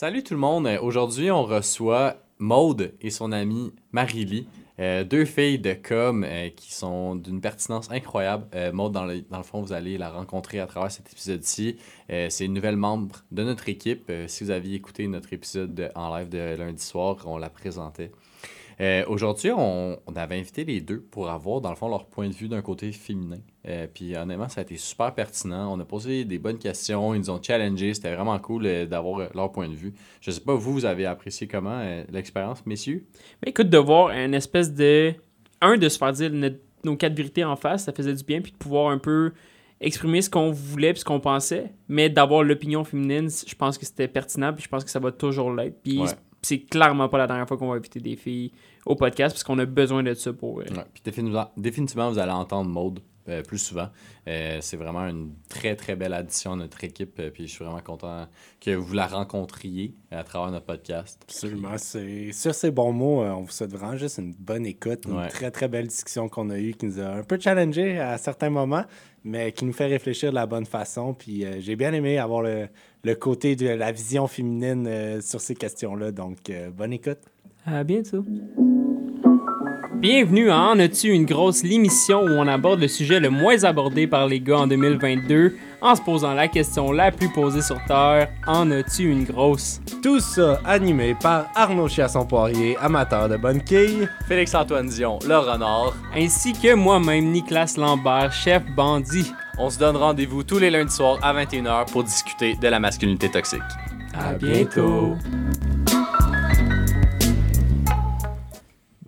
Salut tout le monde. Euh, Aujourd'hui, on reçoit Maude et son amie Marily, euh, deux filles de com euh, qui sont d'une pertinence incroyable. Euh, Maude, dans le, fond, vous allez la rencontrer à travers cet épisode-ci. Euh, c'est une nouvelle membre de notre équipe. Si vous aviez écouté notre épisode de- en live de lundi soir, on la présentait. Euh, Aujourd'hui, on, on avait invité les deux pour avoir, dans le fond, leur point de vue d'un côté féminin. Euh, puis honnêtement, ça a été super pertinent. On a posé des bonnes questions, ils nous ont challengé. C'était vraiment cool euh, d'avoir leur point de vue. Je sais pas, vous, vous avez apprécié comment l'expérience, messieurs? Mais écoute, de voir une espèce de. Un, de se faire dire notre- nos quatre vérités en face, ça faisait du bien, puis de pouvoir un peu exprimer ce qu'on voulait puis ce qu'on pensait, mais d'avoir l'opinion féminine, je pense que c'était pertinent, puis je pense que ça va toujours l'être. Puis Ouais. C'est- clairement pas la dernière fois qu'on va inviter des filles au podcast, parce qu'on a besoin de ça pour. euh, Ouais. Puis définitivement, définitivement, vous allez entendre Maude euh, plus souvent. Euh, c'est vraiment une très, très belle addition à notre équipe. euh, puis je suis vraiment content que vous la rencontriez à travers notre podcast. Absolument. C'est, sur ces bons mots, euh, on vous souhaite vraiment juste une bonne écoute, une Ouais. très très belle discussion qu'on a eue qui nous a un peu challengé à certains moments, mais qui nous fait réfléchir de la bonne façon. Puis euh, j'ai bien aimé avoir le, le côté de la vision féminine euh, sur ces questions-là. Donc, euh, bonne écoute. À bientôt. Bienvenue à En as-tu une grosse l'émission où on aborde le sujet le moins abordé par les gars en 2022 en se posant la question la plus posée sur Terre En as-tu une grosse? Tout ça animé par Arnaud Chiasson-Poirier, amateur de bonne quille. Félix-Antoine Dion, le renard. ainsi que moi-même Nicolas Lambert, chef bandit. On se donne rendez-vous tous les lundis soirs à 21h pour discuter de la masculinité toxique. À bientôt.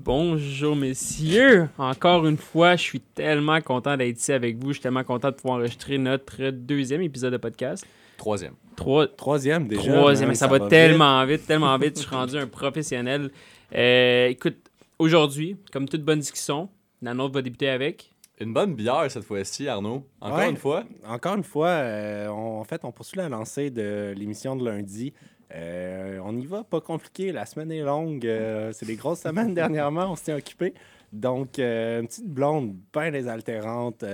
Bonjour messieurs, encore une fois, je suis tellement content d'être ici avec vous, je suis tellement content de pouvoir enregistrer notre deuxième épisode de podcast. Troisième. Trois, Troisième déjà. Troisième, hein, mais ça, va, tellement vite, tellement vite. Je suis rendu un professionnel. Euh, écoute, aujourd'hui, comme toute bonne discussion, la nôtre va débuter avec. Une bonne bière cette fois-ci, Arnaud. Encore Ouais. une fois. Encore une fois, euh, on- en fait, on poursuit la lancée de l'émission de lundi. Euh, on y va, pas compliqué. La semaine est longue. euh, c'est des grosses semaines dernièrement. On s'est occupé. Donc, euh, une petite blonde bien désaltérante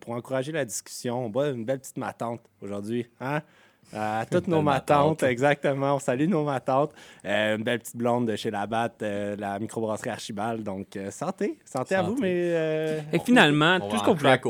pour encourager la discussion. On boit une belle petite matante aujourd'hui. Hein? À toutes nos matantes, matante. exactement. On salue nos matantes. Euh, une belle petite blonde de chez Labatt, euh, la microbrasserie Archibald. Donc, euh, santé. santé. à vous, mais. Et finalement, On tout ce qu'on voulait.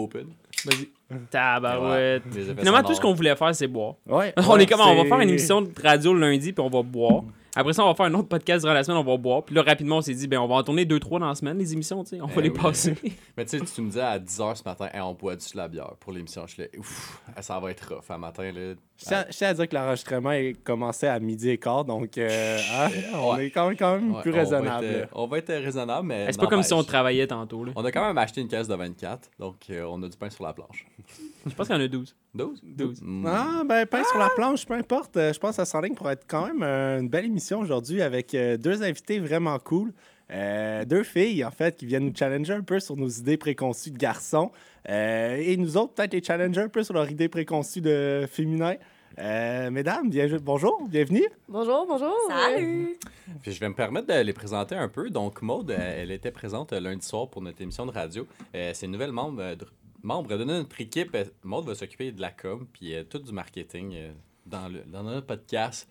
Vas-y. Tabarouette. Finalement, tout ce qu'on voulait faire, c'est boire. Ouais, on ouais, est comme, on va faire une émission de radio le lundi, puis on va boire. Après ça, on va faire un autre podcast durant la semaine, on va boire. Puis là, rapidement, on s'est dit, ben, on va en tourner deux, trois dans la semaine, les émissions, tu sais. On va Eh les oui. passer. Mais tu sais, tu me disais à 10h ce matin, Hey, on boit du la bière pour l'émission. Je suis là, ouf, ça va être rough à matin. Là. Je tiens, je tiens à dire que l'enregistrement est commencé à midi et quart, donc euh, hein, on Ouais. est quand même, quand même Ouais, plus on va raisonnable. être, euh, On va être, raisonnable, mais. C'est pas comme si on travaillait tantôt, là. On a quand même acheté une caisse de 24, donc euh, on a du pain sur la planche. Je pense qu'il y en a 12. 12? 12. Mm. Ah, ben, pain sur la planche, peu importe. Je pense que ça s'enligne pour être quand même une belle émission aujourd'hui avec deux invités vraiment cool. Euh, deux filles, en fait, qui viennent nous challenger un peu sur nos idées préconçues de garçons. Euh, et nous autres, peut-être les challenger un peu sur leurs idées préconçues de féminin. Euh, mesdames, bien, bonjour, bienvenue. Bonjour, bonjour. Salut! Puis je vais me permettre de les présenter un peu. Donc, Maude, elle était présente lundi soir pour notre émission de radio. Euh, c'est une nouvelle membre, de, membre de notre équipe. Maude va s'occuper de la com, puis euh, tout du marketing euh, dans, le, dans notre podcast.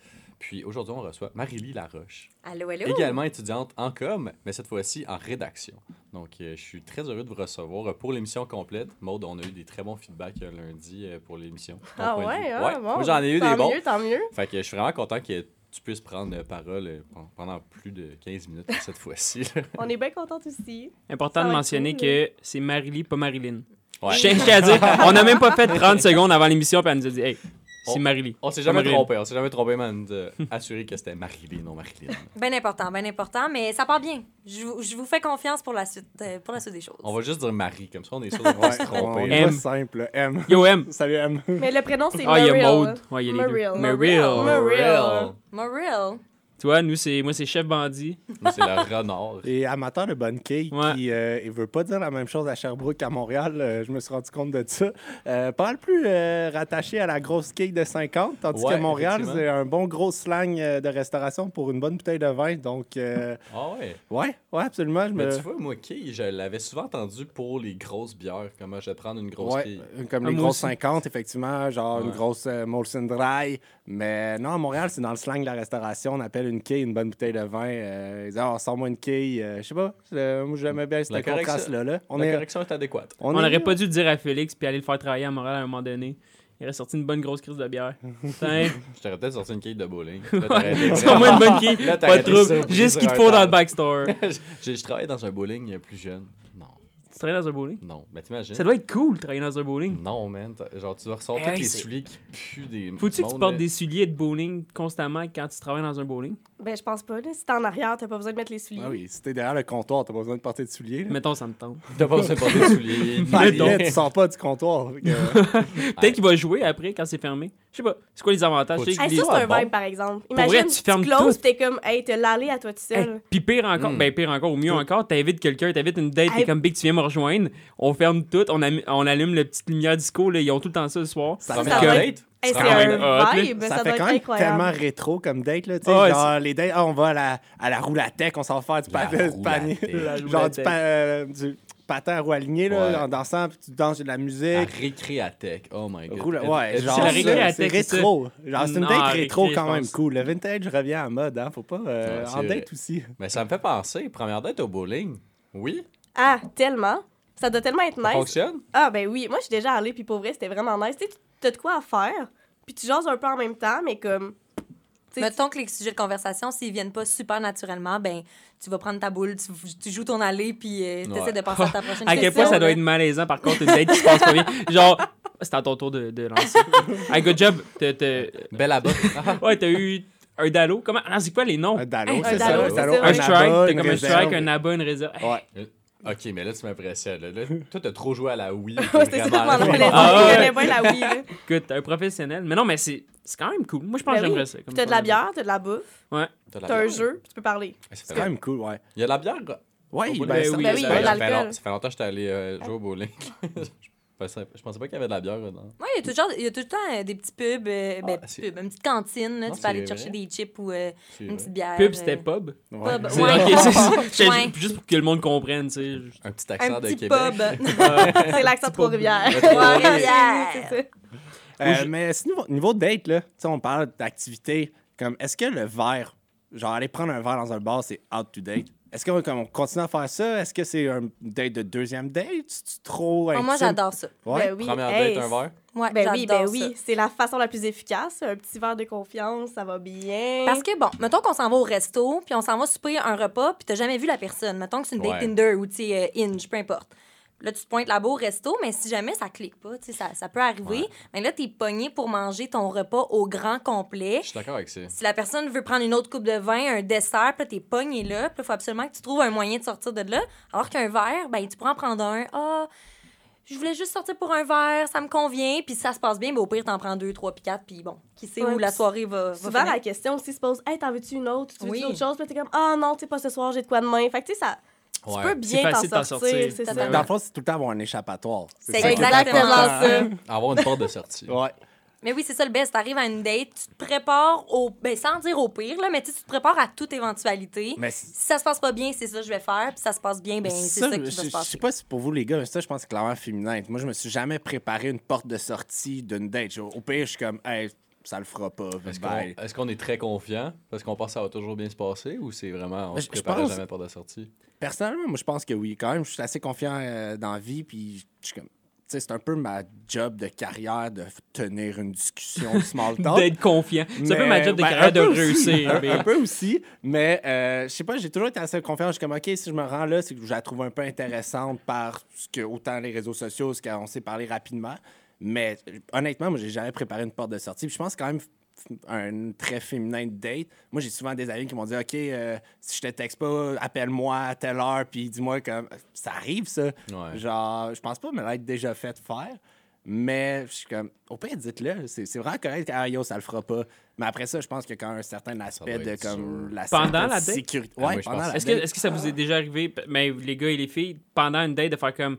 Puis aujourd'hui, on reçoit Marie-Lie Laroche, Allô, allô? également étudiante en com, mais cette fois-ci en rédaction. Donc, euh, je suis très heureux de vous recevoir pour l'émission complète. Maude, on a eu des très bons feedbacks euh, lundi euh, pour l'émission. Ah ouais, vue. ah, bon. Moi, j'en ai eu tant des bons. mieux, tant mieux. Fait que je suis vraiment content que tu puisses prendre la parole pen- pendant plus de 15 minutes cette fois-ci. On est bien contente aussi. Important Ça de mentionner cool, que c'est Marilyn, pas Marilyn. Ouais. Je à dire, on n'a même pas fait 30 secondes avant l'émission, puis elle nous a dit, hey, c'est Marilyn. On s'est jamais trompé, on s'est jamais trompé, a assuré que c'était Marilyn, non Marilyn. Bien important, bien important, mais ça part bien. Je vous, je vous fais confiance pour la suite, euh, pour la suite des choses. On va juste dire Marie, comme ça on est sûr de pas se tromper. M. simple. M. Yo, M. Salut, M. Mais le prénom, c'est Ah, il y a. Maude. Ouais, il y a les deux. Tu vois, nous, c'est moi, c'est chef bandit. Moi, c'est le renard. Et amateur de bonne quille, Ouais. qui euh, il veut pas dire la même chose à Sherbrooke qu'à Montréal, euh, je me suis rendu compte de ça. Euh, pas mal plus euh, rattaché à la grosse quille de 50, tandis Ouais, que Montréal, c'est un bon gros slang euh, de restauration pour une bonne bouteille de vin. Donc, euh, Ah ouais. ouais, ouais, absolument. Je Mais me... tu vois, moi, quille, je l'avais souvent entendu pour les grosses bières. Comment je vais prendre une grosse Ouais, quille. euh, comme Ah, les grosses aussi. 50, effectivement, genre une grosse euh, Molson Dry. Mais non, à Montréal, c'est dans le slang de la restauration. On appelle une quille une bonne bouteille de vin. Euh, ils disent, ah, sors-moi une quille. Euh, je sais pas. euh, moi, j'aimais bien ce La correction- contraste-là. là. On La est. correction est adéquate. On est- n'aurait pas dû le dire à Félix puis aller le faire travailler à Montréal à un moment donné. Il aurait sorti une bonne grosse crise de bière. Putain. Je t'aurais peut-être sorti une quille de bowling. Sors-moi une bonne quille. Là, Pas de trouble. Juste ce qu'il te faut dans le backstore. J'ai je travaillais dans un bowling plus jeune. Non. Tu travailles dans un bowling? Non. Mais t'imagines? Ça doit être cool de travailler dans un bowling. Non, man. t'as- Genre, tu dois ressortir Hey, tous les c'est- souliers qui puent des. Faut-tu que tu monde, portes là. des souliers de bowling constamment quand tu travailles dans un bowling? Ben, je pense pas. Là. Si t'es en arrière, t'as pas besoin de mettre les souliers. Ah oui, si t'es derrière le comptoir, t'as pas besoin de porter de souliers. là. Mettons, ça me tente. T'as pas besoin de porter des souliers. Là, tu sors pas du comptoir. fait que- Peut-être qu'il va jouer après quand c'est fermé. Je sais pas. C'est quoi les avantages? Faut Je sais que Hey, ça, c'est un bon. vibe, par exemple. vrai, Imagine, tu fermes closes, tout. t'es comme, hey, t'as l'allée à toi tout seul. puis pire encore, Mm. ben pire encore, ou mieux encore, t'invites quelqu'un, t'invites une date, t'es Hey. comme Big, tu viens me rejoindre, on ferme tout, on, on allume la petite lumière disco, là, ils ont tout le temps ça le soir. Ça? Hey, c'est un hot, vibe, ça, ça, fait doit quand être même incroyable. tellement rétro comme date. Là, tu sais, ouais, genre, les dates, ah, on va à la, à la roulathèque, on s'en va faire du, La pa- du panier. La genre du, roulathèque. pa- euh, du patin à roue aligné là, Ouais. en dansant, puis tu danses de la À musique. récréatech. Oh my god. Ouais, genre, C'est la rétro. Genre, c'est une date rétro quand même cool. Le vintage revient en mode, hein, faut pas. euh, en date aussi. Mais ça me fait penser, première date au bowling. Oui, Ah, tellement. Ça doit tellement être ça nice. fonctionne? Ah, ben oui. Moi, je suis déjà allée, puis pour vrai, c'était vraiment nice. Tu sais, t'as de quoi à faire, puis tu jases un peu en même temps, mais comme. Mettons que les sujets de conversation, s'ils viennent pas super naturellement, ben tu vas prendre ta boule, tu, tu joues ton allée, puis euh, t'essaies Ouais. de passer à ta prochaine À quel point ça doit être malaisant, par contre, une date qui se passe pas bien. Genre, c'est à ton tour de, de lancer. Hey, good job. T'as- t'as- Belle abat. Ouais, t'as eu un dalo. Comment? Ah, c'est quoi les noms? Un dalo, Un c'est ça. Un ça, strike, t'as comme un strike, un abat, une réserve. Hey, Ouais. ok, mais là, tu m'impressionnes. là. Là, toi, t'as trop joué à la Wii. Ouais, c'était ça, Ah, ouais. La oui, là. Écoute, t'es un professionnel. Mais non, mais c'est c'est quand même cool. Moi, je pense Ben que oui. j'aimerais ça. Puis comme t'as de la ça. bière, t'as de la bouffe, Ouais. T'as la t'as un jeu, puis tu peux parler. Ouais, ça C'est quand même cool, ouais. Il y a de la bière. Ouais, au bowling? ben, Ben ça- oui, Ben oui, ça- il y a de ça, fait l'alcool. long- ça fait longtemps que j'étais allé euh, jouer au bowling. je, pensais, pas qu'il y avait de la bière dedans. Ouais, il y a toujours, il y a tout le temps euh, des petits pubs, euh, ben, Ah, c'est- pubs, une petite cantine, là, Non, tu peux aller chercher des chips ou euh, une petite bière. Pub, c'était pub? Ouais. Pub, Ouais. c'est. Juste pour que le monde comprenne, tu sais. Un petit accent Un de petit Québec. pub. C'est l'accent de Trois-Rivières. Euh, mais si niveau, niveau date, là, tu sais, on parle d'activité. Comme, est-ce que le verre, genre aller prendre un verre dans un bar, c'est out to date? Est-ce qu'on continue à faire ça? Est-ce que c'est un date de deuxième date? C'est trop Oh, intime? moi, j'adore ça. Ouais. Ben oui. Première Hey, date, un verre? Ouais, Ben oui, ben j'adore oui. ça. C'est la façon la plus efficace. Un petit verre de confiance, ça va bien. Parce que, bon, mettons qu'on s'en va au resto, puis on s'en va souper un repas, puis t'as jamais vu la personne. Mettons que c'est une date Ouais. Tinder ou, tu sais, euh, Hinge, peu importe. Là, tu te pointes là-bas au resto, mais si jamais ça clique pas, tu sais, ça, ça peut arriver. Mais là, t'es pogné pour manger ton repas au grand complet. Je suis d'accord avec ça. Si la personne veut prendre une autre coupe de vin, un dessert, puis là, t'es pogné là, puis il faut absolument que tu trouves un moyen de sortir de là. Alors qu'un verre, ben, tu pourras en prendre un. Ah, je voulais juste sortir pour un verre, ça me convient, puis si ça se passe bien, ben, au pire, t'en prends deux, trois, puis quatre, puis bon, qui sait Ouais, où la soirée va, va Souvent, finir. la question aussi se pose Hey, t'en veux-tu une autre? Tu veux-tu Oui. autre chose Puis t'es comme Ah non, tu sais pas ce soir, j'ai de quoi demain. Fait que tu sais, ça. Tu Ouais. peux bien facile t'en sortir, sortir. c'est ça. Dans le fond, c'est tout le temps avoir un échappatoire. C'est ça qui est exactement ça. Avoir une porte de sortie. Ouais. Mais oui, c'est ça le best. T'arrives à une date, tu te prépares au. Ben, sans dire au pire, là, mais tu sais, tu te prépares à toute éventualité. Mais Si ça se passe pas bien, c'est ça que je vais faire. Puis si ça se passe bien, ben, c'est ça, qui va je, se je sais passer. pas si pour vous, les gars, mais ça, je pense que c'est clairement féminin. Moi, je me suis jamais préparé une porte de sortie d'une date. Je- Au pire, je suis comme, hey, ça le fera pas. Est-ce qu'on est, très confiant? Parce qu'on pense que ça va toujours bien se passer ou c'est vraiment on Je- se je prépare pense- jamais pour de sortie? Personnellement, moi, je pense que oui. Quand même, je suis assez confiant euh, dans la vie. Puis, je comme, c'est un peu ma job de carrière de tenir une discussion small talk. D'être confiant. C'est un peu ma job de ben, carrière de aussi, réussir. Un, mais- un peu aussi, mais euh, je sais pas, j'ai toujours été assez confiant. Je suis comme, OK, si je me rends là, c'est que je la trouve un peu intéressante par ce que, autant les réseaux sociaux, ce qu'on s'est parlé rapidement. Mais honnêtement, moi, j'ai jamais préparé une porte de sortie. Puis je pense quand même un très féminin de date. Moi, j'ai souvent des amis qui m'ont dit, OK, euh, si je te texte pas, appelle-moi à telle heure, puis dis-moi comme. Ça arrive, ça. Ouais. Genre, je pense pas me l'être déjà fait faire. Mais je suis comme, au pire, dites-le. C'est c'est vraiment correct. Ah, yo, ça le fera pas. Mais après ça, je pense a quand un certain aspect de comme sûr. la Pendant certaine la date? sécurité. Ah, moi, Ouais, pendant la Est-ce que, date. est-ce que ça vous est déjà arrivé, mais les gars et les filles, pendant une date, de faire comme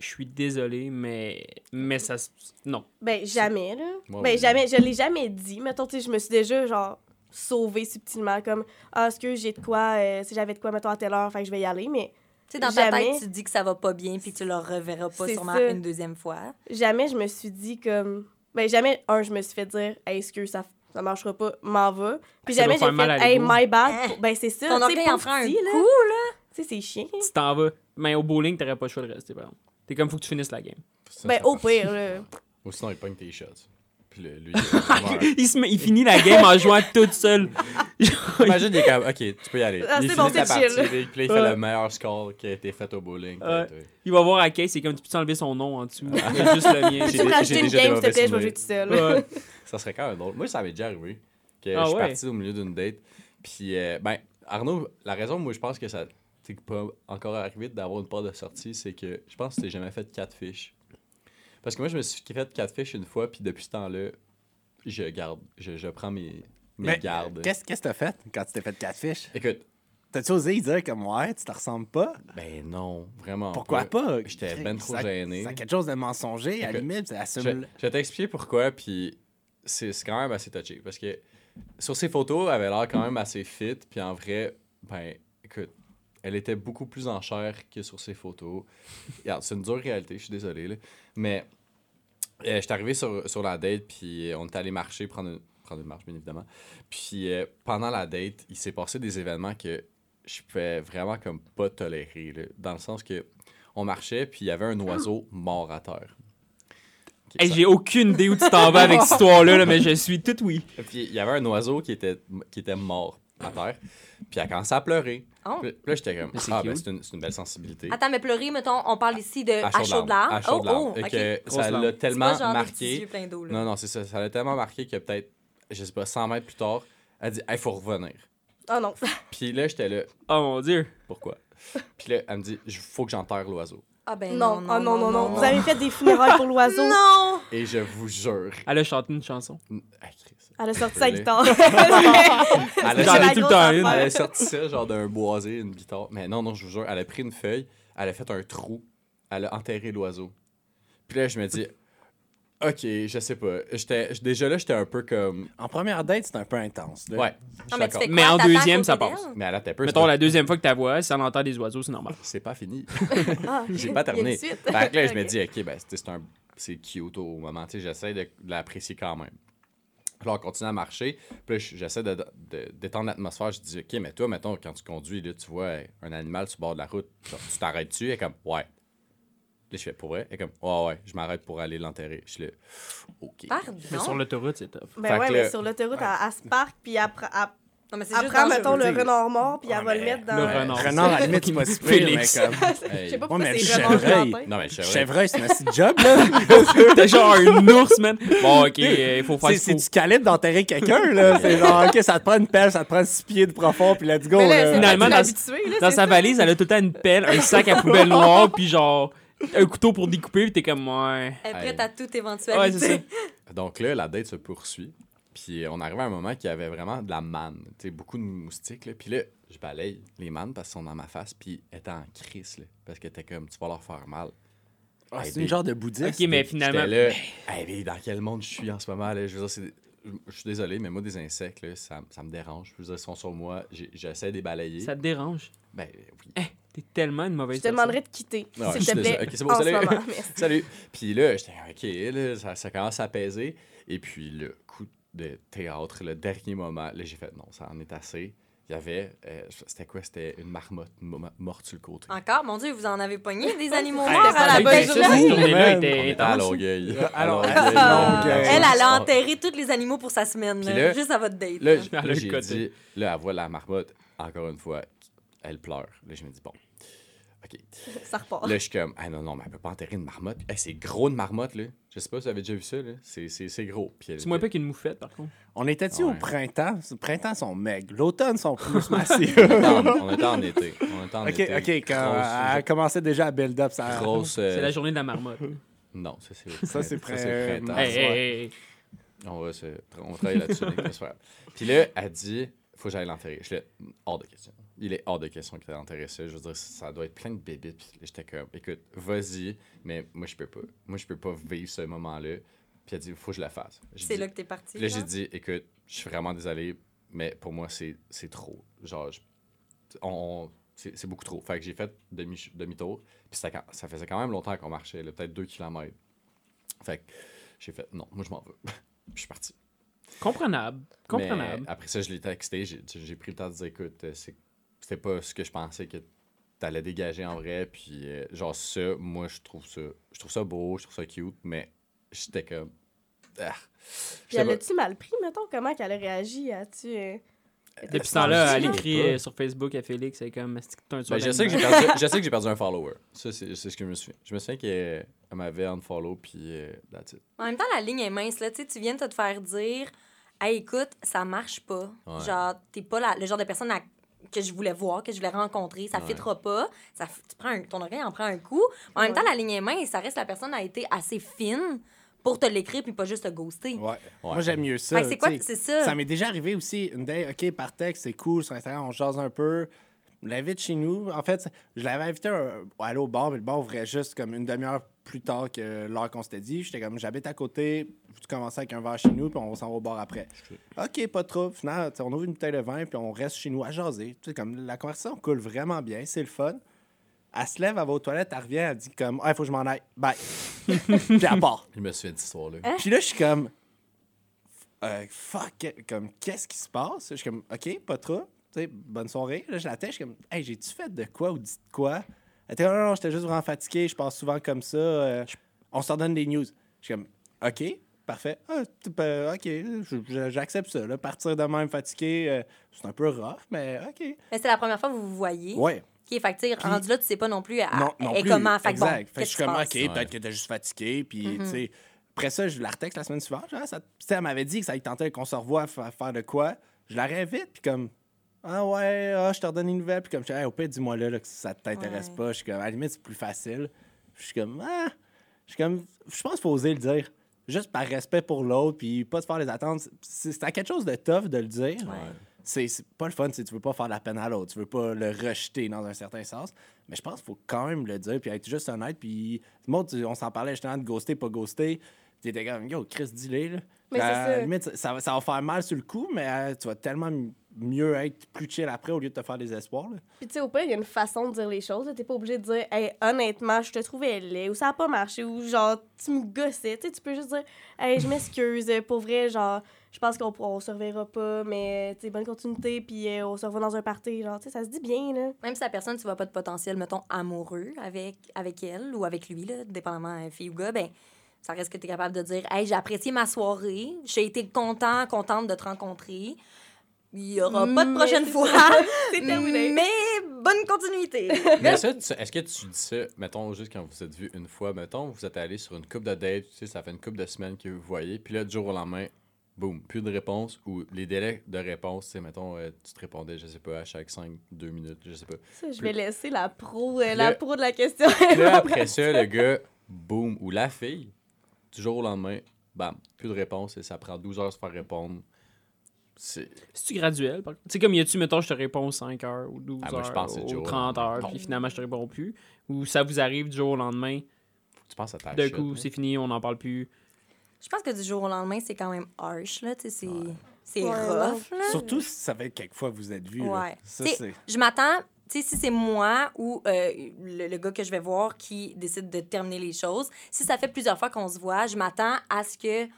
je suis désolé, mais, mais ça. se- Non. Ben, jamais, là. Ben, oui. jamais. Je l'ai jamais dit. Mettons, tu sais, je me suis déjà, genre, sauvée subtilement, comme, ah, est-ce que j'ai de quoi, euh, si j'avais de quoi, mettons, à telle heure, enfin, je vais y aller, mais Tu sais, dans ta Jamais. tête, tu te dis que ça va pas bien puis que tu le reverras pas sûrement ça. une deuxième fois. jamais je me suis dit, comme, ben, jamais, un, je me suis fait dire, hey, est-ce que ça, ça marchera pas, m'en va. Puis Ça jamais j'ai fait, hey, my bad. Hein? Ben, c'est ça. Ton tu sais, orgueil en prend un coup, là. là. Tu sais, c'est chiant. Tu t'en vas. Mais au bowling, t'aurais pas le choix de rester, par exemple. T'es comme, faut que tu finisses la game. Ça, Ben, au pire, là. Ou sinon, il pogne tes shots. Puis le- lui, il Il, se met- il finit la game en jouant toute seule. Imagine, il est comme, ok, tu peux y aller. Ah, il c'est finit bon, ta partie, puis il fait Ouais. le meilleur score qui a été fait au bowling. Ouais. peut-être, ouais. Il va voir à Case, c'est comme, tu peux enlever son nom en dessous? Juste le mien. J'ai une game, s'il te plaît, je vais jouer tout seul. Ouais. Ça serait quand même drôle. Moi, ça m'est déjà arrivé. Que Ah je suis ouais? parti au milieu d'une date. Puis, euh, ben, Arnaud, la raison, moi, je pense que ça t'est pas encore arrivé d'avoir une part de sortie, c'est que je pense que t'es jamais fait quatre fiches. Parce que moi, je me suis fait quatre fiches une fois, puis depuis ce temps-là, je garde, je, je prends mes, mes Mais gardes. Qu'est-ce qu'est-ce que t'as fait quand tu t'es fait quatre fiches? Écoute, T'as-tu osé dire comme, ouais, tu te ressembles pas? ben non, vraiment. Pourquoi pas? J'étais ben trop Ça- gêné. C'est quelque chose de mensonger, à la limite, Je, assume je vais t'expliquer pourquoi, puis c'est c'est quand même assez touché. Parce que sur ses photos, elle avait l'air quand même assez fit, puis en vrai, ben, écoute, elle était beaucoup plus en chair que sur ses photos. Regarde, c'est une dure réalité, je suis désolé, là. Mais euh, j'étais arrivé sur, sur la date, puis on est allé marcher, prendre une, prendre une marche, bien évidemment. Puis euh, pendant la date, il s'est passé des événements que je pouvais vraiment comme pas tolérer, là, dans le sens que on marchait, puis il y avait un oiseau mort à terre. Hey, J'ai aucune idée où tu t'en vas avec cette histoire-là, là, mais je suis tout oui. Puis il y avait un oiseau qui était, qui était mort à terre. Puis elle a commencé à pleurer. Oh. Puis là, j'étais comme, ah, ben, c'est une, c'est une belle sensibilité. Attends, mais pleurer, mettons, on parle ici de à chaud de larmes. Oh, oh, que ça l'a tellement pas marqué. là. Non, non, c'est ça. Ça l'a tellement marqué que peut-être, je sais pas, 100 mètres plus tard, elle dit, il faut revenir. Oh non. Puis là, j'étais là, Oh mon dieu. pourquoi? Puis là, elle me dit, il faut que j'enterre l'oiseau. Ah ben Non, non, oh non, non, non. Vous avez fait des funérailles pour l'oiseau. Non! Et je vous jure. Elle a chanté une chanson. Ah, Chris. Elle a sorti sa guitare. Elle J'en a, ai la tout le grosse temps une. affaire. elle a sorti ça, genre d'un boisé, une guitare. Mais non, non, je vous jure, elle a pris une feuille, elle a fait un trou, elle a enterré l'oiseau. Puis là, je me dis, ok, je sais pas. J'étais, déjà là, j'étais un peu comme. En première date, c'est un peu intense. là. Ouais, je suis Non, mais tu d'accord. fais quoi? Mais en deuxième, à ça passe. Mais elle a peu. Mettons la deuxième fois que tu vois, si on entend des oiseaux, c'est normal. C'est pas fini. Ah, J'ai pas terminé. Fait que là, je me dis, ok, ben, c'est un. C'est cute au moment. Tu sais, j'essaie de, de l'apprécier quand même. Là, on continue à marcher. Puis j'essaie de, de- d'étendre l'atmosphère. Je dis, OK, mais toi, mettons, quand tu conduis, là, tu vois un animal sur le bord de la route, genre, tu t'arrêtes-tu? Est comme, ouais. Là, je fais, pour vrai? Elle est comme, ouais, ouais, je m'arrête pour aller l'enterrer. Je suis là, OK. Pardon? Mais sur l'autoroute, c'est tough. Ben ouais, mais sur l'autoroute, elle, elle se parque, puis elle, Non, mais c'est elle juste mettons, le renard mort, puis elle va le mettre dans... le renard. Renard, à la limite, si pire, mais Félix. comme... Je sais pas pourquoi c'est le renard. Non, mais le chevreuil. Chevreuil, c'est un petit job, là. T'es genre un ours, man. Bon, ok, il faut faire C'est du calibre d'enterrer quelqu'un, là. C'est genre, OK, ça te prend une pelle, ça te prend six pieds de profond, puis let's go, Mais là, là. c'est Finalement, dans- habitué, là, Dans c'est sa valise, elle a tout le temps une pelle, un sac à poubelle noir, puis genre un couteau pour découper, puis t'es comme, ouais. Elle est prête Hey. à toute Ouais, éventualité. c'est ça. Donc là, la date se poursuit. Puis on arrive à un moment qui avait vraiment de la manne. Tu sais, beaucoup de moustiques. Là. Puis là, je balaye les mannes parce qu'ils sont dans ma face. Puis elle était en crise. Là, parce que t'es comme, tu vas leur faire mal. Ah, Hey, c'est une genre de bouddhiste. Ok, mais finalement. Là, hey, mais dans quel monde je suis en ce moment? Là? Je veux dire, c'est- je suis désolé, mais moi, des insectes, là, ça, ça me dérange. Je veux dire, ils sont sur moi. J'essaie de les balayer. Ça te dérange? Ben oui. Eh, t'es tellement une mauvaise Je te demanderais de quitter, Ouais, s'il je suis te plaît, désolé. Ok, c'est bon, en ce salut. moment. Merci. Salut. Puis là, j'étais OK, là, ça, ça commence à apaiser. Et puis le coup de théâtre, le dernier moment, là, j'ai fait non, ça en est assez. Il y avait, euh, c'était quoi? C'était une marmotte mo- morte sur le côté. Encore, mon Dieu, vous en avez pogné des animaux morts à la hey, journée. Cette journée-là Man. On était était à intense. Longueuil. À Longueuil. Longueuil. Elle, elle a enterré tous les animaux pour sa semaine, Puis là, là- juste à votre date. Là, là. j- Elle a là, le j'ai dit, là, elle voit la marmotte, encore une fois, elle pleure. Là, je me dis, bon, OK. Ça repart. Là, je suis comme, ah non, non, mais elle peut pas enterrer une marmotte. Hey, c'est gros une marmotte, là. Je sais pas si vous avez déjà vu ça, là. C'est, c'est, c'est gros. C'est moins peu qu'une moufette, par contre. On était-tu au printemps? Le printemps sont maigres. L'automne sont plus massifs. on, était en, on était en été. On était en été. OK, quand Grosse- elle commençait déjà à build up ça. grosse, euh, C'est la journée de la marmotte. Non, ça c'est. Ça, c'est printemps. Hey, hey, hey. On va se... on va travailler là-dessus. Puis là, elle dit faut que j'aille l'enterrer. Je l'ai hors de question. Il est hors de question qu'il t'enterre ça. Je veux dire, ça doit être plein de bébés. Puis là, j'étais comme écoute, vas-y, mais moi, je peux pas. Moi, je peux pas vivre ce moment-là. Puis elle dit faut que je la fasse. C'est là que t'es parti. Là, j'ai dit, écoute, je suis vraiment désolé, mais pour moi, c'est c'est trop. Genre, je- on, on- c'est beaucoup trop. Fait que j'ai fait demi- demi-tour. puis quand- ça faisait quand même longtemps qu'on marchait, peut-être deux kilomètres. Fait que j'ai fait, non, moi, je m'en veux. puis je suis parti. Comprenable. Comprenable. Mais après ça, je l'ai texté. J'ai j'ai pris le temps de dire, écoute, c'est- c'était pas ce que je pensais que t'allais dégager en vrai. Puis, euh, genre, ça, moi, je trouve ça, je trouve ça beau, je trouve ça cute, mais j'étais comme. Ah. Puis elle a-tu mal pris, mettons, comment qu'elle a réagi? As-tu. euh, Depuis ce Euh, temps-là, elle écrit pas. euh, sur Facebook à Félix, elle est comme, un Ben, je, sais que j'ai perdu, je sais que j'ai perdu un follower. Ça, c'est c'est ce que je me souviens. Je me souviens qu'elle elle m'avait unfollow, puis euh, that's it. En même temps, la ligne est mince. Là. Tu sais, tu viens de te faire dire Hey, écoute, ça marche pas. Ouais. Genre, t'es pas la- le genre de personne à- que je voulais voir, que je voulais rencontrer. Ça Ouais. fitera pas. Ça, tu prends un- ton orgueil en prend un coup. En même temps, la ligne est mince. Ça reste la personne a été assez fine pour te l'écrire puis pas juste te ghoster. Ouais. Ouais. Moi, j'aime mieux ça. C'est quoi, c'est ça? Ça m'est déjà arrivé aussi. Une day, OK, par texte, c'est cool. Sur Instagram, on jase un peu. L'invite chez nous. En fait, je l'avais invité à, aller au bar, mais le bar ouvrait juste comme une demi-heure plus tard que l'heure qu'on s'était dit. J'étais comme, j'habite à côté. Tu commences avec un verre chez nous, puis on s'en va au bar après. OK, pas trouble. Finalement, on ouvre une bouteille de vin, puis on reste chez nous à jaser. Tu sais, comme la conversation coule vraiment bien. C'est le fun. Elle se lève, elle va aux toilettes, elle revient, elle dit comme, ah, il faut que je m'en aille. Bye. puis elle part. Je me souviens de cette histoire-là. Puis là, je suis comme. euh, fuck, comme, qu'est-ce qui se passe? Je suis comme, OK, pas trop. Tu sais, bonne soirée. Là, je la tête, je suis comme, hey, j'ai-tu fait de quoi ou dit de quoi? Elle était, non, non, non, j'étais juste vraiment fatigué, je passe souvent comme ça. euh, on s'en donne des news. Je suis comme, OK, parfait. Ah, OK, j'accepte ça. Là, partir de même fatigué, euh, c'est un peu rough, mais OK. Mais c'est la première fois que vous vous voyez. Ouais. OK, fait que, tu sais, rendu là, tu sais pas non plus à, non, non et plus. comment. Fait bon, exact. fait que je qu'est-ce suis qui se comme, passe? OK, Ouais. peut-être que t'es juste fatigué. Puis, tu sais, après ça, je la retexte la semaine suivante. Genre, ça, tu sais, elle m'avait dit que ça lui tentait qu'on se revoie faire, faire de quoi. Je la réinvite, puis comme, ah ouais, ah, je te redonne une nouvelle. Puis comme, je dis, Hey, au pire, dis-moi là, là, que ça t'intéresse Ouais. pas. Je suis comme, à la limite, c'est plus facile. Je suis comme, ah, je suis comme, je pense qu'il faut oser le dire. Juste par respect pour l'autre, puis pas se faire les attentes. C'est à quelque chose de tough de le dire c'est c'est pas le fun, c'est tu veux pas faire la peine à l'autre, tu veux pas le rejeter dans un certain sens. Mais je pense qu'il faut quand même le dire, puis être juste honnête. Puis, moi, tu- on s'en parlait justement de ghoster, pas ghoster. T'étais comme, yo, Chris, dis-le. là. Mais À c'est la ça. limite, ça, ça va- ça va faire mal sur le coup, mais euh, tu vas tellement mieux être plus chill après au lieu de te faire des espoirs. là. Puis tu sais, au pire, il y a une façon de dire les choses. T'es pas obligé de dire, hey, honnêtement, je te trouvais laid, ou ça a pas marché, ou genre, tu me gossais. Tu sais, tu peux juste dire, hey, je m'excuse, pour vrai, genre, je pense qu'on on se reverra pas, mais tu sais, bonne continuité, puis euh, on se revoit dans un party. Genre, tu sais, ça se dit bien, là. Même si la personne, tu vois pas de potentiel, mettons, amoureux avec, avec elle ou avec lui, là, dépendamment euh, fille ou gars, ben, ça reste que tu es capable de dire Hey, j'ai apprécié ma soirée, j'ai été content, contente de te rencontrer. Il y aura pas de prochaine c'est fois. C'est terminé. Mais bonne continuité. Mais ça, est-ce que tu dis ça, mettons, juste quand vous êtes vu une fois, mettons, vous êtes allé sur une coupe de date, tu sais, ça fait une coupe de semaines que vous voyez, puis là, du jour au lendemain, boum, plus de réponse, ou les délais de réponse, tu sais, mettons, euh, tu te répondais, je sais pas, à chaque 5, 2 minutes, je sais pas. Ça, je vais laisser la pro, euh, la pro de la question. Puis là, après ça, le gars, boum, ou la fille, du jour au lendemain, bam, plus de réponse, et ça prend 12 heures de se faire répondre. C'est. C'est-tu graduel? par contre? Tu sais, comme y a-tu, mettons, je te réponds 5 heures ou 12 Ah, moi, heures ou jour au 30 heures, puis finalement, je te réponds plus? Ou ça vous arrive du jour au lendemain, Tu penses à ta d'un coup, c'est fini, on n'en parle plus. Je pense que du jour au lendemain, c'est quand même harsh, là. Tu sais, c'est c'est Ouais, rough, là. Surtout si ça fait quelques fois que vous êtes là. Ouais. Ça, T'sais, c'est. je m'attends, tu sais, si c'est moi ou euh, le, le gars que je vais voir qui décide de terminer les choses, si ça fait plusieurs fois qu'on se voit, je m'attends à ce que, tu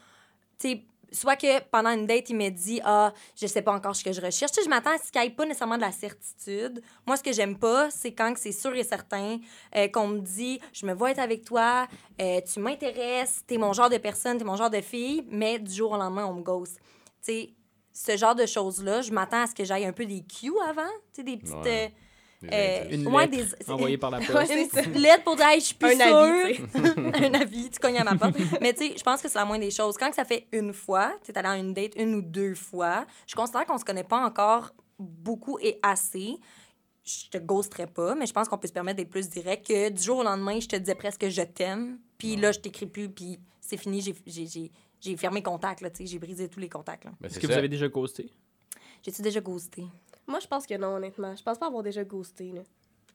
sais, soit que pendant une date, il me dit Ah, je sais pas encore ce que je recherche. Tu sais, je m'attends à ce qu'il n'y ait pas nécessairement de la certitude. Moi, ce que j'aime pas, c'est quand c'est sûr et certain euh, qu'on me dit Je me vois être avec toi, euh, tu m'intéresses, t'es mon genre de personne, t'es mon genre de fille, mais du jour au lendemain, on me ghost. Tu sais, ce genre de choses-là, je m'attends à ce que j'aille un peu des cues avant, tu sais, des petites. Ouais. euh, euh. Une ouais, lettre des- envoyée par la Ouais, poste. c'est une lettre pour dire Hey, je suis plus Un avis, sûre. un avis, tu cognes à ma porte. Mais tu sais, je pense que c'est la moindre des choses. Quand que ça fait une fois, tu es allé à une date une ou deux fois, je considère qu'on se connaît pas encore beaucoup et assez. je te ghosterais pas, mais je pense qu'on peut se permettre d'être plus direct que du jour au lendemain, je te disais presque je t'aime, puis là, je t'écris plus, puis c'est fini, j'ai- j'ai- j'ai j'ai fermé contact, là, tu sais, j'ai brisé tous les contacts. Mais Est-ce que vous ça. avez déjà ghosté? J'ai-tu déjà ghosté? Moi, je pense que non, honnêtement. Je pense pas avoir déjà ghosté. Là.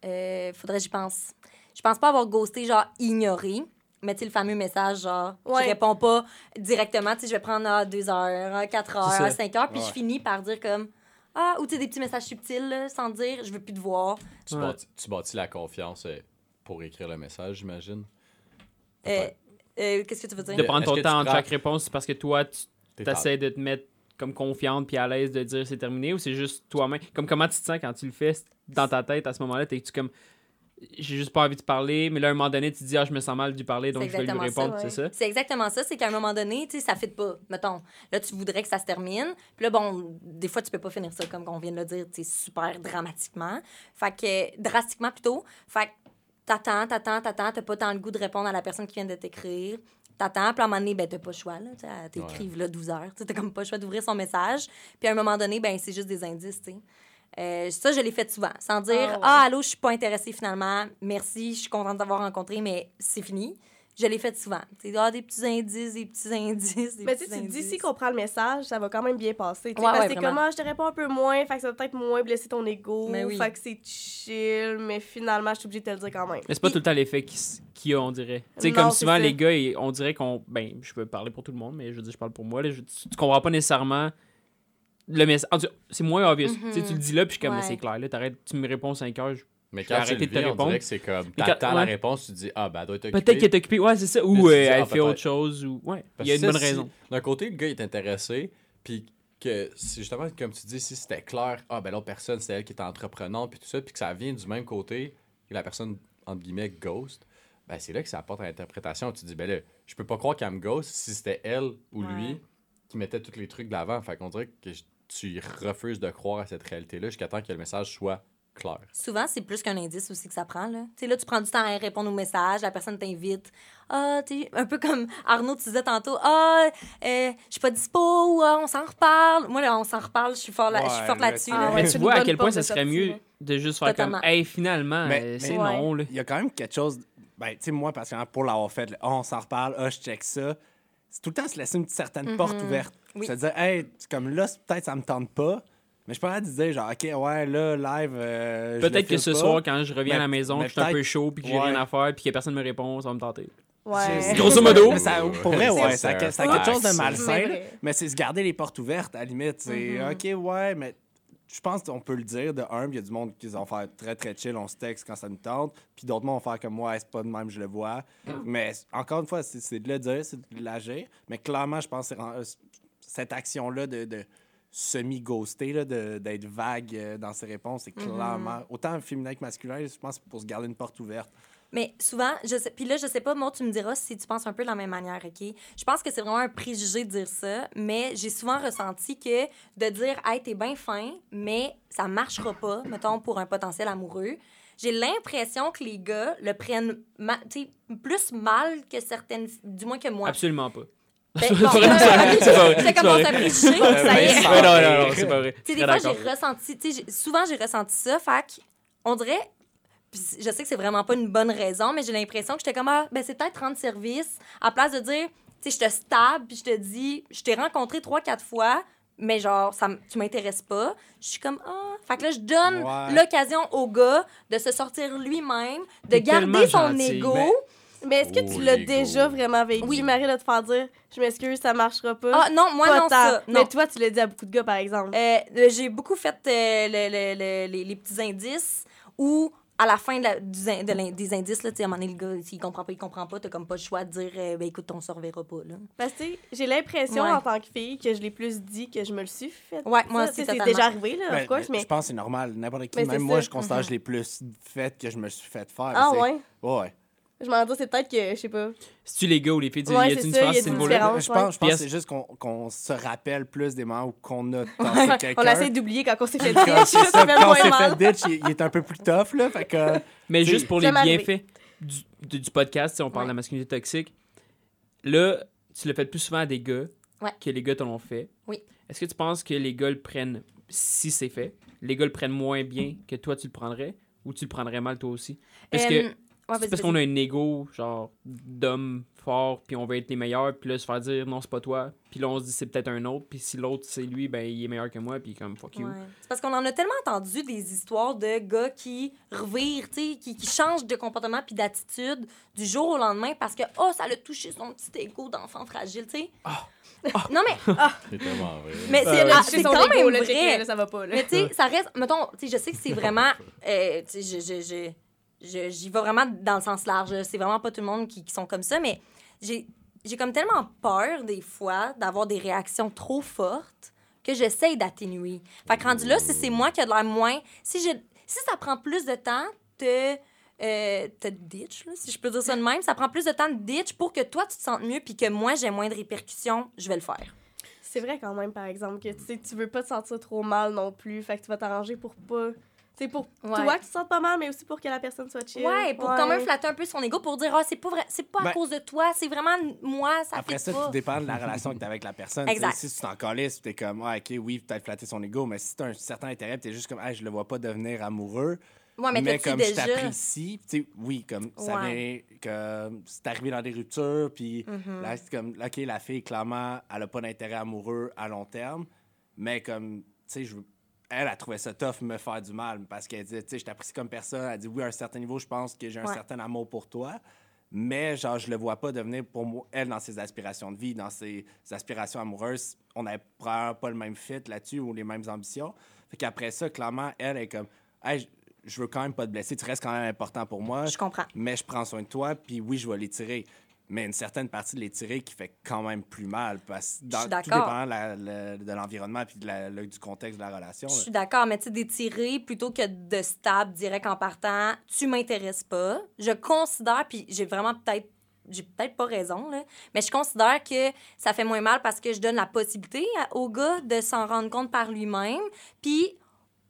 Euh, faudrait que j'y pense. Je pense pas avoir ghosté, genre ignoré. Mais tu sais, le fameux message, genre, Ouais. je réponds pas directement. Tu sais, je vais prendre ah, deux heures, ah, quatre heures, ah, cinq heures, puis Ouais. je finis par dire comme, ah, ou tu sais, des petits messages subtils, là, sans dire, je veux plus te voir. Tu, Ouais. bâtis, tu bâtis la confiance euh, pour écrire le message, j'imagine? Euh, euh, Qu'est-ce que tu veux dire? De prendre ton temps prends- chaque réponse, c'est parce que toi, tu essaies de te mettre comme confiante puis à l'aise de dire c'est terminé ou c'est juste toi-même? Comme comment tu te sens quand tu le fais dans ta tête à ce moment-là? T'es-tu comme j'ai juste pas envie de parler, mais là, à un moment donné, tu te dis ah, je me sens mal lui parler donc je vais lui répondre, ouais. c'est ça? C'est exactement ça. C'est qu'à un moment donné, tu sais, ça fit pas. Mettons, là, tu voudrais que ça se termine. Puis là, bon, des fois, tu peux pas finir ça comme on vient de le dire, tu sais, super dramatiquement. Fait que, drastiquement plutôt. Fait que, t'attends, t'attends, t'attends, t'as pas tant le goût de répondre à la personne qui vient de t'écrire. T'attends, puis à un moment donné, ben, t'as pas le choix, là. Tu sais, elle t'écrive, là, 12 heures. T'as comme pas le choix d'ouvrir son message. Puis à un moment donné, ben, c'est juste des indices, tu sais. Euh, ça, je l'ai fait souvent, sans dire Ah ouais. Ah, allô, je suis pas intéressée finalement, merci, je suis contente de t'avoir rencontré, mais c'est fini. Je l'ai fait souvent. Tu sais, ah, des petits indices, des petits indices. Des Mais tu petits tu dis, si qu'on prend le message, ça va quand même bien passer. Ouais, parce que c'est vraiment. comme, ah, je te réponds un peu moins, fait que ça va peut-être moins blesser ton ego. Mais oui. Fait que c'est chill, mais finalement, je suis obligée de te le dire quand même. Mais c'est pas tout le temps l'effet qui y a, on dirait. Tu sais, comme souvent, ça. les gars, ils- on dirait qu'on. Ben, je peux parler pour tout le monde, mais je veux dire, je parle pour moi. Là, je- tu, tu comprends pas nécessairement le message. C'est moins obvious. Tu sais, tu le dis là, puis je suis comme, Ouais. c'est clair, là, t'arrêtes, tu me réponds 5 heures. je- Mais quand tu le de te on répondre. dirait que c'est comme, Mais quand- t'attends la ouais. réponse, tu te dis, ah, ben, elle doit être occupée. Peut-être qu'elle est occupée, ouais, c'est ça. Ou euh, dis, ah, elle fait autre chose, ou. Ouais. Parce Il y a que une bonne si- raison. D'un côté, le gars est intéressé, puis que c'est justement, comme tu dis, si c'était clair, ah, ben l'autre personne, c'est elle qui est entreprenante, puis tout ça, puis que ça vient du même côté, et la personne, entre guillemets, ghost, ben c'est là que ça apporte à l'interprétation. Tu te dis, ben là, je peux pas croire qu'elle me ghost si c'était elle ou lui qui mettait tous les trucs de l'avant. Fait qu'on dirait que je- tu refuses de croire à cette réalité-là jusqu'à temps que le message soit clair. Souvent, c'est plus qu'un indice aussi que ça prend. Là. Tu sais, là, tu prends du temps à répondre aux messages, la personne t'invite. Ah, tu sais, un peu comme Arnaud, tu disais tantôt, ah, euh, je suis pas dispo, ou ah, on s'en reparle. Moi, là, on s'en reparle, je suis fort là- je suis forte là, là-dessus. Ah là. ouais, Mais c'est tu vois à quel point ça serait sortie, mieux de juste faire Totalement. comme, hey, finalement, Mais- euh, c'est Ouais. non, là. Il y a quand même quelque chose. Ben, tu sais, moi, parce que pour l'avoir fait, Ah, on s'en reparle, ah, je check ça. C'est tout le temps se laisser une certaine porte ouverte. Oui. Se dire, hey, c'est comme là, peut-être ça me tente pas. Mais je pourrais dire, genre, OK, ouais, là, live. euh, Peut-être que ce pas. soir, quand je reviens à la Mais- maison, je suis un peu chaud, puis que j'ai ouais. rien à faire, puis que personne me répond, ça va me tenter. Ouais. Grosso modo. Mais ça- pour vrai, ouais, C'est ça, a quelque chose de malsain. Mais là. vrai. Mais c'est se garder les portes ouvertes, à la limite. C'est Mm-hmm. OK, ouais, mais je pense qu'on peut le dire. De un, il y a du monde qui vont faire très, très chill, on se texte quand ça nous tente. Puis d'autres vont faire comme moi, c'est pas de même, je le vois. Mm. Mais encore une fois, c'est de le dire, c'est de l'agir. Mais clairement, je pense que euh, cette action-là de, de de- d'être vague euh, dans ses réponses, c'est Mm-hmm. clairement autant féminin que masculin. Je pense que c'est pour se garder une porte ouverte. Mais souvent, je sais, puis là, je sais pas, moi, tu me diras si tu penses un peu de la même manière, OK? Je pense que c'est vraiment un préjugé de dire ça, mais j'ai souvent ressenti que de dire, hey, t'es bien fin, mais ça marchera pas, mettons, pour un potentiel amoureux. J'ai l'impression que les gars le prennent ma- plus mal que certaines, du moins que moi. Absolument pas. Ben, C'est bon, pas vrai, c'est pas vrai, c'est vrai. à préjuger, ça y est. ben, non, non, non, c'est pas vrai. Tu sais, Je des suis fois, j'ai ressenti, tu sais, j'ai- souvent, j'ai ressenti ça. Fait que, on dirait, puis je sais que c'est vraiment pas une bonne raison, mais j'ai l'impression que j'étais comme, ah, ben, c'est peut-être rendre service, à place de dire, tu sais, je te stab, puis je te dis, je t'ai rencontré trois, quatre fois, mais genre, ça, tu m'intéresses pas. Je suis comme, ah. Fait que là, je donne Ouais. l'occasion au gars de se sortir lui-même, de garder son ego. Mais- Mais est-ce que Oh, tu l'as l'ego. déjà vraiment vécu, Oui. Marie, de te faire dire Je m'excuse, ça marchera pas? Ah, non, moi, Pas non, tant. ça. Non. Mais toi, tu l'as dit à beaucoup de gars, par exemple. Euh, euh, j'ai beaucoup fait euh, le- le- le- les, les petits indices ou à la fin de la- du in- de l'in- des indices, là, tu sais, à un moment donné, le gars, s'il comprend pas, il comprend pas, t'as comme pas le choix de dire, euh, ben écoute, on se reverra pas, là. Parce que j'ai l'impression Ouais. en tant que fille que je l'ai plus dit que je me le suis fait. Ouais, moi Ça, aussi, C'est déjà arrivé, là, Ben, of course, mais. Je pense que c'est normal. N'importe qui, Mais même moi, ça. je considère que je l'ai plus fait que je me suis fait faire. Ah ouais. Ouais. Je m'en dis, c'est peut-être que, je sais pas. C'est-tu les gars ou les filles? Ouais, y a c'est une ça, différence y a à ce une niveau-là? différence. Je pense, je pense que c'est juste qu'on qu'on se rappelle plus des moments où qu'on a Ouais, tassé quelqu'un. on essaie d'oublier quand on s'est fait Quand dire. c'est ça, Ça fait quand on s'est fait ditch, il, il est un peu plus tough, là. Fait que, Mais C'est juste pour les bienfaits du, du, du podcast, si on parle Ouais. de la masculinité toxique, là, tu le fais plus souvent à des gars Ouais. que les gars te l'ont fait. Oui. Est-ce que tu penses que les gars le prennent si c'est fait, les gars le prennent moins bien que toi tu le prendrais ou tu le prendrais mal toi aussi? Parce que Euh, ouais, c'est parce qu'on a un ego, genre, d'homme fort, puis on veut être les meilleurs, puis là, se faire dire non, c'est pas toi, puis là, on se dit c'est peut-être un autre, puis si l'autre c'est lui, ben il est meilleur que moi, puis comme fuck you. Ouais. C'est parce qu'on en a tellement entendu des histoires de gars qui revirent, tu sais, qui, qui changent de comportement puis d'attitude du jour au lendemain parce que, oh, ça l'a touché son petit ego d'enfant fragile, tu sais. non, mais, C'est tellement vrai. mais C'est ah, son quand même vrai. là, ça va pas. Là. Mais tu sais, ça reste. Mettons, tu sais, je sais que c'est vraiment. euh, tu sais, je- je- je- je- j'y vais vraiment dans le sens large. C'est vraiment pas tout le monde qui, qui sont comme ça, mais j'ai j'ai comme tellement peur, des fois, d'avoir des réactions trop fortes que j'essaye d'atténuer. Fait que rendu là, si c'est moi qui a de l'air moins. Si, j'ai- si ça prend plus de temps, te. Euh, te ditch, si je peux dire ça de même. Ça prend plus de temps de ditch pour que toi, tu te sentes mieux puis que moi, j'ai moins de répercussions. Je vais le faire. C'est vrai quand même, par exemple, que tu sais, tu veux pas te sentir trop mal non plus. Fait que tu vas t'arranger pour pas. C'est pour Ouais. toi que tu te sens pas mal, mais aussi pour que la personne soit chill. Ouais, pour quand même flatter un peu son ego pour dire ah c'est pas vrai, c'est pas à Ben, cause de toi, c'est vraiment moi, ça Après ça, pas. tout dépend de la relation que tu as avec la personne. Exact. Si tu t'en calisses, tu es comme, ah, ok, oui, peut-être flatter son ego, mais si tu as un certain intérêt, tu es juste comme, ah, je le vois pas devenir amoureux. Ouais, mais, comme je t'apprécie, tu sais, oui, comme ça Ouais. vient, que c'est arrivé dans des ruptures, puis Mhm. là, c'est comme, OK, la fille, clairement, elle a pas d'intérêt amoureux à long terme, mais comme, tu sais, je veux- elle a trouvé ça tough me faire du mal parce qu'elle dit, tu sais, je t'apprécie comme personne. Elle dit, oui, à un certain niveau, je pense que j'ai un certain amour pour toi, mais genre, je le vois pas devenir pour moi, elle, dans ses aspirations de vie, dans ses aspirations amoureuses. On probablement pas le même fit là-dessus ou les mêmes ambitions. Fait qu'après ça, clairement, elle est comme, hey, je- je veux quand même pas te blesser, tu restes quand même important pour moi, Je comprends. mais je prends soin de toi, puis oui, je vais les tirer. Mais une certaine partie de les tirer qui fait quand même plus mal, parce que dans, tout dépendant de la- la- de l'environnement puis de la- du contexte de la relation. Je suis d'accord, mais tu sais, d'étirer plutôt que de stab direct en partant, tu m'intéresses pas. Je considère, puis j'ai vraiment peut-être, j'ai peut-être pas raison, là, mais je considère que ça fait moins mal parce que je donne la possibilité à- au gars de s'en rendre compte par lui-même. Puis,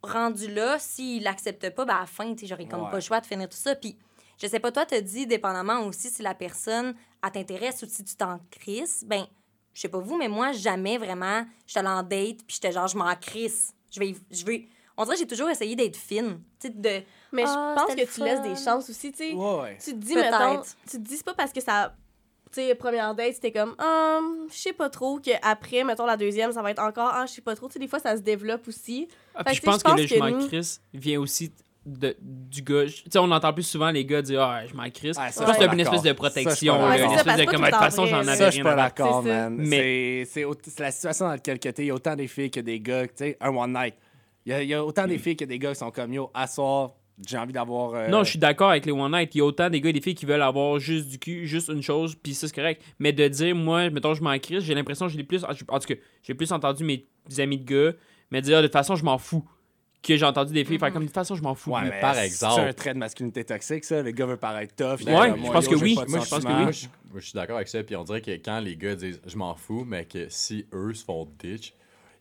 rendu là, s'il l'accepte pas, ben à la fin, tu sais, j'aurais comme Ouais. pas le choix de finir tout ça. Puis, je sais pas, toi, te dis, dépendamment aussi si la personne, elle t'intéresse ou si tu t'en crisses, ben, je sais pas vous, mais moi, jamais vraiment, j'étais allée en date, puis j'étais genre, je m'en crisse. Je vais, je vais... On dirait que j'ai toujours essayé d'être fine. Tu sais, de... Mais Ah, je pense c'était que tu laisses des chances aussi, tu sais. Ouais, ouais. Tu te dis, Peut-être. mettons, tu te dis, c'est pas parce que ça. Tu sais, première date, c'était comme, Hum, je sais pas trop, qu'après, mettons, la deuxième, ça va être encore, ah, je sais pas trop. Tu sais, des fois, ça se développe aussi. Ah, je que, pense que je le pense je que m'en nous- vient aussi de, du gars. Tu sais, on entend plus souvent les gars dire Ah, je m'en crisse. Ah, je pense que c'est une espèce de protection. là, une espèce de comme de toute tout façon, en j'en avais Ça, je suis rien pas d'accord, man. Mais- C'est- la situation dans. Il y a autant des filles que des gars. Tu sais, un one night. Il y a, il y a autant des filles que des gars qui sont comme yo, à soir, j'ai envie d'avoir. euh, Non, je suis d'accord avec les One Night. Il y a autant des gars et des filles qui veulent avoir juste du cul, juste une chose, puis ça, c'est correct. Mais de dire, moi, mettons, je m'en crisse, j'ai l'impression que j'ai plus. En tout cas, j'ai plus entendu mes amis de gars, mais dire, de toute façon, je m'en fous. Que j'ai entendu des filles faire comme, de toute façon, je m'en fous. Ouais, Mais par c'est- exemple- C'est un trait de masculinité toxique, ça. Le gars veut paraître tough. Ouais, je pense yo, que oui. Moi, je pense que oui. Moi, je, moi, je suis d'accord avec ça. Puis on dirait que quand les gars disent je m'en fous, mais que si eux se font ditch,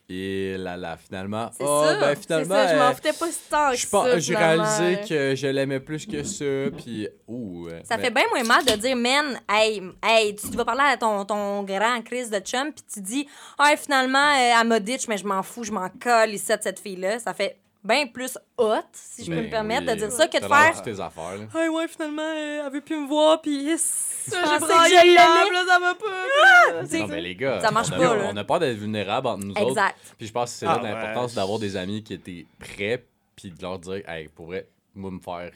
et là, là, finalement, oh, ça, ben C'est finalement, ça, je euh, m'en foutais pas si tant que je ça. j'ai réalisé que je l'aimais plus que ça. Puis, ouh. euh, Ça mais- fait bien moins mal de dire, man, hey, hey, tu vas parler à ton, ton grand Chris de chum, puis tu dis, ah, finalement, euh, elle m'a ditch, mais je m'en fous, je m'en colle ici de cette fille-là. Ça fait bien plus hot, si je peux Ben me permettre oui. de dire ça, que de faire, tes affaires. Là. hey, ouais, finalement, euh, elle veut plus me voir, puis j'ai pensais que puis là, ça va pas. Non, mais les gars, Ça marche on a, pas, là. on a peur d'être vulnérables entre nous autres. Exact. Puis je pense que c'est Ah, là l'importance ouais. d'avoir des amis qui étaient prêts, puis de leur dire, hey, pour vrai, moi, me faire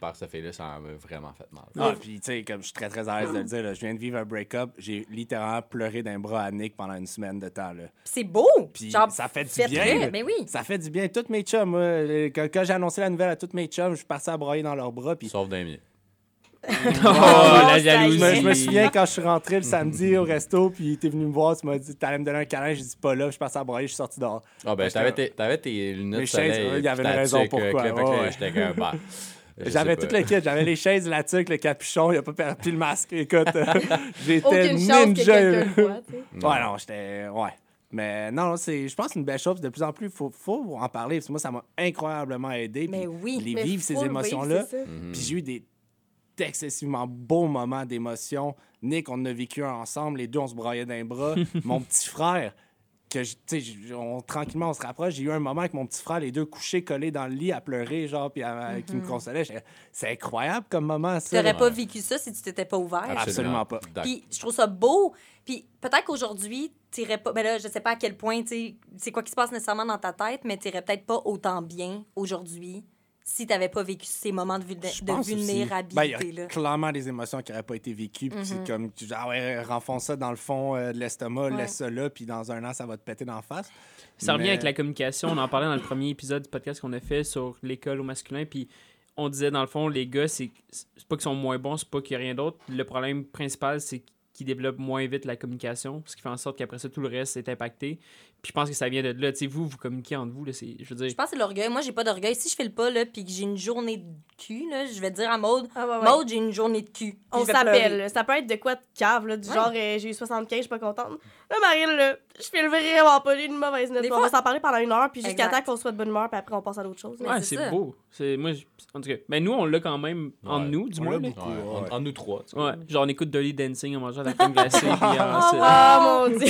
par ce fait-là, ça m'a vraiment fait mal. Ah, puis tu sais, comme je suis très très à l'aise de le dire, là, je viens de vivre un break-up. J'ai littéralement pleuré d'un bras à Nick pendant une semaine de temps. Là. C'est beau. Puis Genre, ça fait du faites-le, bien. là. Mais oui. Ça fait du bien. Toutes mes chums, moi, euh, quand, quand j'ai annoncé la nouvelle à toutes mes chums, je suis parti à broyer dans leurs bras. Puis Sauf d'un miens. Oh, la ça je jalousie. me, je me souviens quand je suis rentré le samedi au resto, puis t'es venu me voir, tu m'as dit t'allais me donner un câlin, j'ai dit pas là, je suis passé à broyer, je suis sorti dehors. Ah, ben, t'avais tes, t'avais tes lunettes Mes de soleil. chaises, il y avait une raison pourquoi, ouais. J'étais comme, bah. J'avais sais tout pas. le kit, j'avais les chaises, la tuque, le capuchon, il a pas per- puis le masque. Écoute, euh, j'étais que ninja. voit. Ouais, non, j'étais. Ouais. Mais non, c'est, je pense que c'est une belle chose. De plus en plus, il faut, faut en parler. Parce que moi, ça m'a incroyablement aidé. Mais puis oui. Les Mais vivre, ces émotions-là. Mhm. Puis j'ai eu des excessivement beaux moments d'émotion. Nick, on a vécu un ensemble. Les deux, on se broyait d'un bras. Mon petit frère, que, je- on- tranquillement, on se rapproche. J'ai eu un moment avec mon petit frère, les deux couchés, collés dans le lit, à pleurer, genre, puis à- qui me consolait. J'étais- C'est incroyable comme moment, Tu ça. n'aurais pas Ouais. vécu ça si tu t'étais pas ouvert? Absolument pas. Puis je trouve ça beau. Puis peut-être qu'aujourd'hui, tu pas. Ben là, je sais pas à quel point, tu sais, c'est quoi qui se passe nécessairement dans ta tête, mais tu peut-être pas autant bien aujourd'hui si tu n'avais pas vécu ces moments de, vulné- de vulnérabilité. Ben, il y a là. clairement des émotions qui n'auraient pas été vécues. Puis c'est comme, tu dis, ah ouais, renfonce ça dans le fond euh, de l'estomac, Ouais. laisse ça là, puis dans un an, ça va te péter d'en face. Ça revient Mais- avec la communication. On en parlait dans le premier épisode du podcast qu'on a fait sur l'école au masculin. Puis on disait, dans le fond, les gars, c'est c'est pas qu'ils sont moins bons, c'est pas qu'il y a rien d'autre. Le problème principal, c'est qu'ils développent moins vite la communication, ce qui fait en sorte qu'après ça, tout le reste est impacté. Puis je pense que ça vient de là. Tu sais, vous, vous communiquez entre vous. Là, c'est- je veux dire, Je pense que c'est l'orgueil. Moi, j'ai pas d'orgueil. Si je fais le pas, là, puis que j'ai une journée de cul, là, je vais dire à Maude, Ah, ouais, ouais. Maude, j'ai une journée de cul. On s'appelle. Ça peut être de quoi de cave, là, du Ouais. genre euh, j'ai eu 75, je suis pas contente. Là, Marie, là, je file vraiment pas, j'ai une mauvaise note. Des On va s'en parler pendant une heure, puis jusqu'à temps qu'on soit de bonne humeur, puis après on passe à d'autres choses. Ouais, c'est c'est ça. beau. C'est, moi, en tout cas, mais nous, on l'a quand même Ouais. nous, du On moins. en- en nous trois. tu sais. Ouais, genre on écoute Dirty Dancing en mangeant de la crème glacée. en- Ah, mon dieu!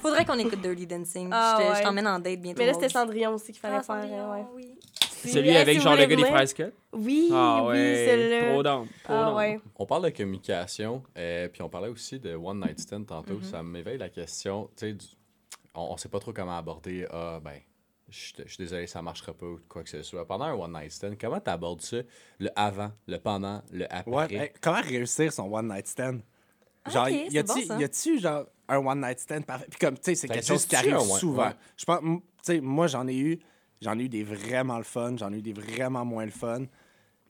Faudrait qu'on écoute Dirty Dancing. Ah, je te- je ouais. t'emmène en date bientôt. Mais là, c'était. Cendrillon aussi qu'il fallait Ah, faire. Cendrillon, ouais. oui. Celui avec si genre le gars des. Oui, Ah oui, ouais, celle-là. trop down. Trop Ah down. ouais. On parle de communication, euh, puis on parlait aussi de One Night Stand tantôt. Mm-hmm. Ça m'éveille la question, tu sais, du- on, on sait pas trop comment aborder, ah, ben, je suis je suis désolé, ça marchera pas ou quoi que ce soit. Pendant un One Night Stand, comment tu abordes ça? Le avant, le pendant, le après? Ouais, hey, comment réussir son one night stand? Genre, Ok, y a-tu bon, ça. y a-tu, genre un one night stand parfait? Puis comme, tu sais, c'est quelque chose qui arrive souvent. ouais. Je pense, tu sais, moi, j'en ai eu, j'en ai eu des vraiment le fun, j'en ai eu des vraiment moins le fun.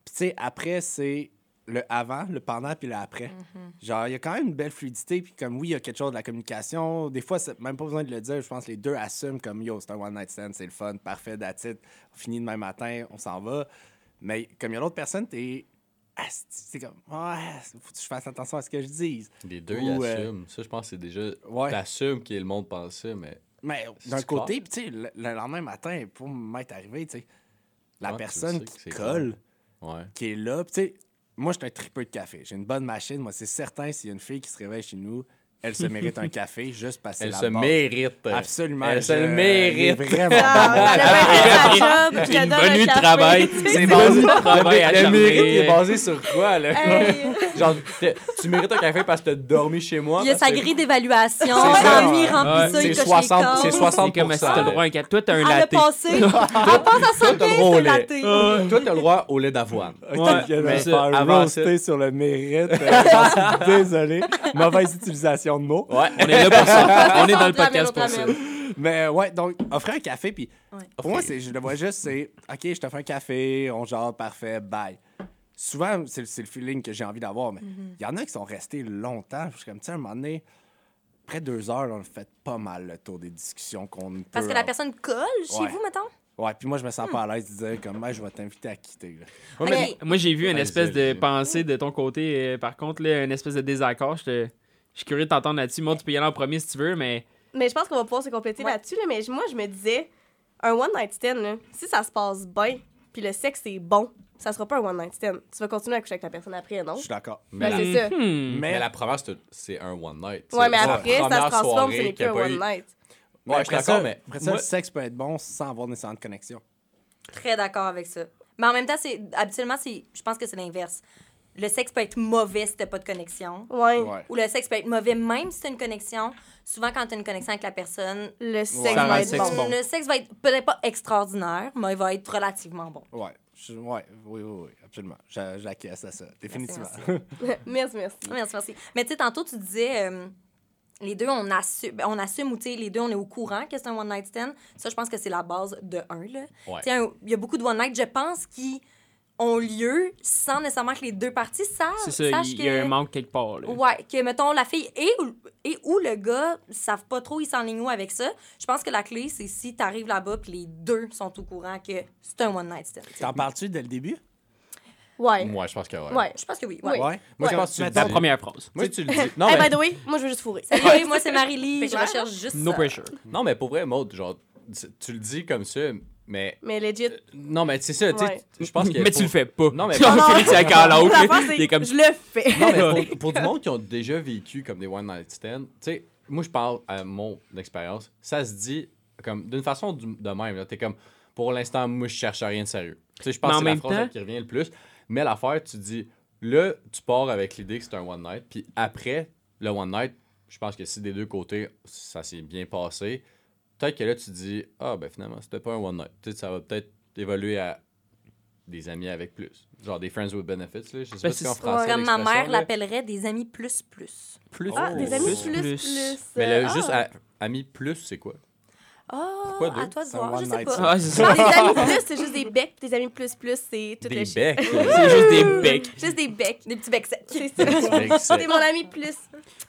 Puis, tu sais, après, c'est le avant, le pendant, puis le après. Mm-hmm. Genre, il y a quand même une belle fluidité, puis comme, oui, il y a quelque chose de la communication. Des fois, c'est même pas besoin de le dire. Je pense que les deux assument comme, yo, c'est un one night stand, c'est le fun, parfait, that's it. On finit demain matin, on s'en va. Mais comme il y a l'autre personne, t'es. C'est- comme, ouais, faut que je fasse attention à ce que je dise. Les deux, ils euh, assument. Ça, je pense que c'est déjà. Ouais. T'assumes que le monde pense ça, mais. Mais d'un côté, tu sais, le, le lendemain matin, pour m'être arrivé, tu sais, la personne qui colle, Ouais. qui est là, tu sais, moi, je suis un tripeux de café. J'ai une bonne machine. Moi, c'est certain, s'il y a une fille qui se réveille chez nous, elle se mérite un café juste parce que c'est Elle la se mérite. Absolument. Elle se je- le mérite. elle est Vraiment Ah, bonne. elle a bien fait sa job, je te Une nuit de travail. C'est basé sur le travail Le acharné. mérite est basé sur quoi, là? Hey. Genre, tu mérites un café parce que t'as dormi chez moi. Il y a sa grille d'évaluation. Lui, il remplit ça, il C'est coche 60 les cases. c'est 60 C'est comme si t'as droit à un café? Toi, t'as un Elle a latte. passé. Elle passe à le 75, droit au c'est lait. latte. Toi, t'as le droit au lait d'avoine. Je vais faire roaster sur le mérite. Euh, désolé. Mauvaise utilisation de mots. Ouais. On est là pour ça. On est dans le podcast pour ça. Mais ouais, donc, offrir un café, puis Ouais. pour moi, c'est, je le vois juste, c'est OK, je te fais un café, on genre, parfait, bye. Souvent, c'est, le feeling que j'ai envie d'avoir, mais Mm-hmm. il y en a qui sont restés longtemps. Je suis comme, tu sais, à un moment donné, après deux heures, on fait pas mal le tour des discussions qu'on peut Parce que la avoir. personne colle chez Ouais. vous, mettons? Ouais, puis moi, je me sens pas à l'aise de dire, comme, Ouais, je vais t'inviter à quitter. là. Ouais, mais Ok. Moi, j'ai vu une espèce de pensée de ton côté. euh, par contre, là, une espèce de désaccord. Je te- je suis curieux de t'entendre là-dessus. Moi, tu peux y aller en premier si tu veux, mais Mais je pense qu'on va pouvoir se compléter Ouais. là-dessus. Là, mais moi, je me disais, un one night stand, là, si ça se passe bien, puis le sexe est bon, ça sera pas un one night stand. Tu vas continuer à coucher avec la personne après, non? Je suis d'accord. Mais, Ben, la, c'est ça. Hmm. mais la première, c'est- c'est un one night. Ouais, mais C'est la après, ça se transforme, soirée ce n'est qu'il y a plus un eu- one night. Mais Ouais, je suis après ça, d'accord, mais après ça, moi- le sexe peut être bon sans avoir nécessairement de connexion. Très d'accord avec ça. Mais en même temps, c'est habituellement, c'est, je pense que c'est l'inverse. Le sexe peut être mauvais si t'as pas de connexion. Ouais. Ouais. Ou le sexe peut être mauvais même si t'as une connexion. Souvent, quand t'as une connexion avec la personne, Le sexe va le être sexe bon. bon. le sexe va être peut-être pas extraordinaire, mais il va être relativement bon. Ouais. Je- ouais, oui, oui, oui, absolument. J'a- J'acquiesce à ça, définitivement. merci, merci. Merci, merci. Mais tu sais, tantôt, tu disais, euh, les deux, on assume, on assume ou tu sais, les deux, on est au courant que c'est un one night stand. Ça, je pense que c'est la base de un, là. Ouais. Il y a beaucoup de one night, je pense, qui ont lieu sans nécessairement que les deux parties savent. c'est ça, il y, a que- un manque quelque part. là. Ouais, que mettons la fille et ou, et ou le gars savent pas trop ils s'enlignent où avec ça. Je pense que la clé c'est si t'arrives là-bas puis les deux sont au courant que c'est un one night stand. T'en parles-tu dès le début? Ouais. Moi, je pense que ouais. Ouais. Je pense que oui. Ouais. Ouais. Moi, je pense que tu le La dis. première phrase. Moi, tu le dis. Non, Hey, mais, by the way, moi, je veux juste fourrer. Salut, moi c'est Marie-Lee, C'est je recherche juste No ça. pressure. non, mais pour vrai, Maud, genre, tu le dis comme ça, mais. Mais legit. Non, mais c'est ça, tu sais, je pense que. Mais pour- tu le fais pas. Non, mais- Non, non. Félix, c'est à l'autre. Comme je le fais. Non, mais pour, pour du monde qui ont déjà vécu comme des one night stands, tu sais, moi, je parle à mon expérience, ça se dit comme d'une façon du- de même. là. T'es comme, pour l'instant, moi, je cherche à rien de sérieux. Tu sais, je pense que c'est la même phrase temps- qui revient le plus. Mais l'affaire, tu dis, là, tu pars avec l'idée que c'est un one night, puis après le one night, je pense que si des deux côtés, ça s'est bien passé, peut-être que là, tu dis, ah, ben finalement, c'était pas un one night. Tu sais, ça va peut-être évoluer à des amis avec plus. Genre des friends with benefits, là. Je sais Ben, pas si en français. Comme ma mère là. l'appellerait des amis plus plus. Plus. Ah, Oh. des amis Plus, plus. Mais le, Ah. juste à- amis plus, c'est quoi? Oh, à toi de C'est un voir, je sais pas. Ah, Non, des amis plus, c'est juste des becs. Des amis plus plus, c'est tout Des becs. C'est juste des becs. Juste des becs. Des petits becs secs. C'est mon ami plus.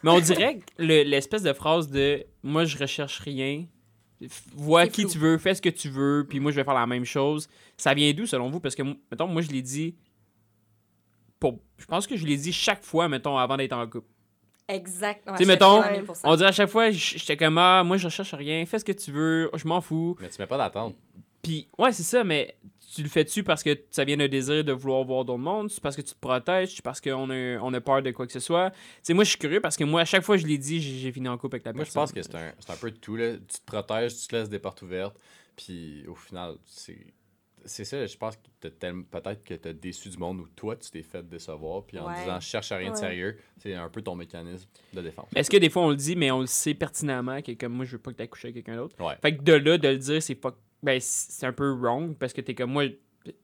Mais on dirait l'espèce de phrase de moi je recherche rien, vois qui flou. tu veux, fais ce que tu veux, puis moi je vais faire la même chose. Ça vient d'où selon vous? Parce que mettons moi je l'ai dit pour je pense que je l'ai dit chaque fois mettons avant d'être en couple. Exact. Ouais, Tu sais, mettons, suis d'accord à 1000%. On dirait à chaque fois j'étais comme ah moi je recherche rien, fais ce que tu veux, je m'en fous. Mais tu mets pas d'attente. Puis ouais, c'est ça mais tu le fais-tu parce que ça vient d'un désir de vouloir voir d'autres mondes, c'est parce que tu te protèges, c'est parce qu'on a, on a peur de quoi que ce soit? Tu sais, moi, je suis curieux parce que moi, à chaque fois que je l'ai dit, j'ai fini en couple avec la Moi, je personne. pense que c'est un, c'est un peu de tout. Là. Tu te protèges, tu te laisses des portes ouvertes. Puis au final, c'est. C'est ça, je pense que t'as tellement- peut-être que tu as déçu du monde où toi, tu t'es fait décevoir. Puis en Ouais. disant, je cherche à rien de Ouais. sérieux, c'est un peu ton mécanisme de défense. Est-ce que des fois on le dit, mais on le sait pertinemment que comme moi je veux pas que tu couché avec quelqu'un d'autre? Ouais. Fait que de là, de le dire, c'est pas. Ben, c'est un peu wrong parce que t'es comme moi,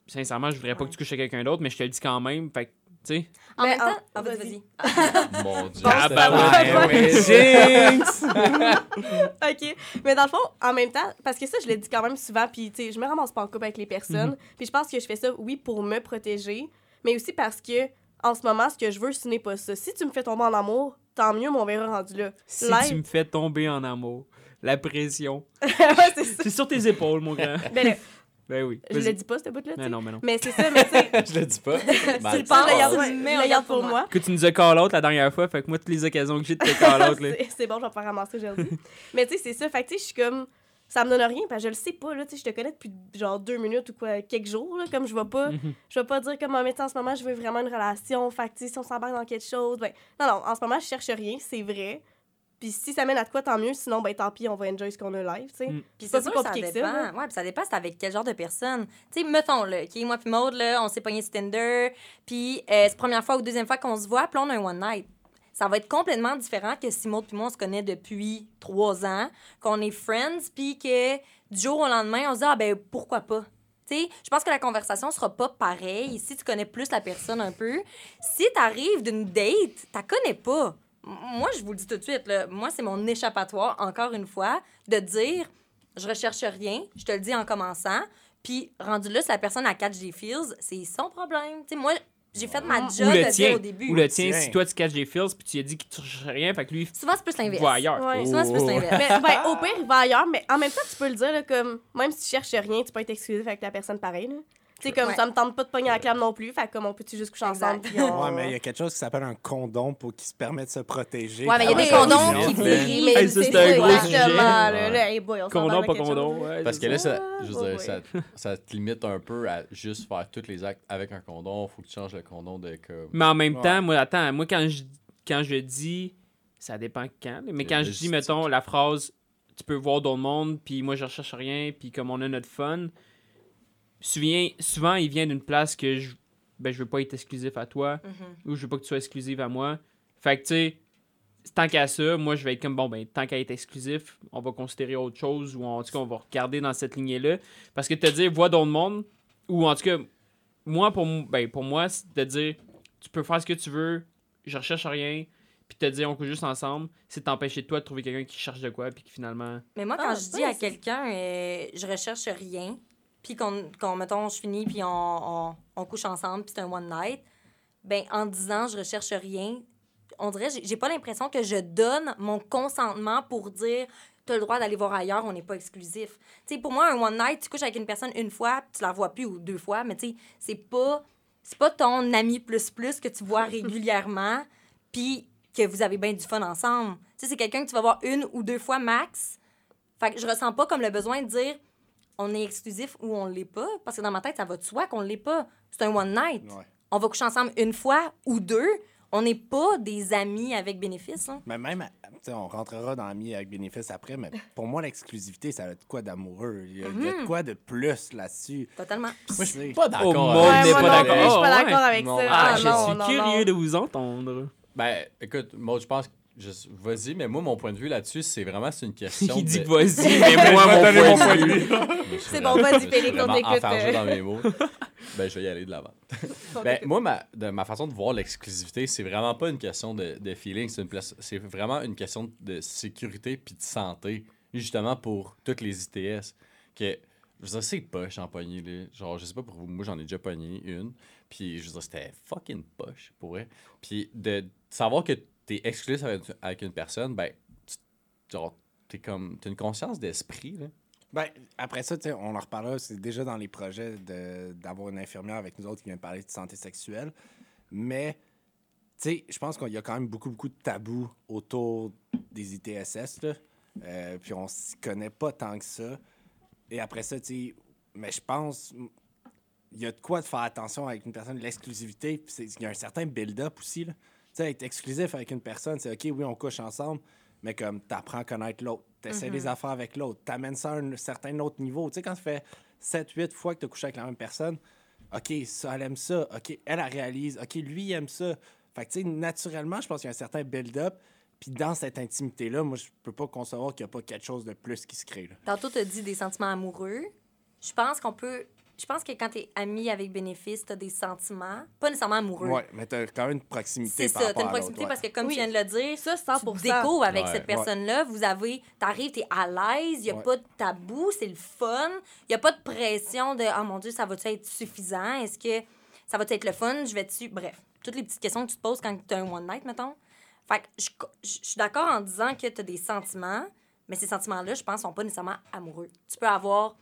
sincèrement, je voudrais pas que tu couches avec quelqu'un d'autre, mais je te le dis quand même. Fait que, tu sais. En Mais même temps, en- ah, vas-y. Mon Dieu. Ah, bah pas- ouais, ouais, jinx! OK. Mais dans le fond, en même temps, parce que ça, je le dis quand même souvent, puis tu sais, je me ramasse pas en couple avec les personnes. Mhm. Puis je pense que je fais ça, oui, pour me protéger, mais aussi parce que, en ce moment, ce que je veux, ce n'est pas ça. Si tu me fais tomber en amour, tant mieux, mon verra rendu là. Si Live- tu me fais tomber en amour, la pression. ouais, c'est ça. C'est sur tes épaules, mon grand. Ben, là, Ben oui. je le dis pas, ce bout-là, Mais sais. non, mais non. Mais c'est ça, mais tu sais, je le dis pas. Ben, Tu le tu penses, je le garde, tu ouais, le je mets, le on garde pour moi. Que tu nous as call out la dernière fois, fait que moi, toutes les occasions que j'ai de te call out, là. C'est- c'est bon, je vais faire ramasser aujourd'hui. mais tu sais, c'est ça. Fait que tu sais, je suis comme. Ça me donne rien, parce que je le sais pas, là. Tu sais, je te connais depuis genre deux minutes ou quoi, quelques jours, là. Comme je vais pas. Mhm. Je vais pas dire comme en médecin en ce moment, je veux vraiment une relation. Fait que tu sais, si on s'embarque dans quelque chose. Ben, non, non, en ce moment, je cherche rien, c'est vrai. Puis si ça mène à quoi, tant mieux. Sinon, ben tant pis, on va enjoy ce qu'on a live, tu sais. Mm. Puis pas c'est plus que ça compliqué que dépend. ça, ouais, puis ça dépend c'est avec quel genre de personne. Tu sais, mettons, là, OK, moi puis Maude, là, on s'est pogné sur Tinder, puis euh, c'est la première fois ou deuxième fois qu'on se voit, puis là, on a un one night. Ça va être complètement différent que si Maude puis moi, on se connaît depuis trois ans, qu'on est friends, puis que du jour au lendemain, on se dit, ah ben, pourquoi pas? Tu sais, je pense que la conversation sera pas pareille si tu connais plus la personne un peu. Si tu arrives d'une date, tu connais pas. Moi, je vous le dis tout de suite, là, moi, c'est mon échappatoire, encore une fois, de dire je recherche rien, je te le dis en commençant, puis rendu là, si la personne a catch des feels, c'est son problème. Tu sais, moi, j'ai fait ma Ou job le tien. au début. Ou le tien, Tiens. si toi tu catches des feels, puis tu lui as dit que tu cherches rien, fait que lui, Souvent, c'est plus l'inverse. va ailleurs. Ouais. Souvent, c'est plus Oh. l'inverse. Mais ben, au pire, il va ailleurs, mais en même temps, tu peux le dire, là, comme, même si tu cherches rien, tu peux être exclusif avec la personne pareil, là. Tu sais, comme, Ouais. ça me tente pas de pogner la clame non plus, fait que comme, on peut-tu juste coucher ensemble, Exact. puis on... Ouais, mais il y a quelque chose qui s'appelle un condom pour qui se permet de se protéger. Ouais, mais il y a quand des condoms qui brillent. Mais c'est un gros exactement, sujet. Condom, pas condom. Parce que là, ça. ça, je veux Ouais, dire, ouais. ça, ça te limite un peu à juste faire tous les actes avec un condom. Faut que tu changes le condom de comme. Mais en même temps, moi, attends, moi, quand je, quand je dis, ça dépend quand, mais quand je dis, mettons, la phrase, tu peux voir d'autres mondes, puis moi, je recherche rien, puis comme on a notre fun, souvent, souvent il vient d'une place que je, ben, je veux pas être exclusif à toi, Mhm. ou je veux pas que tu sois exclusive à moi. Fait que, tu sais, tant qu'à ça, moi, je vais être comme, bon, ben, tant qu'à être exclusif, on va considérer autre chose, ou en tout cas, on va regarder dans cette lignée-là. Parce que te dire, vois d'autres mondes, ou en tout cas, moi, pour, ben, pour moi, c'est de dire, tu peux faire ce que tu veux, je recherche rien, puis te dire, on couche juste ensemble, c'est t'empêcher de toi de trouver quelqu'un qui cherche de quoi, puis qui finalement. Mais moi, quand Ah, je dis à quelqu'un, euh, je recherche rien, puis qu'on, qu'on, mettons, je finis, puis on, on, on couche ensemble, puis c'est un one night, ben en disant je recherche rien, on dirait, j'ai, j'ai pas l'impression que je donne mon consentement pour dire tu as le droit d'aller voir ailleurs, on n'est pas exclusif. Tu sais, pour moi, un one night, tu couches avec une personne une fois, puis tu la vois plus ou deux fois, mais tu sais, c'est pas, c'est pas ton ami plus plus que tu vois régulièrement, puis que vous avez bien du fun ensemble. Tu sais, c'est quelqu'un que tu vas voir une ou deux fois max. Fait que je ressens pas comme le besoin de dire on est exclusif ou on l'est pas, parce que dans ma tête, ça va de soi qu'on l'est pas. C'est un one night. Ouais. On va coucher ensemble une fois ou deux. on n'est pas des amis avec bénéfice. hein. Mais même, tu sais, on rentrera dans Amis avec bénéfice après, mais pour moi, l'exclusivité, ça a de quoi d'amoureux. Il y a, il y a de quoi de plus là-dessus. Totalement. Moi, je suis pas Oh, d'accord. Pas d'accord. plus, Je suis pas Ah, ouais. d'accord avec Non. ça. Ah, Ah, je non, suis non, curieux non. de vous entendre. Ben, écoute, moi, je pense que. Je- Vas-y, mais moi, mon point de vue là-dessus, c'est vraiment c'est une question. Il dit de... vas-y, mais moi, mon point de vue. C'est bon, vas-y, Félix, on enfargé euh. dans mes mots. ben, je vais y aller de l'avant. Ben, moi, ma, de ma façon de voir l'exclusivité, c'est vraiment pas une question de, de feeling, c'est, une place- c'est vraiment une question de sécurité puis de santé, justement pour toutes les ITS. Que, je veux dire, c'est poche en poignée, là. Genre, je sais pas pour vous, moi j'en ai déjà pogné une, puis je veux dire, c'était fucking poche pour vrai. Puis de savoir que t'es exclusif avec, une personne, ben, genre, t'es comme, t'as une conscience d'esprit, là. Ben, après ça, on en reparlera, c'est déjà dans les projets d'avoir une infirmière avec nous autres qui vient parler de santé sexuelle. Mais, tu sais, je pense qu'il y a quand même beaucoup, beaucoup de tabous autour des ITSS, là. Euh, puis on s'y connaît pas tant que ça. Et après ça, tu mais je pense, il y a de quoi de faire attention avec une personne, l'exclusivité, il y a un certain build-up aussi, là. Tu sais, être exclusif avec une personne, c'est OK, oui, on couche ensemble, mais comme t'apprends à connaître l'autre, t'essaies des affaires avec l'autre, t'amènes ça à un certain autre niveau. Tu sais, quand ça fait 7-8 fois que t'as couché avec la même personne, OK, ça, elle aime ça, OK, elle, elle réalise, OK, lui, il aime ça. Fait que, tu sais, naturellement, je pense qu'il y a un certain build-up, puis dans cette intimité-là, moi, je peux pas concevoir qu'il n'y a pas quelque chose de plus qui se crée, là. Tantôt, tu as dit des sentiments amoureux. Je pense qu'on peut. Je pense que quand tu es ami avec bénéfice, tu as des sentiments, pas nécessairement amoureux. Ouais, mais t'as quand même une proximité C'est ça, tu as une proximité parce que, comme Oui. tu viens de le dire, Ça, tu 100 te découvres avec Ouais. cette personne-là. Vous avez, t'arrives, t'es à l'aise, il n'y a Ouais. pas de tabou, c'est le fun. Il n'y a pas de pression de « Oh mon Dieu, ça va-tu être suffisant? Est-ce que ça va-tu être le fun? Je vais-tu... » Bref, toutes les petites questions que tu te poses quand tu as un one-night, mettons. Fait que je, je- je suis d'accord en disant que tu as des sentiments, mais ces sentiments-là, je pense, sont pas nécessairement amoureux. Tu peux avoir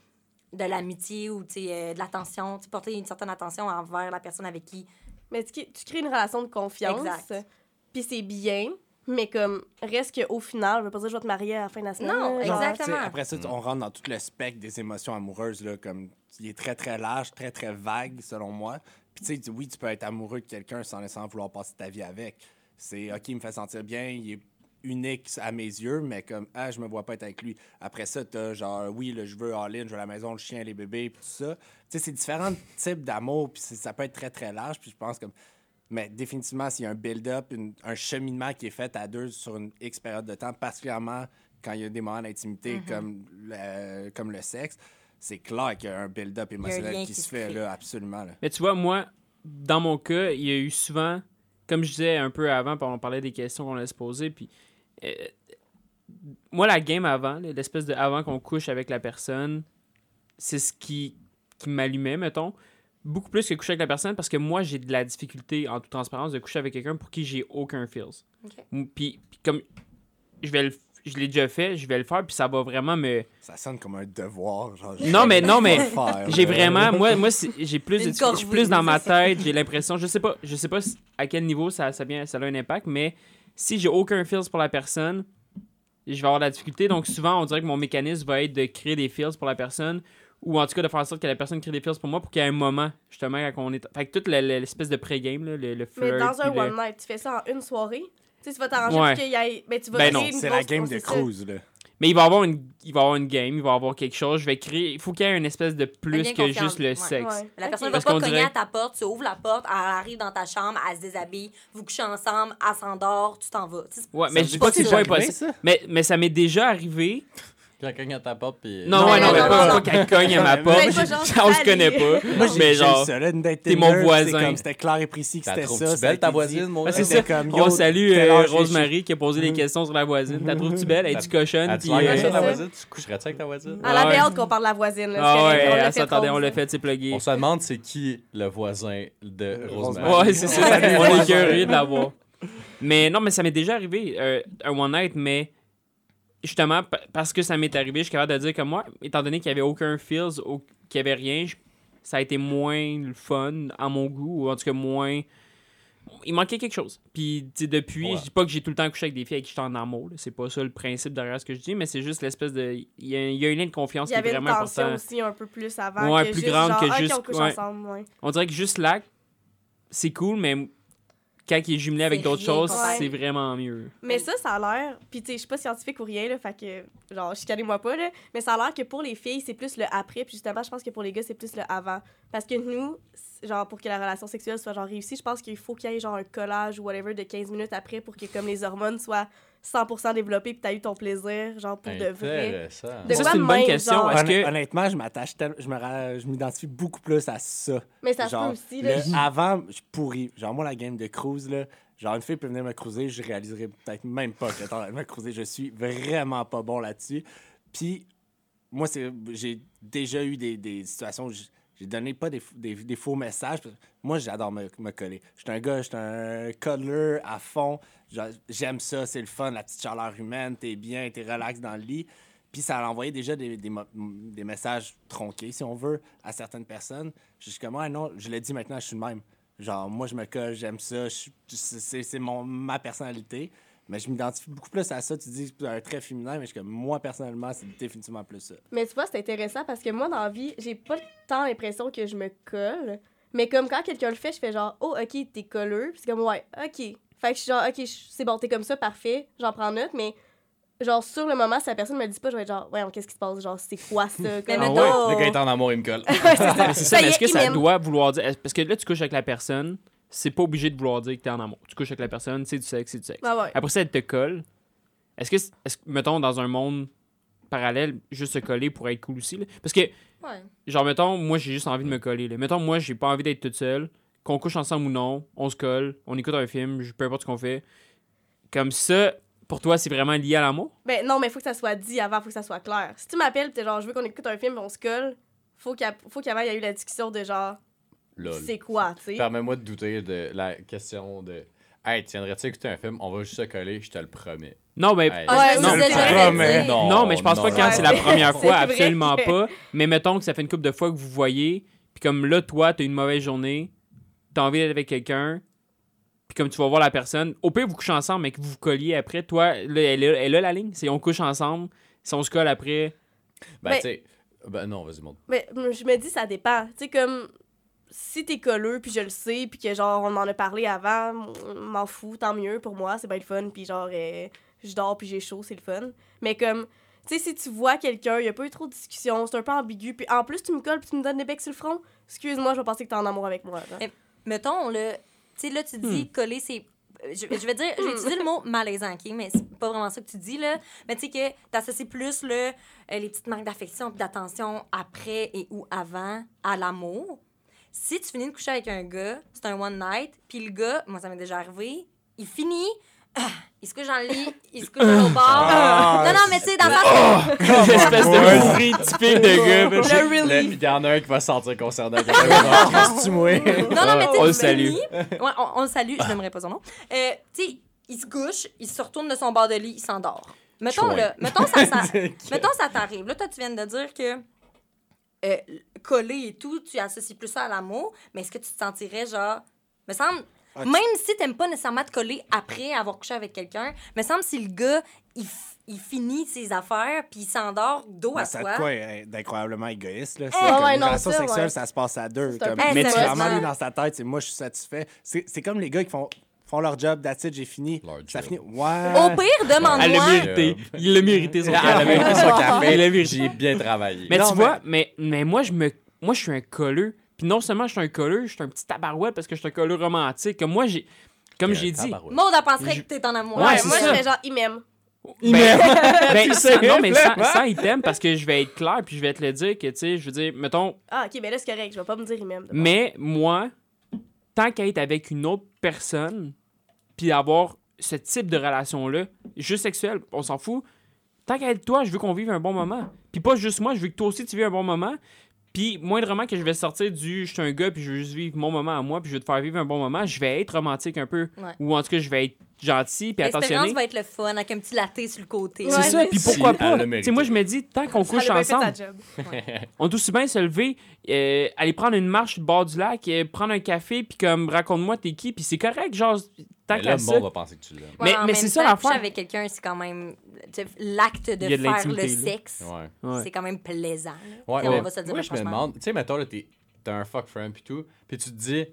de l'amitié ou tu sais, euh, de l'attention, porter une certaine attention envers la personne avec qui Mais tu, tu crées une relation de confiance. Exact. Puis c'est bien. Mais comme, reste qu'au final, je veux pas dire que je vais te marier à la fin de la semaine. Non, genre. exactement. Après ça, on rentre dans tout le spectre des émotions amoureuses, là, comme il est très, très large, très, très vague, selon moi. Puis, tu sais, tu- oui, tu peux être amoureux de quelqu'un sans nécessairement vouloir passer ta vie avec. C'est OK, il me fait sentir bien, il est unique à mes yeux, mais comme, ah, je me vois pas être avec lui. Après ça, t'as genre, oui, là, je veux all-in, je veux la maison, le chien, les bébés, puis tout ça. Tu sais, c'est différents types d'amour, puis ça peut être très, très large, puis je pense comme. Mais définitivement, s'il y a un build-up, un cheminement qui est fait à deux sur une X période de temps, particulièrement quand il y a des moments d'intimité Mm-hmm. comme, le, comme le sexe, c'est clair qu'il y a un build-up émotionnel qui, qui se fait, là, absolument. Là. Mais tu vois, moi, dans mon cas, il y a eu souvent, comme je disais un peu avant, on parlait des questions qu'on allait se poser, puis euh, moi, la game avant, l'espèce de avant qu'on couche avec la personne, c'est ce qui, qui m'allumait, mettons, beaucoup plus que coucher avec la personne, parce que moi, j'ai de la difficulté, en toute transparence, de coucher avec quelqu'un pour qui j'ai aucun feels. Puis, puis comme je vais le je l'ai déjà fait, je vais le faire, puis ça va vraiment me... Ça sonne comme un devoir. Genre, Non, mais- non, mais J'ai vraiment, moi, moi j'ai plus, de, corvée, plus dans ma tête, j'ai l'impression, je sais pas, je sais pas à quel niveau ça, ça, vient, ça a un impact, mais si j'ai aucun feels pour la personne, je vais avoir de la difficulté. Donc souvent, on dirait que mon mécanisme va être de créer des feels pour la personne, ou en tout cas de faire en sorte que la personne crée des feels pour moi pour qu'il y ait un moment, justement, quand on est. Fait que toute l'espèce de pré-game, le, le Mais dans un le- one night, tu fais ça en une soirée? Tu sais, tu vas t'arranger Ouais. pour qu'il y ait. Ben, tu vas Ben non, C'est la game de cruise. Là. Mais il va y avoir une, il va avoir une game, il va y avoir quelque chose. Je vais créer. Il faut qu'il y ait une espèce de plus que juste le ouais. sexe. Ouais. La personne ne va Parce pas qu'on cogner dirait- à ta porte, tu ouvres la porte, elle arrive dans ta chambre, elle se déshabille, vous couchez ensemble, elle s'endort, tu t'en vas. Ouais, mais je dis pas que c'est pas impossible. Mais, mais ça m'est déjà arrivé. Puis elle cogne à ta porte, puis. Non, Non, mais pas, pas qu'elle cogne à ma porte. On se salut. connaît pas. Moi, j'ai mais genre, t'es mon voisin. C'était clair et précis que c'était ça. belle ta voisine, mon Ah, gars? c'est comme, on salue euh, Rosemary qui a posé des questions sur la voisine. T'as trouves-tu belle? Es-tu cochonne? Euh? Tu coucherais-tu avec ta voisine? Elle avait Ouais. hâte qu'on parle de la voisine. Là, Ah ouais, on l'a elle s'attendait, on l'a fait, c'est plugué. On se demande c'est qui le voisin de Rosemary? Rosemary. Ouais, c'est ça. On est curieux de l'avoir. Mais non, mais ça m'est déjà arrivé, euh, un one night, mais justement, pa- parce que ça m'est arrivé, je suis capable de dire que moi, étant donné qu'il n'y avait aucun feels, au- qu'il n'y avait rien, je- ça a été moins le fun à mon goût, ou en tout cas moins. Il manquait quelque chose. Puis, tu sais, depuis, Ouais. je dis pas que j'ai tout le temps couché avec des filles avec qui j'étais en amour, là. c'est pas ça le principe derrière ce que je dis, mais c'est juste l'espèce de. Il y, a, il y a un lien de confiance Il y qui est avait une vraiment tension aussi un peu plus avant. Ouais, que plus juste, grande genre, que Ah, juste- on couche ouais. ensemble, ouais. On dirait que juste l'acte, c'est cool, mais quand il est jumelé avec d'autres choses, c'est vraiment mieux. Mais ça, ça a l'air. Puis, tu sais, je suis pas scientifique ou rien, là. Fait que, genre, chicanez-moi pas, là. Mais ça a l'air que pour les filles, c'est plus le après. Puis, justement, je pense que pour les gars, c'est plus le avant. Parce que nous, genre, pour que la relation sexuelle soit, genre, réussie, je pense qu'il faut qu'il y ait, genre, un collage ou whatever de 15 minutes après pour que, comme, les hormones soient 100% développées. Puis, t'as eu ton plaisir, genre, pour de vrai. De Ça, c'est une bonne même, question. genre? Honn- que- Honnêtement, je m'attache tel- je me ra- je m'identifie beaucoup plus à ça. Mais ça se Genre, peut aussi, là. le avant, je pourris. Genre, moi, la game de cruise, là, genre, une fille peut venir me cruiser, je réaliserai peut-être même pas que elle me cruiser. Je suis vraiment pas bon là-dessus. Puis, moi, c'est j'ai déjà eu des, des situations où j'ai donné pas des, des, faux messages. Moi, j'adore me, me coller. Je suis un gars, je suis un cuddler à fond. J'aime ça, c'est le fun, la petite chaleur humaine, t'es bien, t'es relax dans le lit. Puis ça a envoyé déjà des, des, messages tronqués, si on veut, à certaines personnes. Je suis comme, ah non, je l'ai dit maintenant, je suis le même. Genre, moi, je me colle, j'aime ça, c'est ma personnalité. Mais je m'identifie beaucoup plus à ça. Tu dis que c'est un trait féminin, mais je comme, moi, personnellement, c'est définitivement plus ça. Mais tu vois, c'est intéressant parce que moi, dans la vie, j'ai pas tant l'impression que je me colle. Mais comme quand quelqu'un le fait, je fais genre, oh, ok, t'es colleux. Puis c'est comme, ouais, ok. Fait que je suis genre, ok, c'est bon, t'es comme ça, parfait, j'en prends note. Mais genre, sur le moment, si la personne me le dit pas, je vais être genre, ouais, qu'est-ce qui se passe? Genre, c'est quoi ça? Mais Comme- mettons- Le gars est en amour, il me colle. C'est ça, Ça y mais est, est-ce que ça doit vouloir dire. Parce que là, tu couches avec la personne, c'est pas obligé de vouloir dire que t'es en amour. Tu couches avec la personne, c'est du sexe, c'est du sexe. Ah ouais. Après ça, elle te colle. Est-ce que, mettons, dans un monde parallèle, juste se coller pourrait être cool aussi? là? Parce que, Ouais. genre, mettons, moi, j'ai juste envie de me coller. Là. Mettons, moi, j'ai pas envie d'être toute seule. Qu'on couche ensemble ou non, on se colle, on écoute un film, peu importe ce qu'on fait. Comme ça, pour toi, c'est vraiment lié à l'amour? Ben non, mais faut que ça soit dit avant, faut que ça soit clair. Si tu m'appelles, t'es genre, je veux qu'on écoute un film, on se colle, faut qu'il y a- faut qu'avant, il y ait eu la discussion de genre. C'est quoi, tu sais? Permets-moi de douter de la question de Hey, tiendrais-tu écouter un film? On va juste se coller, je te le promets. Non, mais. Hey, Ouais, non, le dire. Non, mais je pense pas non, quand non. c'est la première fois, absolument pas. Mais mettons que ça fait une couple de fois que vous voyez, puis comme là, toi, t'as une mauvaise journée, t'as envie d'être avec quelqu'un, puis comme tu vas voir la personne, au pire, vous couchez ensemble, mais que vous vous colliez après, toi, là, elle, a- elle a la ligne, c'est on couche ensemble, si on se colle après. Ben, tu sais. Ben non, vas-y, montre. Mais je me dis, ça dépend. Tu sais, comme si t'es colleux, puis je le sais, puis que genre, on en a parlé avant, m'en fous, tant mieux pour moi, c'est bien le fun, puis genre, euh, je dors, puis j'ai chaud, c'est le fun. Mais comme, tu sais, si tu vois quelqu'un, il y a pas eu trop de discussion, c'est un peu ambigu, puis en plus, tu me colles, puis tu me donnes des becs sur le front, excuse-moi, je vais penser que t'es en amour avec moi. Mais- Mettons, là, tu sais, là, tu dis coller, c'est. Je, je vais dire, je vais utiliser le mot malaisant, OK? Mais c'est pas vraiment ça que tu dis, là. Mais tu sais que t'associes plus, là, euh, les petites marques d'affection et d'attention après et ou avant à l'amour. Si tu finis de coucher avec un gars, c'est un one night, puis le gars, moi, ça m'est déjà arrivé, il finit, ah, il se couche dans le lit, il se couche au bord. Ah, non, non, mais tu sais, dans le sens que- L'espèce de bruit typique de gars. Le Le- relief. Il y en a un qui va se sentir concerné. Reste-tu moi? Non, non, mais tu sais, On le salue. Ouais, on, le salue, je n'aimerais pas son nom. Euh, tu sais, il se couche, il se retourne de son bord de lit, il s'endort. Mettons, là, mettons, ça, ça, mettons, ça t'arrive. Là, toi, tu viens de dire que euh, coller et tout, tu associes plus ça à l'amour, mais est-ce que tu te sentirais genre. Me semble. Ah, tu- Même si t'aimes pas nécessairement te coller après avoir couché avec quelqu'un, me semble si le gars, il, il finit ses affaires puis il s'endort dos à Ben, ça toi. quoi hein, d'incroyablement égoïste. Là. C'est comme ouais, une non, relation ça, sexuelle, ouais. ça se passe à deux. Comme, Mais tu- vraiment, lui, dans sa tête, c'est moi, je suis satisfait. C'est comme les gars qui font, font leur job, that's it, j'ai fini. Leur Ça job. finit. Au Ouais. pire, Elle l'a demande-moi. mérité. Il l'a mérité, son Elle a café. mérité son café. Il l'a mérité. J'ai bien travaillé. Mais Non, tu mais- vois, mais, mais moi, je me, moi, je suis un colleux. Puis non seulement je suis un colleux, je suis un petit tabarouette parce que je suis un colleux romantique. Comme moi, j'ai, comme j'ai dit. Maud, elle penserait que t'es en amour. Ouais, Ouais, c'est moi, je fais genre, il m'aime. ben, ben, sans- non, mais sans, sans item, parce que je vais être clair, puis je vais te le dire que, tu sais, je veux dire, mettons, Ah, ok, ben là, c'est correct, je vais pas me dire il m'aime. mais moi, tant qu'à être avec une autre personne, puis avoir ce type de relation-là, juste sexuelle, on s'en fout. Tant qu'à être toi, je veux qu'on vive un bon moment. Puis pas juste moi, je veux que toi aussi tu vives un bon moment. Puis moindrement que je vais sortir du je suis un gars puis je veux juste vivre mon moment à moi puis je veux te faire vivre un bon moment, je vais être romantique un peu Ouais. ou en tout cas je vais être gentil puis L'expérience attentionné. va être le fun avec un petit latte sur le côté. Ouais, C'est ça, mais puis pourquoi pas? Tu sais moi je me dis tant qu'on couche ensemble, on peut aussi bien se lever, euh, aller prendre une marche au bord du lac, euh, prendre un café puis comme raconte-moi t'es qui puis c'est correct genre tant Mais qu'à le ça. va penser que tu l'aimes. Mais- en mais même c'est ça l'affaire. coucher avec quelqu'un, c'est quand même l'acte de, faire le sexe. Ouais. Ouais. C'est quand même plaisant. Ouais, mais on va se dire moi, je me demande, tu sais, mettons, là, t'es- t'as un fuck friend pis tout, pis tu te dis,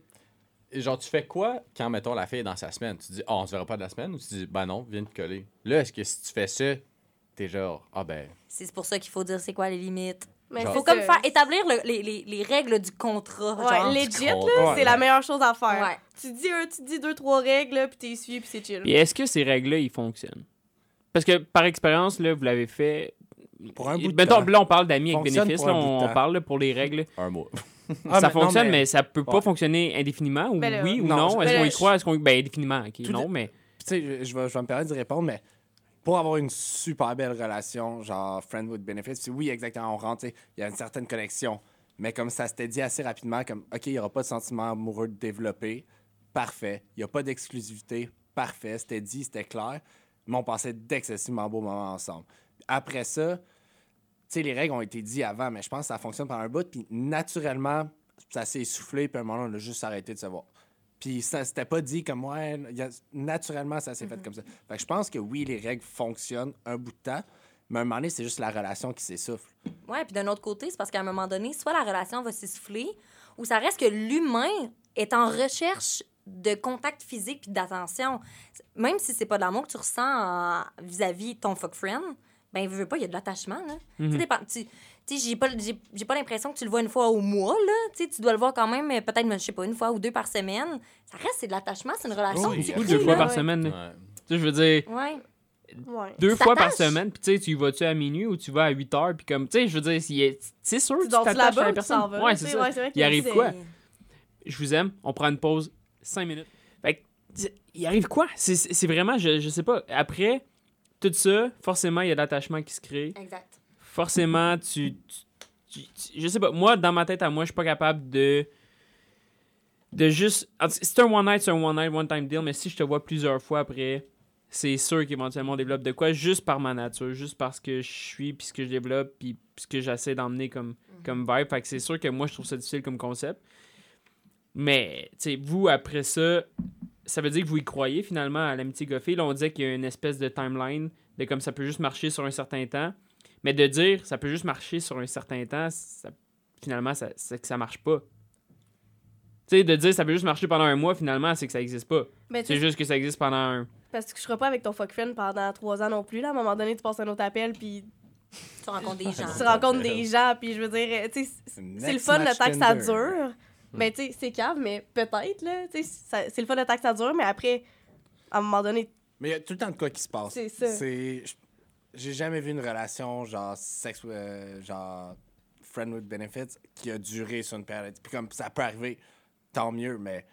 genre, tu fais quoi quand, mettons, la fille est dans sa semaine? Tu dis, oh, on se verra pas de la semaine? Ou tu dis, ben non, viens te coller. Là, est-ce que si tu fais ça, t'es genre, ah ben, C'est pour ça qu'il faut dire c'est quoi les limites. Mais Genre- faut comme faire établir le- les, les, les règles du contrat. Ouais, genre. legit, là, Ouais. c'est la meilleure chose à faire. Ouais. Tu dis, un, tu dis deux, trois règles, puis t'es suivi, puis c'est chill. Puis est-ce que ces règles-là, ils fonctionnent? Parce que par expérience, là, vous l'avez fait. Pour un bout de Mettons, temps. là, on parle d'amis avec Fonctionne bénéfice, pour là, on, parle là, pour les règles. un mois. Ah, ça mais- non, fonctionne, mais... ça peut pas Ouais. fonctionner indéfiniment, ou Ben là, oui ou non, Est-ce qu'on y croit? Est-ce qu'on... Ben, indéfiniment, ok, Tout non, mais... Tu sais, je, je vais, je vais me permettre de répondre, mais pour avoir une super belle relation, genre friend with benefits, oui, exactement, on rentre, il y a une certaine connexion. Mais comme ça s'était dit assez rapidement, comme, OK, il n'y aura pas de sentiment amoureux développé, parfait. Il n'y a pas d'exclusivité, parfait. C'était dit, c'était clair. Mais on passait d'excessivement beaux moments ensemble. Après ça, sais, les règles ont été dites avant, mais je pense que ça fonctionne par un bout, puis naturellement, ça s'est essoufflé, puis à un moment, on a juste arrêté de se voir. Puis ça c'était pas dit comme ouais, il y a- naturellement ça s'est fait comme ça. Fait que je pense que oui, les règles fonctionnent un bout de temps, mais à un moment donné, c'est juste la relation qui s'essouffle. Ouais, puis d'un autre côté, c'est parce qu'à un moment donné, soit la relation va s'essouffler, ou ça reste que l'humain est en recherche de contact physique puis d'attention. Même si c'est pas de l'amour que tu ressens en- vis-à-vis ton fuck friend, ben, veux, pas, il y a de l'attachement, là. Tu sais, dépend- tu- sais, j'ai pas, j'ai, j'ai pas l'impression que tu le vois une fois au mois, là. Tu sais, tu dois le voir quand même, euh, peut-être, je sais pas, une fois ou deux par semaine. Ça reste, c'est de l'attachement, c'est une relation. Oui, Ou deux fois là. par ouais. semaine. Ouais. Tu sais, je veux dire, Ouais. Ouais. deux fois par semaine, puis tu sais, tu y vas-tu à minuit ou tu vas à 8 heures, puis comme, tu sais, je veux dire, si- c'est sûr, Tu tu t'attaches à la personne? vas, Ouais, c'est ça. ouais, c'est vrai Il arrive que quoi? je vous aime, on prend une pause 5 minutes. Fait que, il arrive quoi? C'est vraiment, je, je sais pas, après tout ça, forcément, il y a l'attachement qui se crée. Exact. Forcément, tu, tu- tu- tu- Je sais pas, moi, dans ma tête à moi, je suis pas capable de. De juste. c'est un one night, c'est un one night, one time deal, mais si je te vois plusieurs fois après, c'est sûr qu'éventuellement on développe de quoi, juste par ma nature, juste parce que je suis, puis ce que je développe, puis ce que j'essaie d'emmener comme, comme vibe. Fait que c'est sûr que moi, je trouve ça difficile comme concept. Mais, tu sais, vous, après ça, ça veut dire que vous y croyez finalement à l'amitié goffée. Là, on disait qu'il y a une espèce de timeline de comme ça peut juste marcher sur un certain temps. Mais de dire ça peut juste marcher sur un certain temps, ça- finalement, ça, c'est que ça marche pas. Tu sais, de dire ça peut juste marcher pendant un mois, finalement, c'est que ça existe pas. Ben, C'est juste que ça existe pendant un. Parce que je serai pas avec ton fuck friend pendant trois ans non plus. Là. À un moment donné, tu passes un autre appel, puis Tu rencontres des gens. tu rencontres des gens, puis je veux dire, tu sais, c'est le fun le temps que ça dure. Mais tu sais, c'est cave, mais peut-être, là. Tu sais, c'est le fun le temps que ça dure, mais après, à un moment donné, Mais il y a tout le temps de quoi qui se passe. C'est ça. J'ai jamais vu une relation genre sex, euh, genre friend with benefits qui a duré sur une période. Puis comme ça peut arriver, tant mieux, mais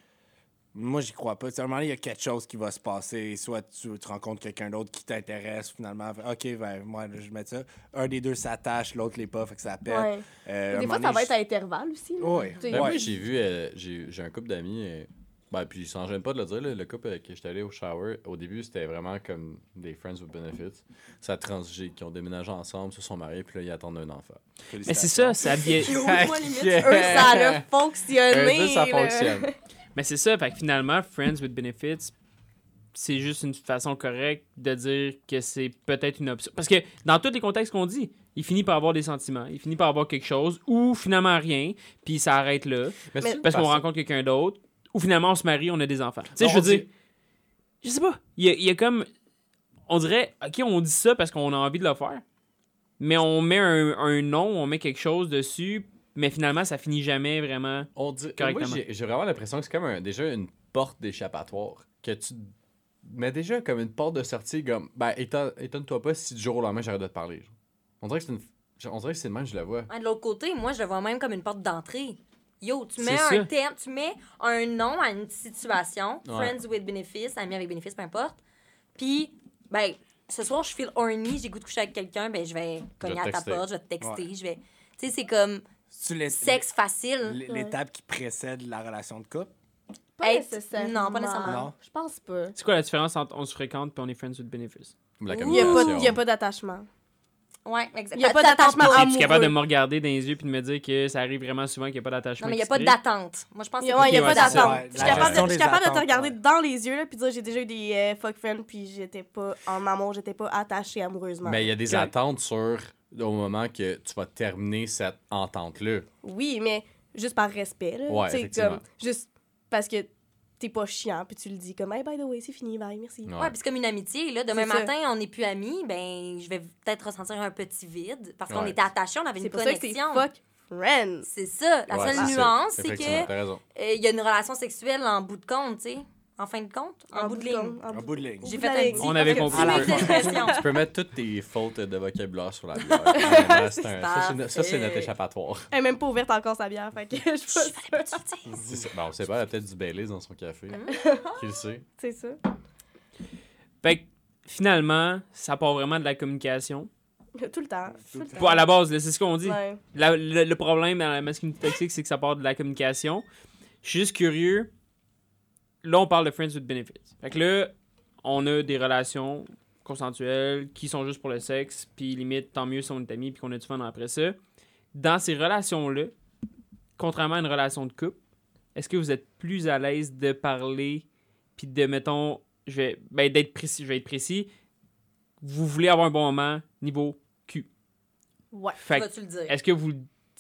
moi j'y crois pas. À un moment donné, il y a quelque chose qui va se passer. Soit tu, tu rencontres quelqu'un d'autre qui t'intéresse finalement. Ok, ben moi je mets ça. Un des deux s'attache, l'autre l'est pas, fait que ça pète. ouais. Euh, Des fois, ça va être à intervalles aussi. sais, Ben, Ouais. Moi, j'ai vu, euh, j'ai j'ai un couple d'amis, euh, ben, puis ils s'en gênent pas de le dire, là, le couple avec qui j'étais allé au shower, au début, c'était vraiment comme des friends with benefits. Ça a transigé, qui ont déménagé ensemble, se sont mariés, puis là, ils attendent un enfant. Mais c'est ça, ça moi, limite, eux, ça a fonctionné. Eux, ça fonctionne. Mais c'est ça, fait que finalement, Friends with Benefits, c'est juste une façon correcte de dire que c'est peut-être une option. Parce que dans tous les contextes qu'on dit, il finit par avoir des sentiments, il finit par avoir quelque chose, ou finalement rien, puis ça arrête là, Mais parce qu'on rencontre quelqu'un d'autre, ou finalement on se marie, on a des enfants. Tu sais, je veux dit- dire, je sais pas, il y a, il y a comme, on dirait, ok, on dit ça parce qu'on a envie de le faire, mais on met un, un nom, on met quelque chose dessus, mais finalement ça finit jamais vraiment. On dit, moi, Correctement. j'ai j'ai vraiment l'impression que c'est comme un- déjà une porte d'échappatoire. Que tu mets déjà comme une porte de sortie, comme, ben, éton- étonne-toi pas si du jour au lendemain j'arrête de te parler. On dirait que c'est une. On dirait que c'est le même, je la vois. Ouais, de l'autre côté, moi, je le vois même comme une porte d'entrée. Yo, tu mets un thème, tu mets un nom à une situation, Ouais. friends with benefits, amis avec bénéfices, peu importe. Puis, ben, ce soir, je feel horny, j'ai goût de coucher avec quelqu'un, ben, je vais cogner à ta porte, je vais te texter, je vais. Tu sais, c'est comme sexe facile. l'é- l'étape qui précède la relation de couple? Pas Être- nécessairement. non, pas nécessairement. Non? Je pense pas. C'est quoi la différence entre on se fréquente et on est Friends with Benefits? La Il n'y a, pas- communication. il y a pas d'attachement. Ouais, exactement. Il y a pas d'attachement amoureux. capable de me regarder dans les yeux puis de me dire que ça arrive vraiment souvent qu'il n'y a pas d'attachement? Non, mais il n'y a pas d'attente. Moi, je pense Il que n'y a, ouais, il y a pas d'attente. Ouais, Je suis capable, de, je suis de te regarder ouais. dans les yeux là, puis dire j'ai déjà eu des euh, fuck friends puis j'étais pas en amour, j'étais pas attachée amoureusement. Mais il y a des attentes sur au moment que tu vas terminer cette entente-là. Oui, mais juste par respect. Là. Ouais, effectivement. comme, juste parce que t'es pas chiant, puis tu le dis comme, hey, by the way, c'est fini, bye, merci. Ouais. Ouais, puis c'est comme une amitié. Là, demain ça. matin, on n'est plus amis, ben je vais peut-être ressentir un petit vide parce qu'on Ouais. était attachés, on avait une pour ça que c'est connexion. fuck friends. C'est ça. La Ouais, seule nuance, c'est que euh, il y a une relation sexuelle en bout de compte, tu sais. En fin de compte, en, bout de ligne. en En bout de ligne. J'ai fait un petit- On avait compris. Tu peux mettre toutes tes fautes de vocabulaire sur la bière. Un- ça, c'est no- ça, c'est notre échappatoire. Elle est même pas ouverte encore sa bière, fait que je suis pas. Ben, on sait pas, elle a peut-être du Baileys dans son café. Hein? Qui le sait? C'est ça. Fait que finalement, ça part vraiment de la communication. Tout le temps. Tout le temps. Bon, à la base, c'est ce qu'on dit. Ouais. La- le, le problème dans la masculinité toxique, c'est que ça part de la communication. Je suis juste curieux. Là, on parle de friends with benefits. Fait que là, on a des relations consensuelles qui sont juste pour le sexe, puis limite, tant mieux si on est amis, puis qu'on a du fun après ça. Dans ces relations-là, contrairement à une relation de couple, est-ce que vous êtes plus à l'aise de parler, puis de, mettons, je vais, ben, d'être précis, je vais être précis, vous voulez avoir un bon moment niveau cul. Ouais. Fait que Vas-tu le dire? est-ce que vous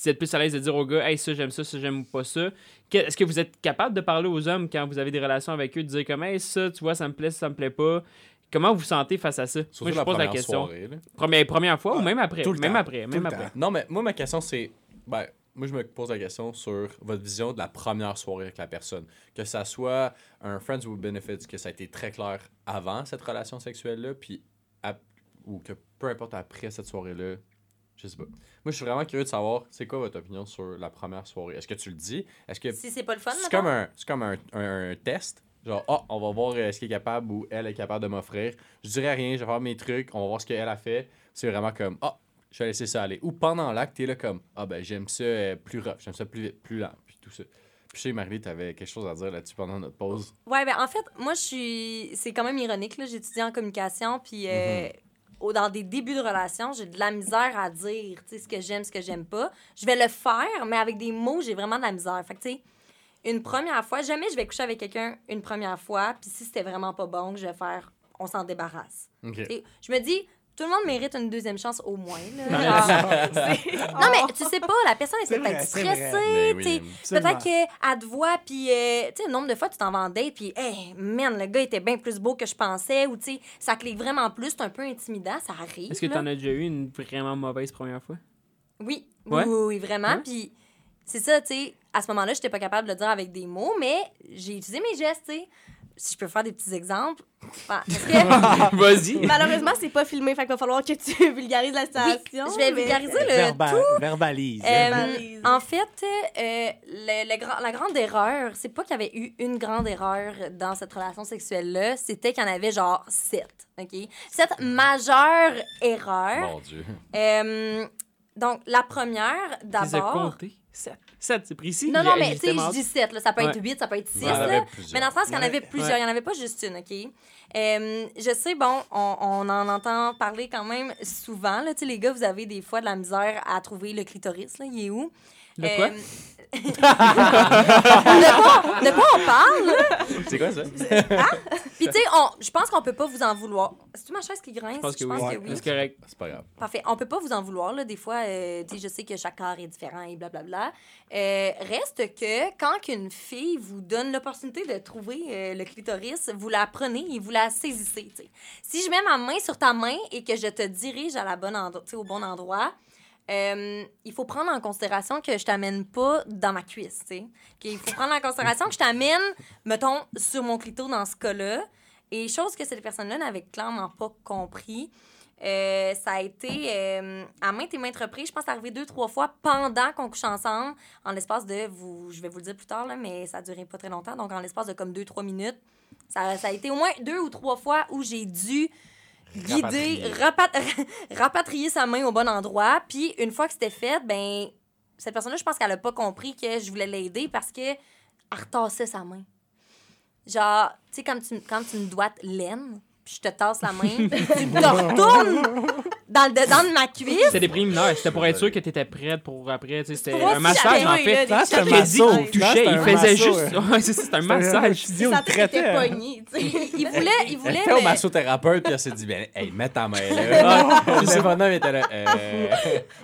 êtes plus à l'aise de dire aux gars, hey, ça, j'aime ça, ça, j'aime pas ça? Est-ce que vous êtes capable de parler aux hommes quand vous avez des relations avec eux, de dire comme, hey, ça, tu vois, ça me plaît, ça, me plaît pas? Comment vous vous sentez face à ça? Surtout Moi, je la pose la question. soirée. Première, première fois ou même après? tout le Même temps, après, même. Non, mais moi, ma question, c'est. Ben, moi, je me pose la question sur votre vision de la première soirée avec la personne. Que ça soit un Friends with Benefits, que ça a été très clair avant cette relation sexuelle-là, puis. ou que peu importe après cette soirée-là, je sais pas. Moi, je suis vraiment curieux de savoir, c'est quoi votre opinion sur la première soirée? Est-ce que tu le dis? Est-ce que. Si c'est pas le fun, C'est comme, un, c'est comme un, un- un test. Genre, ah, on va voir euh, ce qu'elle est capable ou elle est capable de m'offrir. Je dirais rien, je vais faire mes trucs, on va voir ce qu'elle a fait. C'est vraiment comme, ah, je vais laisser ça aller. Ou pendant l'acte, t'es là comme, ah, ben, j'aime ça euh, plus rough, j'aime ça plus vite, plus lent, puis tout ça. Puis je sais, Marie, t'avais quelque chose à dire là-dessus pendant notre pause. Ouais, ben en fait, moi, je suis. C'est quand même ironique, là. J'ai étudié en communication, puis euh, au- dans des débuts de relation, j'ai de la misère à dire, tu sais, ce que j'aime, ce que j'aime pas. Je vais le faire, mais avec des mots, j'ai vraiment de la misère. Fait que, tu sais, une première fois, jamais je vais coucher avec quelqu'un une première fois, puis si c'était vraiment pas bon, je vais faire, on s'en débarrasse. Ok. Tu sais, je me dis, tout le monde mérite une deuxième chance au moins, là. Genre- non, mais tu sais pas, la personne C'est est peut-être stressée, Ben oui. Peut-être qu'elle te voit, puis, euh, tu sais, le nombre de fois, tu t'en vas en date, puis, hey, man, le gars était bien plus beau que je pensais, ou, tu sais, ça clique vraiment plus, c'est un peu intimidant, ça arrive. Est-ce que t'en as déjà eu une vraiment mauvaise première fois? Oui, Ouais? oui, oui, vraiment. Puis, c'est ça, tu sais, à ce moment-là, j'étais pas capable de le dire avec des mots, mais j'ai utilisé mes gestes, tu sais. Si je peux faire des petits exemples. Que, Vas-y! Malheureusement, c'est pas filmé, fait qu'il va falloir que tu vulgarises la situation. je vais mais- vulgariser le Verba- tout. Verbalise. Euh, Verbalise. en fait, euh, le, le grand- la grande erreur, c'est pas qu'il y avait eu une grande erreur dans cette relation sexuelle-là, c'était qu'il y en avait genre sept, OK? Sept majeures erreurs. Mon Dieu. Euh, donc, la première, d'abord... comptés? 7. 7, c'est précis. Non, non, mais tu sais, je dis sept, là, ça peut être Ouais. huit, ça peut être six, Il y en là. avait plusieurs. Mais dans le sens qu'il y en avait plusieurs, Ouais. il n'y en avait pas juste une, OK? Euh, je sais, bon, on, on en entend parler quand même souvent, là. Tu sais, les gars, vous avez des fois de la misère à trouver le clitoris, là. Il est où? Le quoi? De, quoi, de quoi on parle? C'est quoi ça? Puis, tu sais, on- je pense qu'on peut pas vous en vouloir. C'est-tu ma chaise qui grince? Je pense que oui. Ouais. C'est correct. C'est pas grave. Parfait. On peut pas vous en vouloir, là. Des fois, euh, tu sais, je sais que chaque corps est différent et blablabla. Euh, reste que quand qu'une fille vous donne l'opportunité de trouver euh, le clitoris, vous la prenez et vous la saisissez. Si je mets ma main sur ta main et que je te dirige à la bonne endroit, tu sais, au bon endroit, euh, il faut prendre en considération que je t'amène pas dans ma cuisse, tu sais. Il faut prendre en considération que je t'amène, mettons, sur mon clito dans ce cas-là. Et chose que cette personne-là n'avait clairement pas compris, euh, ça a été euh, à maintes et maintes reprises. Je pense arrivé deux, trois fois pendant qu'on couche ensemble, en l'espace de, vous, je vais vous le dire plus tard, là, mais ça a duré pas très longtemps, donc en l'espace de comme deux, trois minutes. Ça a été au moins deux ou trois fois où j'ai dû guider, Rapatrier. rapat- rapatrier sa main au bon endroit. Puis une fois que c'était fait, ben cette personne-là, je pense qu'elle a pas compris que je voulais l'aider parce que elle retassait sa main. Genre, tu sais, quand tu, quand tu me doites laine, puis je te tasse la main, tu te retournes dans le dedans de ma cuisse. C'était des préliminaires. C'était pour être sûr que t'étais prête pour après. tu sais, C'était un massage, en fait. c'est un Il Ça, touchait, il faisait juste. c'est un massage. physio, Ça il traitait. hein. pogné. Il voulait, il voulait était au massothérapeute, puis elle s'est dit, ben, hey, mets ta main là. Je sais pas, non, mais était là.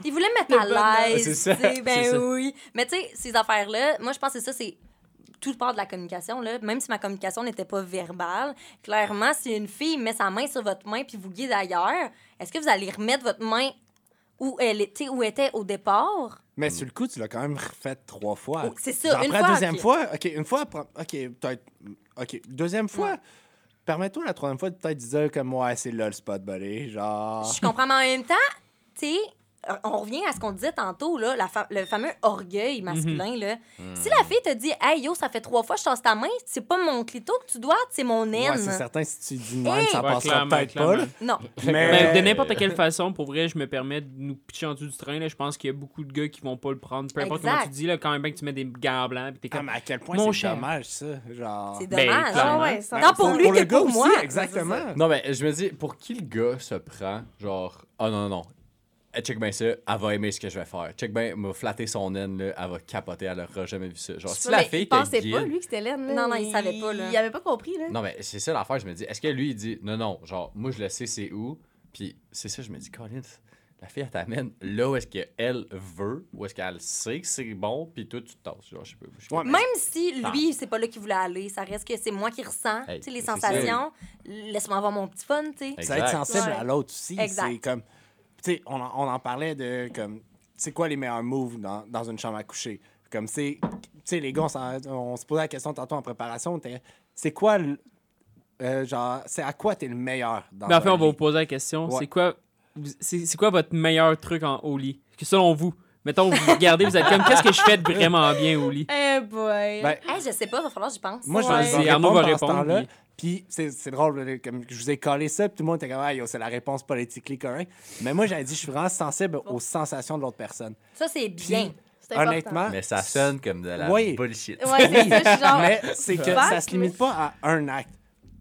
Il voulait me mettre à l'aise. ça, tu sais, Ben c'est ça. oui. Mais tu sais, ces affaires-là, moi, je pense que ça, c'est tout part de la communication, là. Même si ma communication n'était pas verbale, clairement, si une fille met sa main sur votre main puis vous guide ailleurs, est-ce que vous allez remettre votre main où elle était, où était au départ? Mais sur le coup, tu l'as quand même refait trois fois. Oh, c'est ça, une fois, deuxième fois, OK, une fois, OK, peut-être... OK, deuxième fois, Ouais. permets-toi la troisième fois de peut-être dire comme, ouais, c'est là le spot, buddy, genre... Je comprends, mais en même temps, tu sais, on revient à ce qu'on disait tantôt, là, la fa- le fameux orgueil masculin. là. Si la fille te dit, hey yo, ça fait trois fois que je tasse ta main, c'est pas mon clito que tu dois, c'est mon Ouais, naine. c'est certain, si tu dis de même, Hey! ça Ouais, passera peut-être pas, là. non. Mais, Mais de n'importe quelle façon, pour vrai, je me permets de nous pitcher en dessous du train. Là. Je pense qu'il y a beaucoup de gars qui vont pas le prendre. Peu importe Exact. comment tu dis, là, quand même bien que tu mets des gants blancs. Puis t'es Ah, comme... mais à quel point c'est dommage, ça, genre... C'est Ben, dommage. clairement. Ah ouais, ça- Tant pour lui le que gars pour aussi, moi. exactement. Non, mais je me dis, pour qui le gars se prend, genre, oh non, non, non. Eh, check bien ça, elle va aimer ce que je vais faire. Check bien, elle m'a flatté son naine, là, elle va capoter, elle aura jamais vu ça. Genre, si la fille il pensait guide... pas, lui, que c'était laine. là. Non, non, il savait pas, là. Il avait pas compris, là. Non, mais c'est ça l'affaire, je me dis, est-ce que lui, il dit, non, non, genre, moi, je le sais, c'est où, puis c'est ça, je me dis, Colin, la fille, elle t'amène là où est-ce qu'elle veut, où est-ce qu'elle sait que c'est bon, puis toi, tu te tasses, genre, je sais pas. je sais Ouais, pas. Même si lui, c'est pas là qu'il voulait aller, ça reste que c'est moi qui ressens Hey, tu sais, les sensations. Laisse-moi avoir mon petit fun, tu sais. Ça être sensible Ouais. à l'autre aussi. Exact. C'est comme. Tu sais, on, en- on en parlait de comme. C'est quoi les meilleurs moves dans, dans une chambre à coucher? Comme c'est. Tu sais, les gars, on, se posait la question tantôt en préparation. C'est quoi le. euh, genre, c'est à quoi t'es le meilleur dans Mais en fait, on va vous poser la question. Ouais. C'est quoi, c'est, c'est quoi votre meilleur truc en, au lit? Que selon vous. Mettons, vous regardez, vous êtes comme, qu'est-ce que je fais de vraiment bien au lit? Eh boy. Ben, Hey, je sais pas, va falloir que j'y pense. Moi, je Ouais. vais répondre Arnaud va répondre. Puis- c'est drôle, comme je vous ai collé ça, puis tout le monde était comme, ah, yo, c'est la réponse politiquement correcte. Mais moi, j'avais dit, je suis vraiment sensible aux sensations de l'autre personne. Ça, c'est bien. Honnêtement, Mais ça sonne comme de la Oui. bullshit. Ouais, genre. mais c'est que Fact, ça se limite pas à un acte.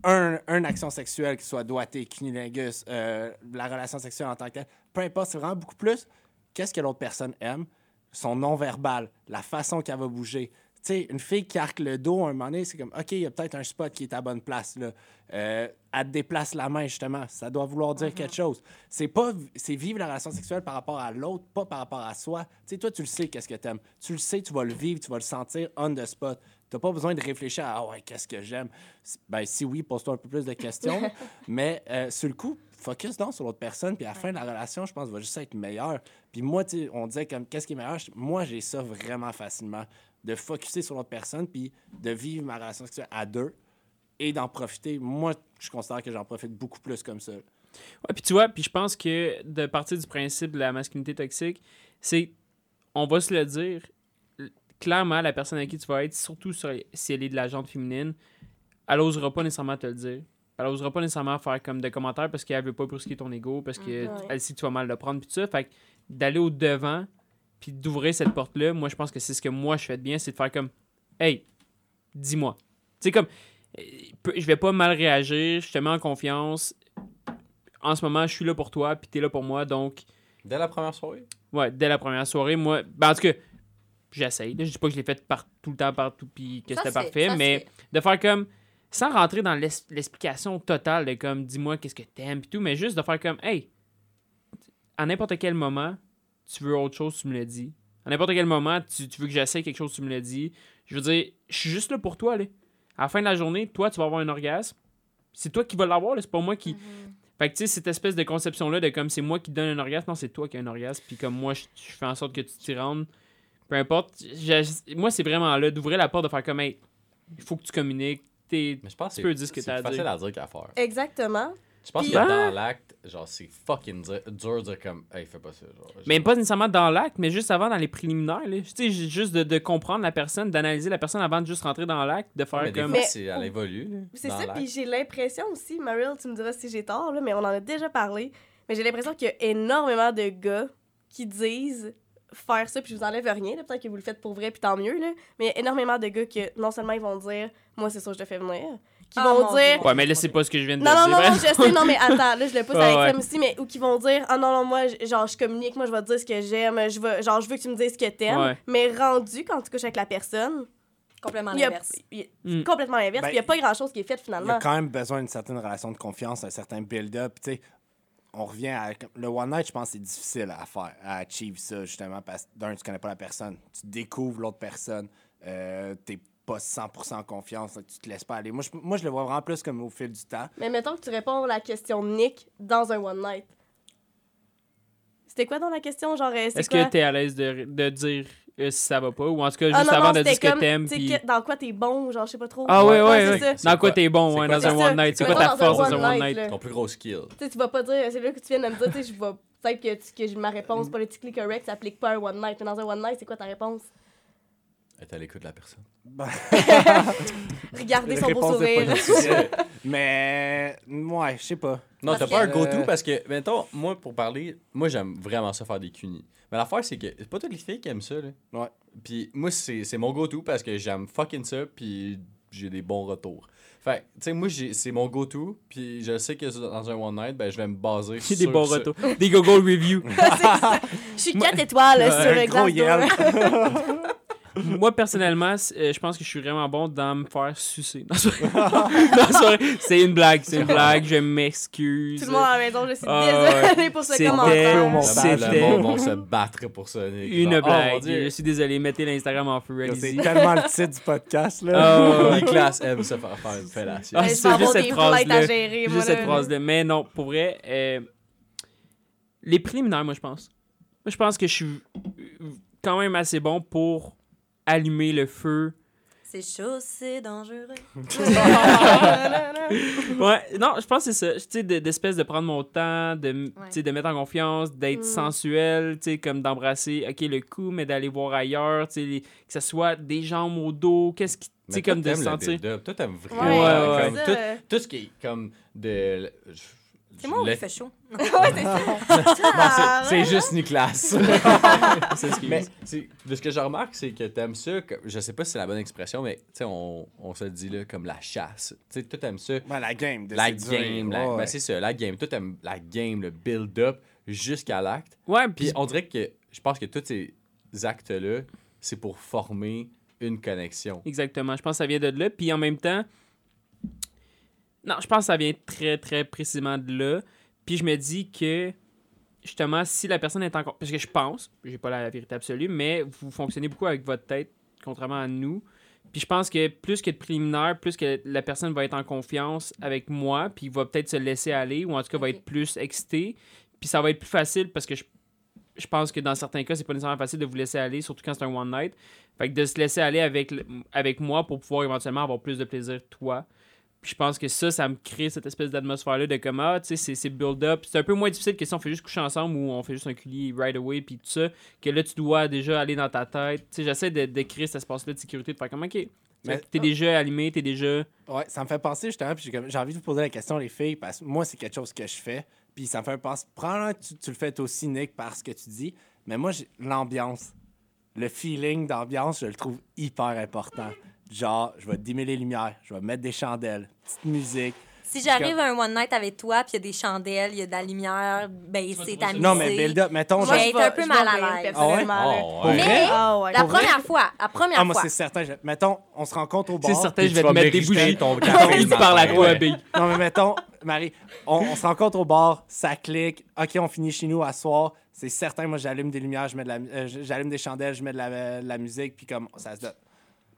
Un, une action sexuelle, qui soit doigté, cunilingus, euh, la relation sexuelle en tant que telle. Peu importe, c'est vraiment beaucoup plus qu'est-ce que l'autre personne aime, son non-verbal, la façon qu'elle va bouger. Sais, une fille qui arque le dos, à un moment donné, c'est comme, OK, il y a peut-être un spot qui est à bonne place. Là. Euh, elle te déplace la main, justement. Ça doit vouloir dire quelque chose. C'est pas c'est vivre la relation sexuelle par rapport à l'autre, pas par rapport à soi. Tu sais, toi, tu le sais, qu'est-ce que t'aimes. Tu le sais, tu vas le vivre, tu vas le sentir on the spot. T'as pas besoin de réfléchir à, ah ouais, qu'est-ce que j'aime. Ben, si oui, pose-toi un peu plus de questions. mais euh, sur le coup, focus donc sur l'autre personne, puis à la fin de la relation, je pense, va juste être meilleur. Puis moi, on disait comme, qu'est-ce qui est meilleur? Moi, j'ai ça vraiment facilement. De focuser sur l'autre personne, puis de vivre ma relation sexuelle à deux et d'en profiter. Moi, je considère que j'en profite beaucoup plus comme ça. Ouais, puis tu vois, puis je pense que de partir du principe de la masculinité toxique, c'est, on va se le dire, clairement, la personne à qui tu vas être, surtout sur- si elle est de la gente féminine, elle n'osera pas nécessairement te le dire. Elle n'osera pas nécessairement faire comme des commentaires parce qu'elle veut pas brusquer ton ego, parce qu'elle Mhm. elle sait que tu vas mal le prendre, puis tout ça. Fait que d'aller au devant, puis d'ouvrir cette porte-là, moi, je pense que c'est ce que moi, je fais de bien, c'est de faire comme, hey, dis-moi. Tu sais, comme, euh, je vais pas mal réagir, je te mets en confiance. En ce moment, je suis là pour toi, puis t'es là pour moi, donc, Dès la première soirée? ouais, dès la première soirée, moi, ben, en tout cas, j'essaye. là. Je dis pas que je l'ai fait par, tout le temps, partout, puis que c'était c'est- parfait, ça, mais de faire comme, sans rentrer dans l'explication totale de comme, dis-moi qu'est-ce que t'aimes, puis tout, mais juste de faire comme, hey, à n'importe quel moment, tu veux autre chose, tu me le dis. À n'importe quel moment, tu, tu veux que j'essaie quelque chose, tu me le dis. Je veux dire, je suis juste là pour toi, là. À la fin de la journée, toi, tu vas avoir un orgasme. C'est toi qui vas l'avoir, là, c'est pas moi qui. Fait que, tu sais, cette espèce de conception-là de comme c'est moi qui te donne un orgasme, non, c'est toi qui as un orgasme, puis comme moi, je, je fais en sorte que tu t'y rendes. Peu importe. moi, c'est vraiment là, d'ouvrir la porte, de faire comme, hey, il faut que tu communiques. T'es- Mais je pense Tu que peux dire ce que à plus facile à dire qu'à faire. Exactement. Je pense Puis- que dans l'acte, genre, c'est fucking dur, dur de dire comme, hey, fais pas ça. Genre, Mais pas nécessairement dans l'acte, mais juste avant, dans les préliminaires. Là. Tu sais, ju- juste de, de comprendre la personne, d'analyser la personne avant de juste rentrer dans l'acte, de faire mais des comme. fois, c'est- elle évolue. là, C'est ça, puis j'ai l'impression aussi, Meryl, tu me diras si j'ai tort, là, mais on en a déjà parlé, mais j'ai l'impression qu'il y a énormément de gars qui disent faire ça, puis je vous enlève rien, là, peut-être que vous le faites pour vrai, puis tant mieux, là, mais il y a énormément de gars que non seulement ils vont dire « Moi, c'est ça que je te fais venir », qui Ah, vont mon dire Dieu. Ouais, mais là, c'est pas ce que je viens de non, non, dire. non, non, bref. je sais, non, mais attends, là, je le pousse à ouais. aussi, mais ou qui vont dire, ah non, non, moi, genre, je communique, moi, je vais te dire ce que j'aime, je veux, genre, je veux que tu me dises ce que t'aimes, Ouais. mais rendu quand tu couches avec la personne, Complètement l'inverse. Mm. complètement l'inverse, Ben, puis il n'y a pas grand-chose qui est fait Il y finalement. a quand même besoin d'une certaine relation de confiance, un certain build-up. Tu sais, on revient à. Le one night, je pense que c'est difficile à faire, à achieve ça, justement, parce que d'un, tu connais pas la personne. Tu découvres l'autre personne. euh, t'es pas 100% en confiance, là, tu te laisses pas aller. Moi je, moi, je le vois vraiment plus comme au fil du temps. Mais mettons que tu réponds à la question Nick dans un one night. C'était quoi dans la question? Genre, euh, Est-ce quoi? que t'es à l'aise de, de dire euh, si ça va pas? Ou en tout cas Ah, juste non, avant non, de dire ce que t'aimes? tu puis- dans quoi t'es bon, genre, je sais pas trop. Ah ouais, ouais, Ouais. Dans quoi t'es bon, ouais, quoi dans un one night? C'est quoi ta force dans un one night, là? Ton plus gros skill. Tu sais, tu vas pas dire, c'est là que tu viens de me dire, tu sais, je vais peut-être que, tu- que ma réponse politically correct s'applique pas à un one night. Mais dans un one night, c'est quoi ta réponse? Être à l'écoute de la personne. Ben, Regardez son beau sourire. Mais, ouais, je sais pas. Non, t'as pas un go-to parce que, mettons, moi, pour parler, moi, j'aime vraiment ça faire des cunis. Mais l'affaire, c'est que c'est pas toutes les filles qui aiment ça, là. Ouais. Puis moi, c'est c'est mon go-to parce que j'aime fucking ça, puis j'ai des bons retours. Fait que, tu sais, moi, j'ai- c'est mon go-to, puis je sais que dans un one night, ben, je vais me baser J'ai sur des bons retours. Des Google Reviews. Je suis 4 étoiles sur Un le gros Glassdoor. Moi, personnellement, euh, je pense que je suis vraiment bon dans me faire sucer. C'est une blague, c'est une blague, je m'excuse. Tout le monde à la maison, je suis Ah, désolée pour ce C'était- commentaire. montage. Le C'était monde vont se battre pour ça. Une oh, blague. Je suis désolé, mettez l'Instagram en feu, C'est tellement le titre du podcast, là. Ah. Nicolas aime se faire faire une fellation. Ah, c'est juste cette phrase-là. Juste cette là. phrase-là. Mais non, pour vrai, euh, les préliminaires, moi, je pense. Moi, je pense que je suis quand même assez bon pour allumer le feu. C'est chaud, c'est dangereux. Ouais, non, je pense que c'est ça. Tu sais, de- d'espèce de prendre mon temps, de, Ouais. tu sais, de mettre en confiance, d'être Mm. sensuel, tu sais, comme d'embrasser, OK, le cou, mais d'aller voir ailleurs, tu sais, que ce soit des jambes au dos, qu'est-ce qui, tu sais, comme de sentir. Toi, t'aimes Ouais, vraiment. ouais, comme tout, ce qui est comme de. je- C'est moi le- il fait chaud? C'est- c'est juste Nicolas. C'est ce qui mais de ce que je remarque, c'est que t'aimes ça. que- je sais pas si c'est la bonne expression, mais tu sais, on, on se dit là comme la chasse. Tu sais, toi, t'aimes ça? Ben, la game. De La game, la- Ouais, ben, c'est ça, la game. Toi, t'aimes la game, le build-up jusqu'à l'acte. Ouais, Puis puis on dirait que je pense que tous ces actes-là, c'est pour former une connexion. Exactement. Je pense que ça vient de là. Puis en même temps, non, je pense que ça vient très, très précisément de là. Puis je me dis que, justement, si la personne est encore. Parce que je pense, j'ai pas la vérité absolue, mais vous fonctionnez beaucoup avec votre tête, contrairement à nous. Puis je pense que plus que de préliminaire, plus que la personne va être en confiance avec moi, puis va peut-être se laisser aller, ou en tout cas va être plus excité. Puis ça va être plus facile parce que je, je pense que dans certains cas, c'est pas nécessairement facile de vous laisser aller, surtout quand c'est un one night. Fait que de se laisser aller avec, avec moi pour pouvoir éventuellement avoir plus de plaisir toi. Puis je pense que ça, ça me crée cette espèce d'atmosphère-là de comme, ah, tu sais, c'est- c'est build-up. C'est un peu moins difficile que si on fait juste coucher ensemble ou on fait juste un culier right away, puis tout ça, que là, tu dois déjà aller dans ta tête. Tu sais, j'essaie de, de créer cet espace-là de sécurité, de faire comme, OK, Mais- t'es déjà allumé, t'es déjà... Ouais, ça me fait penser justement, puis j'ai comme- j'ai envie de vous poser la question, les filles, parce que moi, c'est quelque chose que je fais. Puis ça me fait penser. Que tu, tu le fais aussi, Nick, par ce que tu dis. Mais moi, l'ambiance. Le feeling d'ambiance, je le trouve hyper important. Genre, je vais dimmer les lumières, je vais mettre des chandelles, petite musique. Si j'arrive à un one night avec toi, puis il y a des chandelles, il y a de la lumière, ben c'est amusé. Non, mais build up, mettons, Moi, genre. je- être un peu mal à l'aise. personnellement. Oh, Pour ouais. vrai? Ah. La première fois, la première Ah, moi, fois. c'est certain. je- Mettons, on se rencontre au bar. C'est certain, je tu vais te mettre des bougies. ton café Il le parle à toi. Big. Non, mais mettons, Marie, on, on se rencontre au bar, ça clique. OK, on finit chez nous à soir. C'est certain, moi, j'allume des lumières, je mets de la, euh, j'allume des chandelles, je mets de la, de la musique, puis comme ça se donne.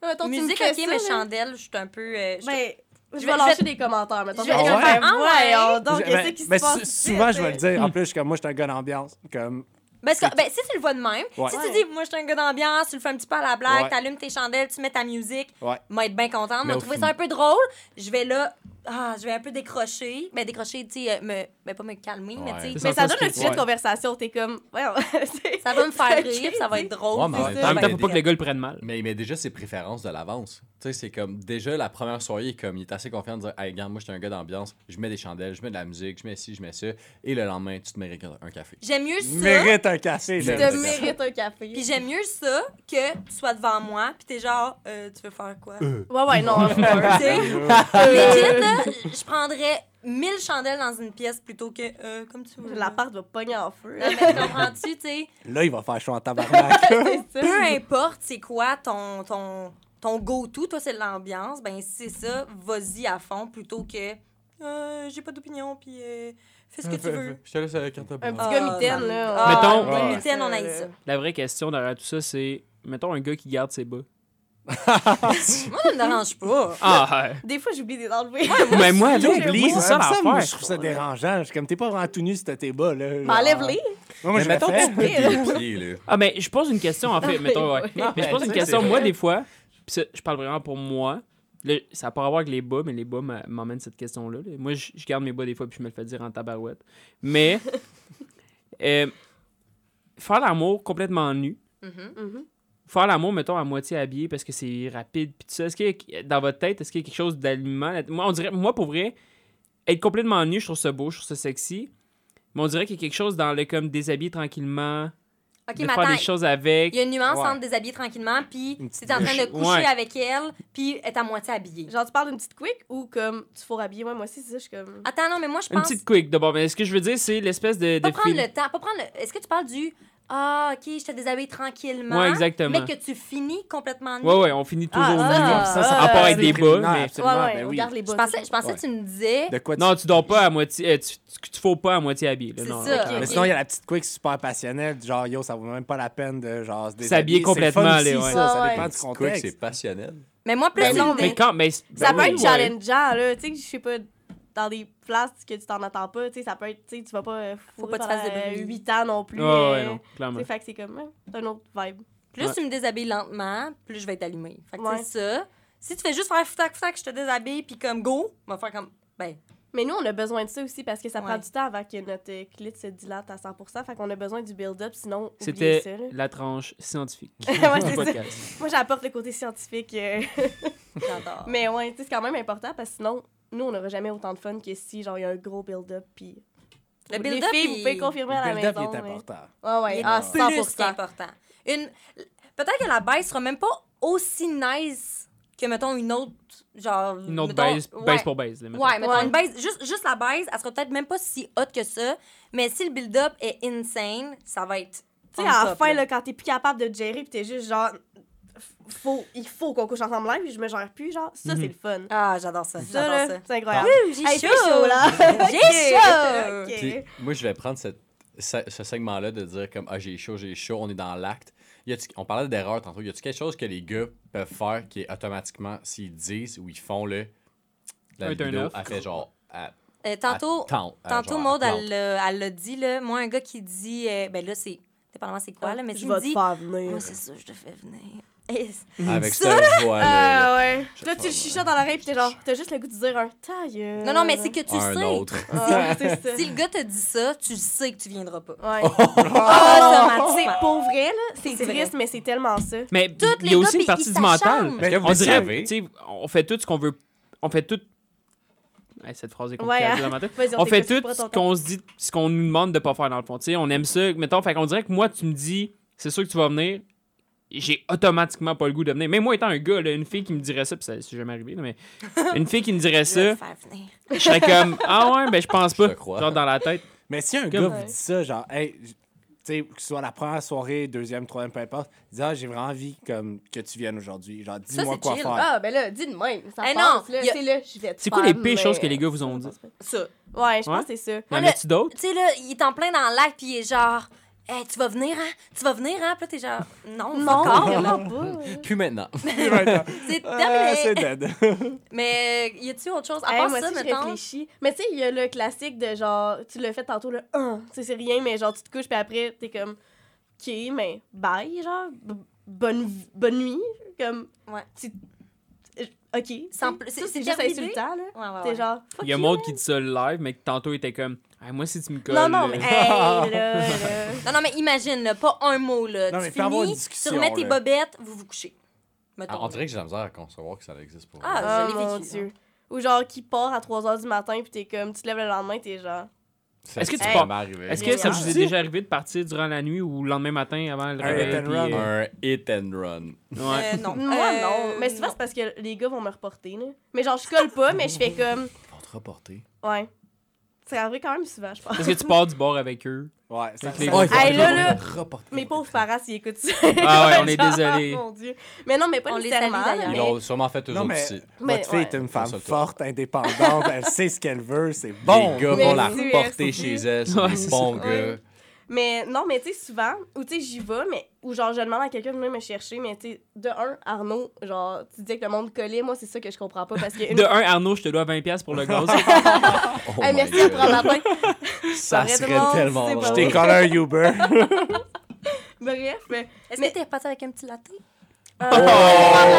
Mettons, tu me Musique, ok, mais là. chandelles, je suis un peu. euh, je- Ben, je Je vais je des commentaires, mettons. je vais- Je vais je vais faire, ah ouais. donc, qu'est-ce ben- qui se ben, passe? souvent, je vais le dire. En plus, je suis comme moi, je suis un gars d'ambiance. Comme, Parce que, ben, si tu le vois de même, Ouais. si tu dis, moi, je suis un gars d'ambiance, tu le fais un petit peu à la blague, Ouais. t'allumes tes chandelles, tu mets ta musique, ouais. moi, être bien contente, trouver fin- ça un peu drôle, je vais là, ah, je vais un peu décrocher. Ben, décrocher, tu sais, euh, me, ben, pas me calmer, mais tu sais, Mais ça donne un sujet de conversation. T'es comme, ça va me faire rire, ça va être drôle. Ouais, mais en même temps, faut pas que le gars le prenne mal. Mais il met déjà ses préférences de l'avance. Tu sais, c'est comme déjà la première soirée, il est comme il est assez confiant de dire Hey, regarde, moi, je suis un gars d'ambiance, je mets des chandelles, je mets de la musique, je mets ci, je mets ça. Et le lendemain, tu te mérites un café. J'aime mieux ça. Mérite un café, Tu te mérites un café. Puis j'aime mieux ça que tu sois devant moi, puis t'es genre, euh, tu veux faire quoi? Ouais, ouais, non, là, je prendrais 1000 chandelles dans une pièce plutôt que euh, comme tu veux. L'appart va pogner en feu. Non, mais comprends-tu, tu sais? Là, il va faire chaud en tabarnak. Peu importe c'est quoi ton, ton, ton go-to, toi, c'est l'ambiance, ben si c'est ça, vas-y à fond plutôt que euh, j'ai pas d'opinion, puis euh, fais ce que tu veux. Je te laisse la carte Un petit gars mitaine, ça- là. Ah, Mettons- mitaine, on a ça. La vraie question derrière tout ça, c'est, mettons un gars qui garde ses bas. Moi, ça me dérange pas. Ah, Des fois, j'oublie de les enlever. mais moi, J'oublie, c'est ça l'affaire. Je trouve ça dérangeant. Je suis comme, t'es pas vraiment tout nu si t'as tes bas, là. genre. Enlève-les. Moi, moi, Mais je mettons, tu peux des pieds, là. Ah, mais je pose une question, en fait. Mettons, ouais. Ouais. Mais je pose une question, moi, des fois, pis ça, je parle vraiment pour moi. Là, ça n'a pas à voir avec les bas, mais les bas m'emmènent cette question-là. là. Moi, je, je garde mes bas des fois, puis je me le fais dire en tabarouette. Mais, euh, faire l'amour complètement nu, Mhm. Faire l'amour, mettons, à moitié habillé parce que c'est rapide, puis tout ça, est-ce qu'il y a, dans votre tête, est-ce qu'il y a quelque chose d'allumant? Moi, on dirait, moi, pour vrai, être complètement nu, je trouve ça beau, je trouve ça sexy. Mais on dirait qu'il y a quelque chose dans le comme déshabiller tranquillement, OK, de mais faire attends, des choses avec. il y a une nuance Ouais. entre déshabiller tranquillement, puis Une tu petite es en train de coucher Ouais. avec elle, puis être à moitié habillée. Genre, tu parles d'une petite quick ou comme tu faut rhabiller? Ouais, moi aussi, c'est ça, je suis comme. Attends, non, mais moi, je Une pense... petite quick d'abord. Mais ce que je veux dire, c'est l'espèce de, Pas de prendre le temps, pas prendre le... Est-ce que tu parles du... Ah, OK, je te déshabille tranquillement. Ouais, exactement. Mais que tu finis complètement nu. Ouais, ouais, on finit toujours Ah, nu. ah, Ça, ah, ça à part fait avec des bas, mais- absolument, ouais, ouais, ben on oui. garde les Je bas. pensais, c'est je pensais Ouais. que tu me disais... De quoi tu Non, tu dors pas à moitié. euh, tu, tu, tu fous pas à moitié habillé. C'est non. ça. Ok. Mais Ok. sinon, il y a la petite quick super passionnelle, genre yo, ça vaut même pas la peine de genre se S'habiller fun complètement, aussi, ouais. ça, ça Ouais, dépend du Quick, contexte. c'est passionnel. Mais moi, plus Ben des- Mais quand. Mais, Ça ben peut oui, être challengeant, là. Tu sais, je sais pas, dans des places que tu t'en attends pas, tu sais, ça peut être, tu sais, tu vas pas euh, Faut pas te faire de bruit. 8 ans non plus. Ouais, ouais, euh, non, clairement. Tu sais, fait que c'est comme, c'est un autre vibe. Plus Ouais. tu me déshabilles lentement, plus je vais être allumée. Fait que Ouais. c'est ça. Si tu fais juste faire foutac, foutac, je te déshabille, puis comme go, on va faire comme. Ben, Mais nous, on a besoin de ça aussi parce que ça prend du temps avant que notre euh, clit se dilate à 100%. Fait qu'on a besoin du build-up, sinon, C'était la tranche scientifique. Moi, j'apporte le côté scientifique. euh, j'adore. Mais ouais, tu sais, c'est quand même important parce que sinon, nous, on n'aura jamais autant de fun que si, genre, il y a un gros build-up. Puis. Le Les build-up, filles, il- vous pouvez confirmer à la Le build-up, maison. il est mais- important. Ouais, ouais, Il est ah, plus 100%. qu'important. Une... Peut-être que la baisse sera même pas aussi nice que, mettons, une autre. Genre. Une autre mettons- baise, ouais. baise pour baise. là, mettons. Ouais, mettons, Ouais. une baise, juste, juste la baise, elle sera peut-être même pas si hot que ça, mais si le build-up est insane, ça va être. Tu sais, à la fin, là. quand t'es plus capable de gérer, puis t'es juste genre. Faut, il faut qu'on couche ensemble live, puis je me gère plus, genre. Ça, Mhm. c'est le fun. Ah, j'adore ça. Ça, J'adore ça. c'est incroyable. J'ai Hey, chaud. chaud, là. J'ai chaud. Ok. Puis, moi, je vais prendre cette- ce, ce segment-là de dire comme Ah, j'ai chaud, j'ai chaud, on est dans l'acte. On parlait d'erreur tantôt. Y a-tu quelque chose que les gars peuvent faire qui est automatiquement, s'ils disent ou ils font le. La Un vidéo a fait genre. à- Euh, tantôt, à tente, tantôt genre, Maud, à elle l'a- elle dit, là. Moi, un gars qui dit. euh, ben là, c'est. Dépendamment c'est quoi, là, mais je vais me te dit. faire venir. Moi, c'est ça, je te fais venir. Et- Avec Ça, cette. Ah ouais. Je Là, tu le chuchotes dans l'oreille, puis t'es genre, t'as juste le goût de dire un taille. Non, non, mais c'est que tu un sais. autre. Ah, c'est ça. Si le gars te dit ça, tu sais que tu viendras pas. Ouais. Automatiquement. C'est pour vrai, là, c'est triste, mais c'est tellement ça. Mais Toutes il y les a aussi une partie du mental. que vous On dirait, on fait tout ce qu'on veut. On fait tout. Hey, cette phrase est compliquée Ouais, à hein. dire On fait tout ce qu'on se dit, ce qu'on nous demande de pas faire dans le fond. Tu sais, on aime ça. Mettons, fait qu'on dirait que moi, tu me dis, c'est sûr que tu vas venir. J'ai automatiquement pas le goût de venir. Même moi, étant un gars, là, une fille qui me dirait ça, puis ça c'est jamais arrivé, là, mais une fille qui me dirait Je vais ça, te faire venir. je serais comme, ah ouais, ben je pense Je pas. Genre dans la tête. Mais si un Comme- gars vous dit ça, genre, hey, tu sais, que ce soit la première soirée, deuxième, troisième, peu importe, dit, ah, j'ai vraiment envie comme, que tu viennes aujourd'hui. Genre, dis-moi quoi chill. faire. Ah, ben là, dis de même. Ça Eh passe, non, là. y a- C'est là, je vais te C'est quoi les pires choses que les gars vous ont dit? Ça. Ouais, je Ouais? pense que c'est ça. Y en a-tu d'autres? Tu sais, là, il est en plein dans l'acte, puis il est genre. Hey, tu vas venir, hein? Tu vas venir, hein? Puis là, t'es genre. Non, Non, non, là. pas. Plus maintenant. C'est c'est terminé. dead. Mais y a-tu autre chose? À Hey, part moi ça, aussi, je réfléchis. Mais tu sais, il y a le classique de genre, tu l'as fait tantôt, le 1. Tu sais, c'est rien, mais genre, tu te couches, puis après, t'es comme, OK, mais bye, genre, b- bonne, bonne nuit. Comme, Ouais. tu- euh, OK. C'est- c'est c'est juste insultant, là. Ouais, ouais, T'es ouais. genre, fuck Il y a là. qui dit ça live, mais tantôt il était comme, Moi si tu me colles. Non, non, euh, mais hey, là, là. Non, non, mais imagine, là, pas un mot, là. Non, tu mais avoir une finis, tu remets tes là. bobettes, vous vous couchez. Ah, on dirait que j'ai la misère à concevoir que ça existe pour Ah. Ah, je l'ai mon vécu, Dieu. Ou genre, qui part à 3 h du matin, puis t'es comme, tu te lèves le lendemain, t'es genre, Est-ce que tu ça pars- m'est arrivé. Est-ce que ça vous est déjà arrivé de partir durant la nuit ou le lendemain matin avant le Un réveil? hit and run. euh, Un hit and run. ouais. Euh, non. moi, Euh, non. Mais souvent, non. c'est parce que les gars vont me reporter, là. Mais genre, je colle pas, mais je fais comme, Ils vont te reporter. ouais. C'est arrivé quand même souvent, je pense. Est-ce que tu pars du bord avec eux? Ouais, ça, Avec les- ça- Ouais, ils vont Hey, te là, là, reporter. Mes pauvres parents, s'ils écoutent ça. Ah ouais, on est Genre, désolé. Mon Dieu. Mais non, mais pas On les nécessairement. salue, là, Ils mais- l'ont sûrement fait toujours Non, mais ici. Mais, votre fille ouais. est une femme forte, indépendante, elle sait ce qu'elle veut, c'est bon. Les gars Mais vont la reporter chez elle, c'est Ouais, des c'est bons ça. gars. Mais non, mais tu sais, souvent, ou tu sais, j'y vais, mais ou genre, je demande à quelqu'un de venir me chercher, mais tu sais, de un, Arnaud, genre, tu disais que le monde collait, moi, c'est ça que je comprends pas parce que. une- De un, Arnaud, je te dois 20$ pour le gaz. Oh Hey, merci God. pour un matin. Ça serait tellement Je t'ai collé un Uber. Bref, mais. Est-ce Mais- que t'es reparti avec un petit latte? Euh,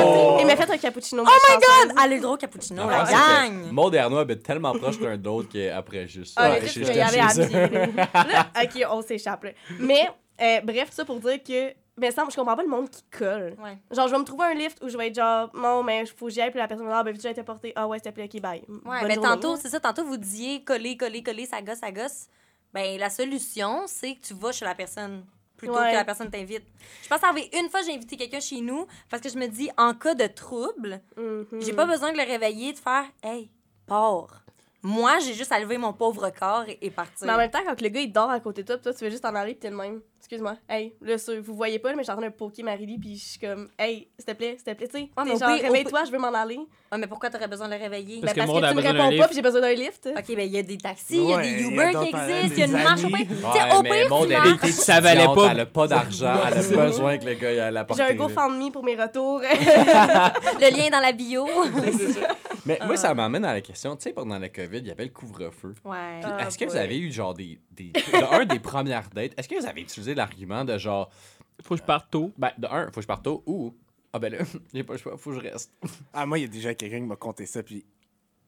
oh! Il m'a fait un cappuccino. Oh my god! Ah, le gros cappuccino, En la gang! Maud et Arnaud habitent tellement proche l'un de l'autre qu'après juste. Ah, juste, y. Là, ok, on s'échappe. là. Mais, euh, bref, ça pour dire que. Mais ça, je comprends pas le monde qui colle. Ouais. Genre, je vais me trouver un lift où je vais être genre, non, mais faut que j'y aille, puis la personne va dire, ah, ben, vite, j'ai été porté. Ah, ouais, s'il te plaît, ok, bye. Ouais, Bonne mais journée. tantôt, c'est ça, tantôt vous disiez coller, coller, coller, ça gosse, ça gosse. Ben, la solution, c'est que tu vas chez la personne plutôt Ouais. que la personne t'invite. Je pense qu'arriver une fois, j'ai invité quelqu'un chez nous parce que je me dis, en cas de trouble, Mhm. j'ai pas besoin de le réveiller, de faire, hey, pars. Moi, j'ai juste à lever mon pauvre corps et, et partir. Mais en même temps, quand le gars il dort à côté de toi, pis toi tu veux juste en aller, pis t'es le même. Excuse-moi. Hey, là, vous voyez pas, mais suis en train de poker Marie-Lie, pis je suis comme, hey, s'il te plaît, s'il te plaît, tu sais. Ouais, genre, pire- réveille-toi, je veux m'en aller. Ouais, mais pourquoi t'aurais besoin de le réveiller? Parce Ben, que parce que tu me réponds pas, pis j'ai besoin d'un lift. OK, ben il y a des taxis, il y a des Uber qui existent, il y a une marche au sais, au mais pire, tu Ça valait pas. Elle a pas d'argent. Elle a besoin que le gars aille la J'ai porter. un GoFundMe pour mes retours. Le lien dans la bio. Mais moi, ça m'amène à la question. Tu sais, pendant la COVID, il y avait le couvre-feu. Ouais. Puis Ah, Est-ce que vous avez eu genre des. des de un, des premières dates? Est-ce que vous avez utilisé l'argument de genre. Faut que je parte tôt. Ben, de un, faut que je parte tôt ou. Ah ben là, j'ai pas le choix, faut que je reste. Ah, moi, il y a déjà quelqu'un qui m'a conté ça, puis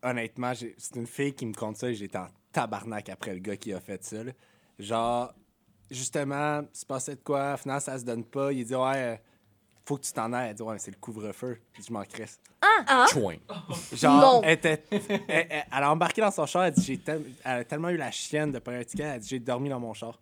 honnêtement, j'ai- c'est une fille qui me compte ça et j'étais en tabarnak après le gars qui a fait ça. là. Genre, justement, il se passait de quoi, finalement, ça se donne pas. Il dit, ouais, euh, faut que tu t'en ailles. Elle dit, ouais, mais c'est le couvre-feu. Je m'en crisse. Chouin. Genre, Non. elle, était, elle, elle- elle a embarqué dans son char, elle dit, j'ai tel- elle a tellement eu la chienne de payer un ticket, elle dit, j'ai dormi dans mon char.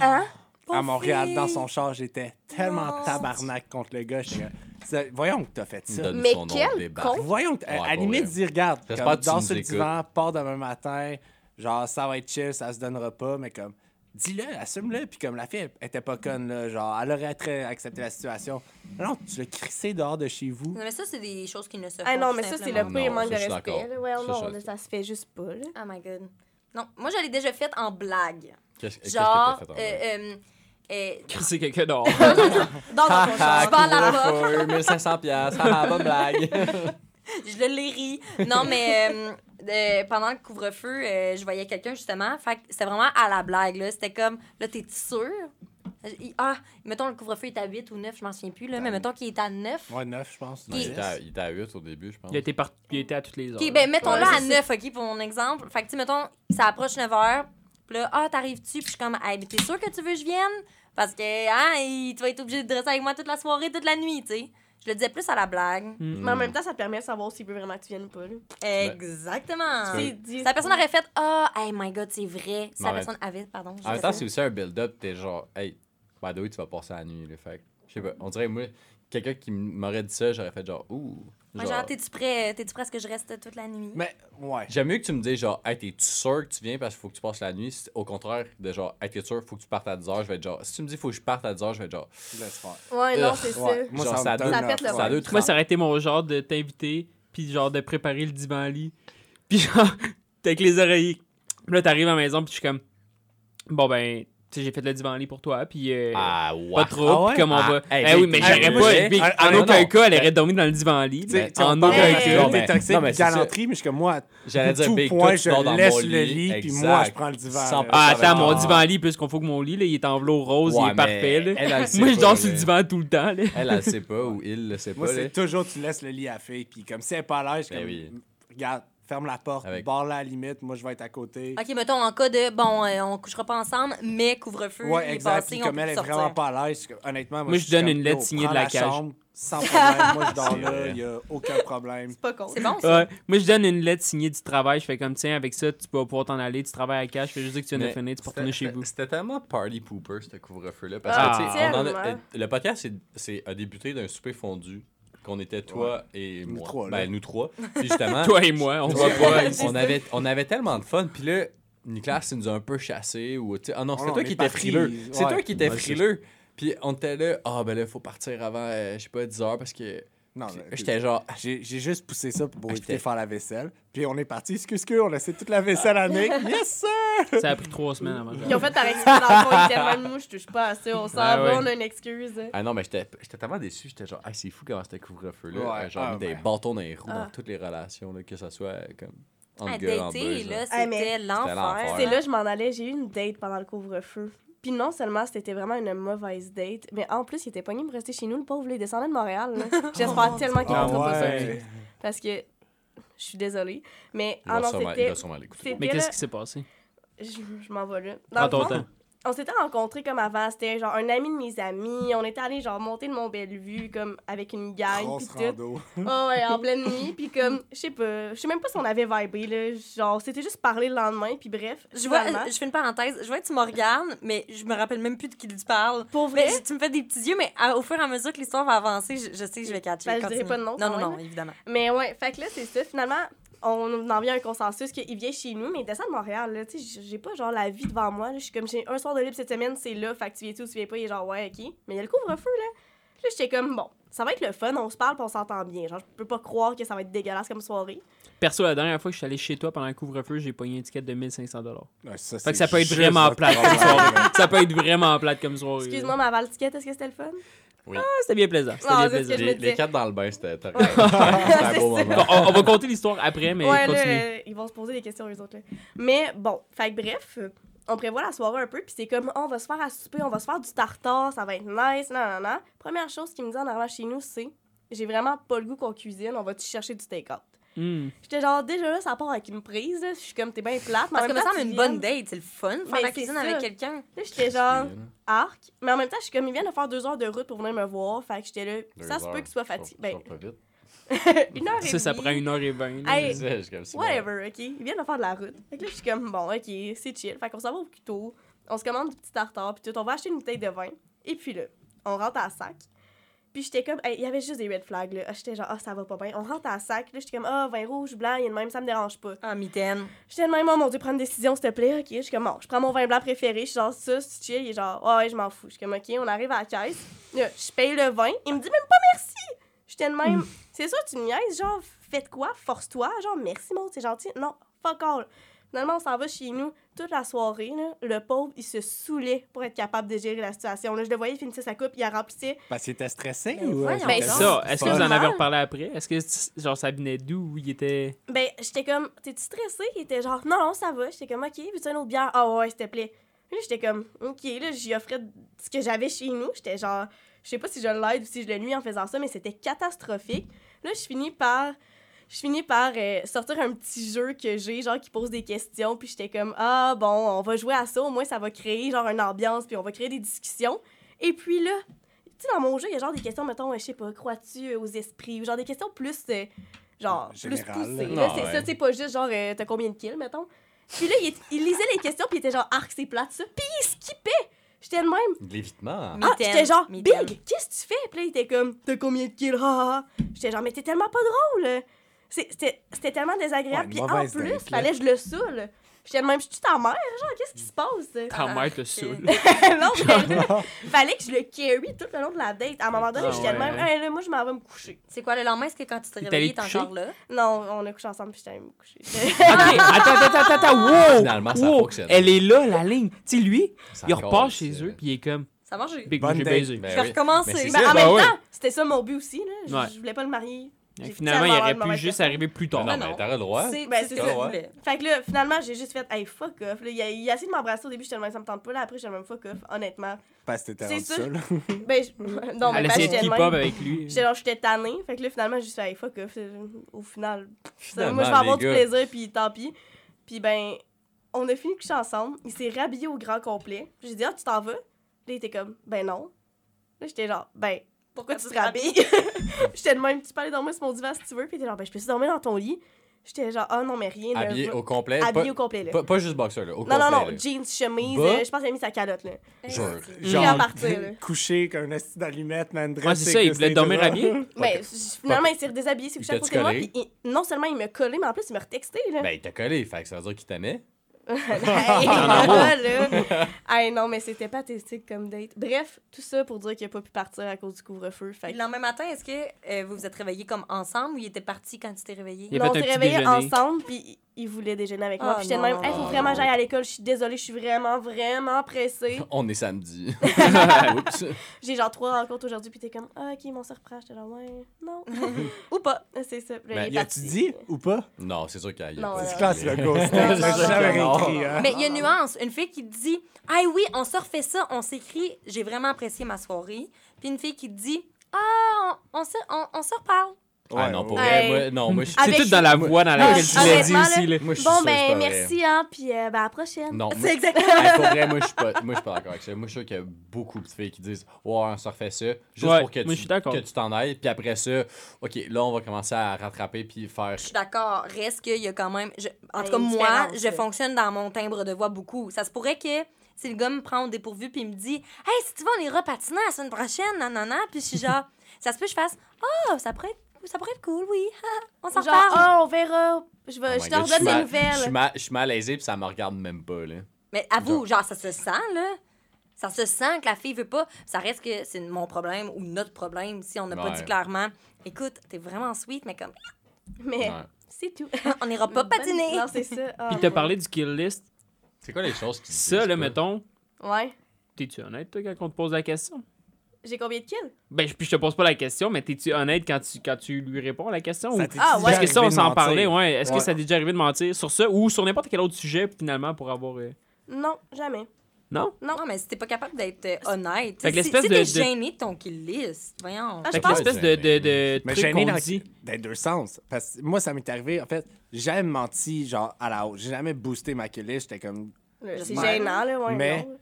Hein? à Montréal, fille. dans son char, j'étais tellement Non. tabarnak contre le gars. j'étais Voyons que t'as fait ça. Donne Mais son quel con. Voyons, que- Ouais, à limite, dis, regarde, comme, que dans ce divan, pars demain matin, genre, ça va être chill, ça se donnera pas, mais comme, dis-le, assume-le, puis comme la fille, elle était pas conne, là, genre, elle aurait très accepté la situation. Non, tu l'as crissé dehors de chez vous. Non, mais ça, c'est des choses qui ne se font Ah non, mais ça, c'est le pire Non, manque ça, de respect. Ça, non, ça se fait juste pas, là. Oh my god. Non, moi, je l'ai déjà fait en blague. Qu'est-ce qu'est-ce Genre, que t'as euh, fait en euh, euh, Crisser quelqu'un dehors. dans ton char. Je parle à la porte. couvre-feu, 1500 piastres, haha, bonne blague. Je le l'ai ri. Non, mais euh, euh, pendant le couvre-feu, euh, je voyais quelqu'un justement. Fait que c'était vraiment à la blague. là. C'était comme, là, t'es sûr? Ah, mettons, le couvre-feu est à 8 ou 9, je m'en souviens plus, là, mais mettons qu'il est à 9. Ouais, neuf, je pense. Non, il, était à, il était à 8 au début, je pense. Il été, par... il été à toutes les heures. Ok, ben mettons-le Ouais, à c'est 9, ok, pour mon exemple. Fait que, tu sais, mettons, ça approche 9 h. Puis là, ah, t'arrives-tu? Puis je suis comme, hey, mais t'es sûr que tu veux que je vienne? Parce que, hein, il- tu vas être obligé de rester avec moi toute la soirée, toute la nuit, tu sais. Je le disais plus à la blague. Mm. Mais en même temps, ça te permet de savoir s'il veut vraiment que tu viennes ou pas, là. Exactement. Si la personne aurait fait, ah, hey, my god, c'est vrai. Si la même- personne avait, pardon. je En même temps, c'est aussi un build-up. T'es genre, hey, by the way, tu vas passer la nuit. Là, fait que, je sais pas. On dirait, moi, quelqu'un qui m'aurait dit ça, j'aurais fait genre, ouh. Ouais, Genre, genre, t'es-tu prêt, t'es-tu prêt à ce que je reste toute la nuit? Mais, ouais. J'aime mieux que tu me dises genre, hey, t'es-tu sûr que tu viens parce qu'il faut que tu passes la nuit? Au contraire, de genre, hey, t'es sûr, faut que tu partes à 10h, je vais être genre, si tu me dis faut que je parte à 10h, je vais être genre, Laisse faire. Ouais, non, c'est Ouais. ça. Moi, Genre, ça, donne- Ça pète le ça Moi, ça aurait été mon genre de t'inviter, puis genre de préparer le divan lit. Puis genre, t'es avec les oreillers. Puis là, t'arrives à la maison, puis je suis comme, bon ben, sais, j'ai fait le divan lit pour toi, puis euh, ah, ouais. pas trop, Ah ouais? puis comme on Ah, va. hey, Eh oui, j'ai- mais j'aurais pas. puis Ah, en non, aucun non. cas, elle aurait dormi dans le divan lit. En aucun cas. Non, mais- des toxiques, non, mais c'est ça. galanterie, mais je suis comme moi, J'allais dire, tout Big, point, je dors dans laisse mon le lit, lit, puis moi, je prends le divan. 100%. là. Ah, attends, mon divan lit, plus qu'on faut que mon lit, là, il est en velours rose, il Ouais, est parfait. Moi, je dors sur le divan tout le temps. Elle, elle sait pas ou il le sait pas. c'est toujours, tu laisses le lit à la fille, puis comme si elle n'est pas à l'aise, Ben regarde, ferme la porte, Avec- barre-la à la limite, moi, je vais être à côté. Ok, mettons, en cas de, bon, euh, on couchera pas ensemble, mais couvre-feu, Ouais, est exact. passé, Puis on comme peut elle est sortir. vraiment pas à l'aise, honnêtement, moi, Moi, je suis donne comme, une lettre yo, signée prends de la cage. chambre, sans problème. moi, je dors C'est là, vrai. il n'y a aucun problème. C'est pas con. C'est bon, ça? Ouais. Moi, je donne une lettre signée du travail. Je fais comme, tiens, avec ça, tu vas pouvoir t'en aller. Tu travailles à cash. Je fais juste dire que tu viens de Mais finir. Tu peux retourner chez c'était- vous. C'était tellement party pooper, ce couvre-feu-là. Parce Ah, que, tu sais, on en a- tellement. euh, le podcast c'est- c'est, a débuté d'un souper fondu, qu'on était toi et Nous moi. trois, là. ben, nous trois. Puis justement, Toi et moi, on tu se vois, voit pas. ouais, on, avait, on avait tellement de fun. Puis là, Nicolas, il nous a un peu chassés. Ou, ah non, Oh c'était toi qui étais frileux. C'est ouais. toi qui étais frileux. Puis on était là, ah ben là, il faut partir avant, euh, je sais pas, 10 heures parce que Non, J'étais genre, J'ai j'ai juste poussé ça pour Ah, éviter faire la vaisselle. Puis on est parti, excuse que on a laissé toute la vaisselle à Nick. Yes, sir! Ça a pris trois semaines avant. Ils ont fait par exprès dans le fond, ils étaient même nous, je touche pas à ça, on s'en Ah va, ouais. on a une excuse. ah non, mais j'étais j'étais tellement déçu. J'étais genre, ah, c'est fou comment c'était couvre-feu-là. Ouais, Genre, ah, mis des bâtons dans les roues Ah. dans toutes les relations, là, que ce soit euh, comme gars, entre dater, là. Ah, c'était l'enfer. l'enfer. C'est là que je m'en allais, j'ai eu une date pendant le couvre-feu. Puis non seulement c'était vraiment une mauvaise date, mais en plus il était pogné pour rester chez nous, le pauvre, il descendait de Montréal. J'espère tellement qu'il Ah rentrera pas ça. Parce que je suis désolée. Mais Il ah c'était. Mais qu'est-ce qui s'est passé? Je, je m'en vais là. Dans Prends ton fond, temps. On s'était rencontrés comme avant. C'était genre un ami de mes amis. On était allés genre monter le Mont Bellevue comme avec une gang. Pis tout. Oh ouais, en pleine nuit. Puis comme, je sais pas, je sais même pas si on avait vibé là. Genre, c'était juste parler le lendemain. Puis bref, Je vois, finalement- je fais une parenthèse. Je vois que tu me regardes, mais je me rappelle même plus de qui tu parles. Pour vrai, Mais tu me fais des petits yeux, mais à- au fur et à mesure que l'histoire va avancer, je, je sais que je vais catcher. Ben, je pas de nom, Non, non, non, évidemment. Mais ouais, fait que là, c'est ça. Finalement, on en vient à un consensus qu'il vient chez nous, mais il descend de Montréal. Là, tu sais, j'ai pas genre la vie devant moi. là. Je suis comme, j'ai un soir de libre cette semaine, c'est là. Fait que tu viens-tu ou tu viens pas? Il est genre, ouais, ok. Mais il y a le couvre-feu, là. Là, j'étais comme, bon, ça va être le fun, on se parle, puis on s'entend bien. Genre, je peux pas croire que ça va être dégueulasse comme soirée. Perso, la dernière fois que je suis allé chez toi pendant le couvre-feu, j'ai pogné une étiquette de 1500 Ouais, ça, Fait que ça peut être vraiment plate comme soirée. ça peut être vraiment plate comme soirée. Excuse-moi, ma val ticket, est-ce que c'était le fun? Ah, c'était bien plaisant. C'était Non, bien plaisant. Les, quatre dans le bain, c'était un beau moment. On, on va compter l'histoire après, mais ouais, continue. euh, ils vont se poser des questions, eux autres. là. Mais bon, fait bref, euh, on prévoit la soirée un peu, puis c'est comme, oh, on va se faire à souper, on va se faire du tartare, ça va être nice, non, non, non. Première chose qu'il me dit en arrivant chez nous, c'est, j'ai vraiment pas le goût qu'on cuisine, on va-tu chercher du take-out? Hmm. J'étais genre, déjà là, ça part avec une prise, là. je suis comme, t'es bien plate, mais Parce que me semble une viens- bonne date, c'est le fun, faire la cuisine ça. avec quelqu'un. Là, j'étais genre, arc, mais en même temps, je suis comme, ils viennent de faire deux heures de route pour venir me voir, fait que j'étais là, Deux ça se peut qu'ils soient fatigués. Ben, une heure et Ça, ça prend une heure et vingt. Hey, Je disais, je suis comme ça. Whatever, ok? Ils viennent de faire de la route. Fait que là, je suis comme, bon, ok, c'est chill. Fait qu'on s'en va au couteau, on se commande du petit tartare, puis tout. On va acheter une bouteille de vin. Et puis là, on rentre à sac. Puis j'étais comme, hey, il y avait juste des red flags, là. Ah, J'étais genre, ah, ça va pas bien. On rentre à sac. Là, j'étais comme, ah, vin rouge, blanc, il y a de même, ça me dérange pas. Ah, mitaine. J'étais de même, oh mon dieu, prends une décision, s'il te plaît. Ok, je suis comme, bon, je prends mon vin blanc préféré. Je suis genre, ça, c'est chill. Il est genre, ouais, ouais, je m'en fous. Je suis comme, ok, on arrive à la caisse. Là, je paye le vin. Il me dit même pas merci. J'étais de même, c'est sûr, tu me niaises. Genre, faites quoi? Force-toi. Genre, merci, mon, c'est gentil. Non, fuck all. Finalement, on s'en va chez nous toute la soirée. Là. Le pauvre, il se saoulait pour être capable de gérer la situation. Là, je le voyais, il finissait sa coupe, il la remplissait. Parce qu'il était stressé Mais ou. euh, Ben, c'était Ça, est-ce que vous en avez reparlé après? Est-ce que genre ça venait d'où ou il était. Ben, j'étais comme, t'es-tu stressé? Il était genre, non, non, ça va. J'étais comme, ok, veux-tu une autre bière? Ah ouais, s'il te plaît. Là, j'étais comme, ok, là, j'y offrais ce que j'avais chez nous. J'étais genre, je sais pas si je l'aide ou si je le nuis en faisant ça, mais c'était catastrophique. Là, je finis par. Je finis par euh, sortir un petit jeu que j'ai, genre, qui pose des questions, puis j'étais comme, ah, bon, on va jouer à ça, au moins ça va créer, genre, une ambiance, puis on va créer des discussions. Et puis là, tu sais, dans mon jeu, il y a genre des questions, mettons, euh, je sais pas, crois-tu euh, aux esprits, ou genre des questions plus, euh, genre, plus poussées. Là, Ah, ça, c'est pas juste genre, euh, t'as combien de kills, mettons. Puis là, il, il lisait les questions, puis il était genre, arc, c'est plate, ça. Puis il skippait! J'étais de même. De l'évitement. Ah, Mitaine, j'étais genre. Big, qu'est-ce que tu fais? Puis là, il était comme, t'as combien de kills? J'étais genre, mais t'es tellement pas drôle. C'était tellement désagréable. Ouais, Puis en plus, là. fallait que je le saoule. J'étais de même, je suis ta mère, genre, qu'est-ce qui se passe? Ta Ah, mère te ok. saoule. non, mais là, fallait que je le carry tout le long de la date. À un moment donné, Ah j'étais de même, là, moi, je m'en vais me coucher. C'est quoi le lendemain? Est-ce que quand tu Il réveillé, allé t'es encore là? Non, on a couché ensemble, puis j'étais allée me coucher. Ok, attends, attends, attends, attends, wow! Finalement, ça fonctionne. Elle est là, la ligne. Tu sais, lui, Ça il repart chez eux, puis il est comme. Ça a marché. J'ai baisé. Ben Je vais oui. recommencer. Ça. en même ouais. temps, c'était ça mon but aussi. Là. Je voulais pas le marier. Finalement, il aurait pu juste arriver plus tard. non, Ah mais non. t'aurais le droit. C'est Ben, ça, ouais. Fait que là, finalement, j'ai juste fait, hey, fuck off. Là, il, a, il a essayé de m'embrasser au début, j'étais le même, ça me tente pas. Là, après, j'étais le même fuck off, honnêtement. Parce que t'étais C'est rendu ça. seul. Ben, je- non, mais Elle essayait de keep up avec lui. J'étais genre, j'étais tannée. Fait que là, finalement, j'ai juste fait, hey, fuck off. Euh, Au final, Finalement, moi, je vais avoir les du plaisir, puis tant pis. Puis ben, on a fini de coucher ensemble. Il s'est rhabillé au grand complet. J'ai dit, ah, tu t'en vas? Là, il était comme, ben non. Là, j'étais genre, ben, pourquoi tu te rhabilles? j'étais de même, tu peux aller dormir sur mon divan si tu veux. Puis il était genre, ben, je peux dormir dans ton lit. J'étais genre, ah non, mais rien. Habillé au complet. Habillé au complet, là. pas, pas juste boxer, là. Au non, non, non, jeans, chemise. Euh, je pense qu'il a mis sa calotte, là. Jure. J'ai à partir, là. couché comme un esti d'allumette, man. Ouais, c'est ça, il voulait dormir habillé? Mais finalement, il s'est redéshabillé, c'est couché à Il côté de moi. Puis il- non seulement il m'a collé, mais en plus, il m'a retexté, là. Ben, il t'a collé, fait que ça veut dire qu'il t'aimait. Hey, En amour. là. Hey, non, mais c'était pathétique comme date. Bref, tout ça pour dire qu'il a pas pu partir à cause du couvre-feu. Fait Puis que- le lendemain matin, est-ce que euh, vous vous êtes réveillés comme ensemble ou il était parti quand tu t'es réveillé? Il Non, on s'est réveillés déjeuner. ensemble, puis il- voulait déjeuner avec moi. Ah, puis j'étais de même, il faut vraiment que j'aille à l'école, je suis désolée, je suis vraiment, vraiment pressée. On est samedi. J'ai genre trois rencontres aujourd'hui, puis t'es comme, ah, ok, mon se reprend. J'étais là, ouais, non. Ou pas. C'est ça. Ben, Y a-tu parti. dit ou pas? Non, c'est sûr qu'il y a. pas. C'est tu Tu non. réécrit, hein? Mais il y a une nuance. Une fille qui te dit Ah oui, on se refait ça, on s'écrit, j'ai vraiment apprécié ma soirée. Puis une fille qui te dit Ah, on, on, se, on, on se reparle. Ah non, pour ouais. vrai, moi, non, moi, je C'est Avec- tout dans la voix dans laquelle tu l'as dit aussi. Là. moi, je suis Bon, ben, merci, hein, puis euh, ben, à la prochaine. Non, C'est exactement. Pour vrai, moi, je suis pas, moi, je suis pas d'accord avec ça. Moi, je suis sûr qu'il y a beaucoup de filles qui disent Ouais, on se refait ça, juste Ouais, pour que tu suis d'accord. que tu t'en ailles. Puis après ça, OK, là, on va commencer à rattraper puis faire. Je suis d'accord. Reste qu'il y a quand même. je- en tout cas, moi, je fonctionne dans mon timbre de voix beaucoup. Ça se pourrait que si le gars me prend au dépourvu puis il me dit Hey, si tu veux, on ira patiner la semaine prochaine, nanana. Puis je suis genre Ça se peut que je fasse Ah, ça pourrait être. Ça pourrait être cool, oui. on s'en Genre, reparle. ah, on verra. Je, Oh vais, my je te redonne des mal- Je suis nouvelles. mal- je suis malaisé puis ça me regarde même pas, là. Mais avoue, genre, ça se sent, là. Ça se sent que la fille veut pas. Ça reste que c'est mon problème ou notre problème si on n'a pas dit clairement. Écoute, t'es vraiment sweet, mais comme, Mais Ouais. c'est tout. on n'ira pas patiner. Non, c'est ça. Ah, Puis t'as ouais. parlé du kill list. C'est quoi les choses qui Ça, là, mettons, Ouais. t'es-tu honnête, toi, quand on te pose la question? J'ai combien de kills? Ben, je- puis je te pose pas la question, mais t'es-tu honnête quand tu, quand tu lui réponds à la question? ou- Ah, ouais. Parce que ça, on s'en parlait, ouais. Est-ce que ça t'est déjà arrivé de mentir sur ça ou sur n'importe quel autre sujet, finalement, pour avoir. euh, Non, jamais. Non? Non, mais si t'es pas capable d'être euh, honnête. Fait que si l'espèce si de- t'es de- gêné de ton kill list, voyons. Ah, Fait je que pense. l'espèce de, de, de Mais truc gêné qu'on dans, dit. dans les deux sens. Parce que moi, ça m'est arrivé, en fait, j'ai jamais menti, genre, à la haute. J'ai jamais boosté ma queue J'étais comme. C'est gênant, là, ouais. Mais- non.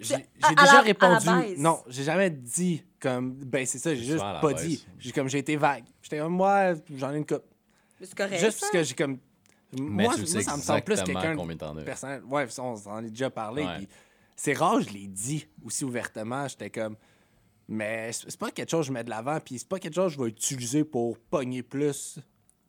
J'ai déjà la- répondu. non, j'ai jamais dit comme. Ben, c'est ça, j'ai juste pas dit. J'ai comme, j'ai été vague. J'étais comme, moi, j'en ai une coupe. C'est correct. Juste parce que j'ai comme. Mais moi, tu moi, sais ça me semble plus quelqu'un as. personnel. Ouais, on s'en est déjà parlé. Ouais. C'est rare, je l'ai dit aussi ouvertement. J'étais comme. Mais c'est c'est pas quelque chose que je mets de l'avant, puis c'est pas quelque chose que je vais utiliser pour pogner plus.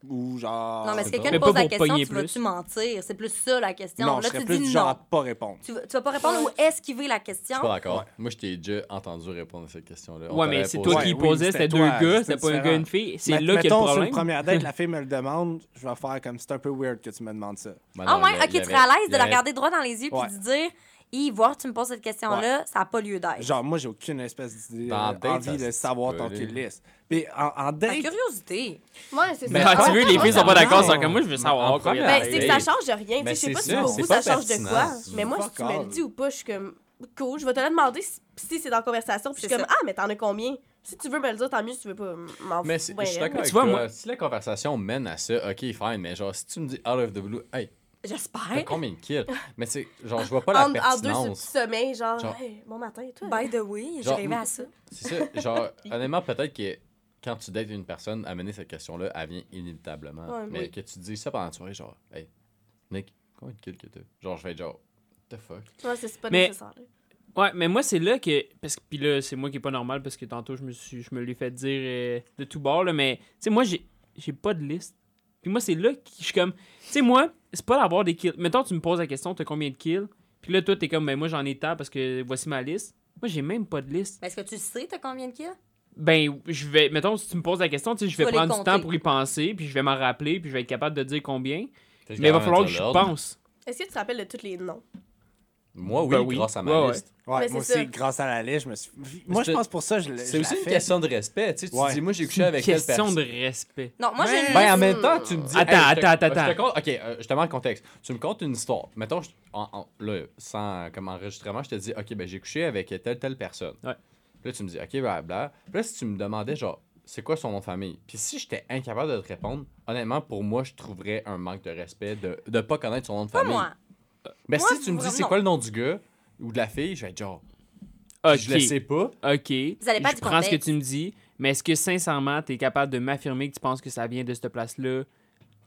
Ou genre. Non, mais si quelqu'un te pose la question, tu vas-tu plus. mentir? C'est plus ça la question. Non, Là, je serais tu plus dis du non. genre à pas répondre. Tu, vas- tu vas pas répondre Ouais. ou esquiver la Je question. suis pas d'accord. Ouais. Moi, je t'ai déjà entendu répondre à cette question-là. On Ouais, mais c'est posé- toi Ouais, qui oui, posais, c'était c'était deux toi, gars, c'était c'était pas un gars et une fille. C'est Mais- là qu'il y a le sur problème. une première date, la fille me le demande, je vais faire comme c'est un peu weird que tu me demandes ça. Ah ouais, il y a- ok, tu serais à l'aise il de y la avait- regarder droit dans les yeux puis Ouais. de dire, y voir, tu me poses cette question-là, ça n'a pas lieu d'être. Genre, moi, j'ai aucune espèce d'idée, euh, envie de savoir ton kill list. Puis en, en La date, curiosité. Ouais, c'est Mais ça. ah, tu veux, les filles sont pas d'accord, c'est comme moi, je veux savoir. quoi. Ben, c'est que ça change rien. Ben, tu sais, je sais pas si pour vous, ça change de quoi. Mais moi, si tu me le dis ou pas, je suis comme cool. Je vais te le demander si, c'est dans la conversation. Puis je suis comme, ça. ah, mais t'en as combien? Si tu veux me le dire, tant mieux. Si tu veux pas, m'en Mais je suis d'accord mais avec tu vois, toi. moi- Si la conversation mène à ça, ok, fine. Mais genre, si tu me dis out of the blue, hey, J'espère. combien de kills? mais c'est genre, je vois pas la En, en deux sommeils, genre, Genre- hey, bon matin, toi. By the way, j'arrivais à ça. C'est ça. Genre, honnêtement, peut-être que quand tu dates une personne, amener cette question-là, elle vient inévitablement. Ouais, mais oui. que tu dis ça pendant la soirée, genre, hey, Nick, combien de kills que t'as? Genre, je vais être genre, the fuck? Ouais, c'est c'est pas Mais- nécessaire. là. Ouais, mais moi, c'est là que. Parce que, puis là, c'est moi qui est pas normal parce que tantôt, je me, suis, je me l'ai fait dire euh, de tout bord, là, mais, tu sais, moi, j'ai j'ai pas de liste. Puis moi, c'est là que je suis comme. Tu sais, moi, c'est pas d'avoir des kills. Mettons, tu me poses la question, t'as combien de kills? Puis là, toi, t'es comme, ben, moi, j'en ai tant parce que voici ma liste. Moi, j'ai même pas de liste. Mais est-ce que tu sais, t'as combien de kills? Ben, je vais. Mettons, si tu me poses la question, tu sais, je vais prendre du temps pour y penser, puis je vais m'en rappeler, puis je vais être capable de dire combien. Mais il va falloir que je pense. Est-ce que tu te rappelles de tous les noms? Moi, oui, Ben oui. grâce à ma Ouais, liste. ouais, moi c'est aussi, ça. grâce à la liste, je me suis. Moi, je pense pour ça, je l'ai. C'est aussi une question de respect. Tu sais, tu Ouais. dis, moi, j'ai couché une avec telle question personne. de respect. Non, moi, j'ai Ben, en même temps, tu me dis. Attends, hey, je te- attends, je te attends. compte- ok, euh, je te mets le contexte. Tu me contes une histoire. Mettons, je- en- en- là, sans comme enregistrement, je te dis, ok, ben, j'ai couché avec telle, telle personne. Là, tu me dis, ok, blablabla. Puis là, si tu me demandais, genre, c'est quoi son nom de famille? Puis si j'étais incapable de te répondre, honnêtement, pour moi, je trouverais un manque de respect de ne pas connaître son nom de Pas famille. moi. Mais Moi, si tu me dis, c'est non. quoi le nom du gars ou de la fille, je vais être genre, Ok. je le sais pas. Ok. Vous allez pas je du prends ce que contexte. tu me dis, mais est-ce que sincèrement, tu es capable de m'affirmer que tu penses que ça vient de cette place-là?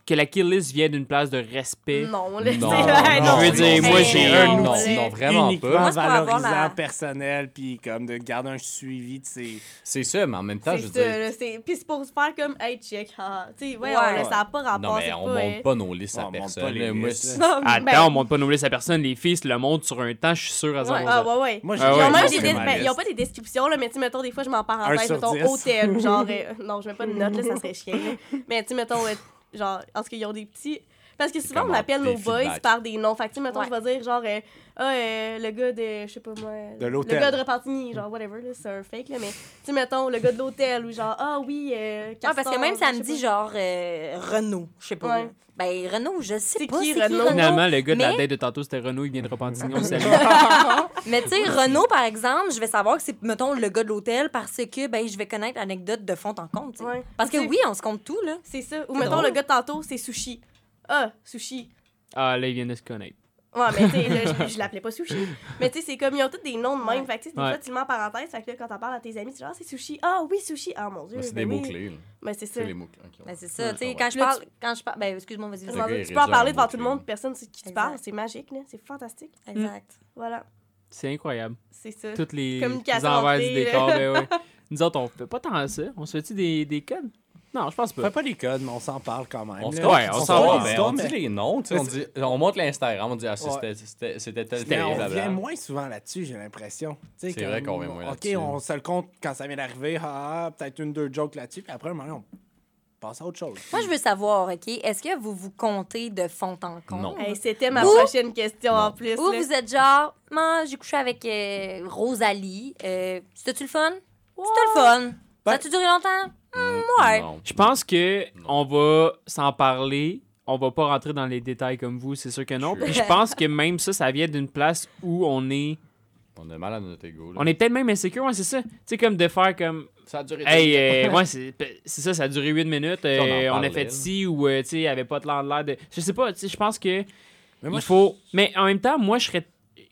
Que la kill list vient d'une place de respect? Non, là, Non, non, Je veux dire, non, moi, j'ai un non, outil non, vraiment uniquement pas. Valorisant, la- personnel, puis comme de garder un suivi de ses... C'est ça, mais en même temps, je veux dire. Puis c'est pour se faire comme, hey, check, ah. Tu sais, ouais, Ouais. on, ça n'a pas rapport. Non, mais on pas, euh, monte pas nos listes On à pas personne. les là. Moi, listes, c'est- Non, Attends, ben, on monte pas nos listes à personne. Les filles se le montrent sur un temps, je suis sûr à Ouais, 0 ah, ouais, ouais. Moi, j'ai Ah Ils ouais, ont moi, même c'est des dé- ma ils ont liste. pas des descriptions, là, mais tu sais, mettons, des fois, je mets en Un parenthèse, sur mettons, hôtel, genre, euh, non, je mets pas de notes, là, ça serait chiant, là. Mais tu sais, mettons, euh, genre, parce qu'ils ont des petits... Parce que souvent, on appelle nos boys par des noms. Fait que, tu sais, mettons, Ouais. je vais dire, genre, euh, ah, euh, le gars de, je sais pas moi... De l'hôtel. Le gars de Repentigny, genre, whatever, là, c'est un fake, là, mais, tu sais, mettons, le gars de l'hôtel, ou genre, ah oui, euh, Ouais, parce que même ça me dit genre euh, Renault, je sais pas. Ouais. Ben Renault, je sais C'est pas qui, Renault? Finalement, le gars de la date de tantôt, c'était Renault, il vient de Repentigny. On salue. Mais tu sais, Renault, par exemple, je vais savoir que c'est, mettons, le gars de l'hôtel parce que ben, je vais connaître l'anecdote de fond en compte. tu sais. Ouais. Parce que oui, on se compte tout, là. C'est ça. Ou mettons, drôle. le gars de tantôt, c'est Sushi. Ah, Sushi. Ah, là, il vient de se connaître. Ouais, mais tu sais, là, je, je l'appelais pas Sushi. Mais tu sais, c'est comme, ils ont tous des noms de même. Fait que tu sais, des Ouais. fois, tu le mets en parenthèse. Fait que là, quand t'en parles à tes amis, tu dis, ah, c'est Sushi. Ah oui, Sushi. Ah mon dieu. Mais c'est des mots-clés. là. Mais c'est ça. C'est les mots-clés. ok. Ben, c'est ça, tu sais, quand je parle, quand je parle, ben, excuse-moi, vas-y, Tu peux en parler devant tout le monde, personne sait qui tu Exact. parles. C'est magique, là. C'est fantastique. Exact. Voilà. C'est incroyable. C'est ça. Toutes les, les envers du décor. ben ouais. Nous autres, on fait pas tant ça. On se fait-tu des, des codes? Non, je pense On fait pas. pas les codes, mais on s'en parle quand même. On se là. Ouais, on s'en mais histoires, on dit mais- les noms, tu sais, on, dit, on montre l'Instagram, on dit ah, c'était- tel on revient moins souvent là-dessus, j'ai l'impression. C'est comme- vrai qu'on revient moins OK, là-dessus. on se le compte quand ça vient d'arriver, ah, ah, peut-être une, deux jokes là-dessus, puis après, un moment, donné, on passe à autre chose. Moi, je veux savoir, OK, est-ce que vous vous comptez de fond en comble? Non. Hey, C'était ma Ou- prochaine question en plus. Ou là. vous êtes genre, moi, j'ai couché avec euh, Rosalie. Euh, C'était-tu le fun? C'était le fun. Ben- Ça a-tu duré longtemps? Ouais. Non. Je pense que on va s'en parler. On va pas rentrer dans les détails comme vous, c'est sûr que non. Puis je pense que même ça, ça vient d'une place où on est. On a mal à notre ego. là. On est peut-être même insécure, ouais, c'est ça. Tu sais, comme de faire comme. Ça a duré. Hey, euh, ouais, c'est ça, ça a duré 8 minutes. euh, on a fait ci ou, euh, tu sais, il avait pas de l'air de l'air de. Je sais pas, tu sais, je pense que. Mais moi, il faut. Mais en même temps, moi, je serais.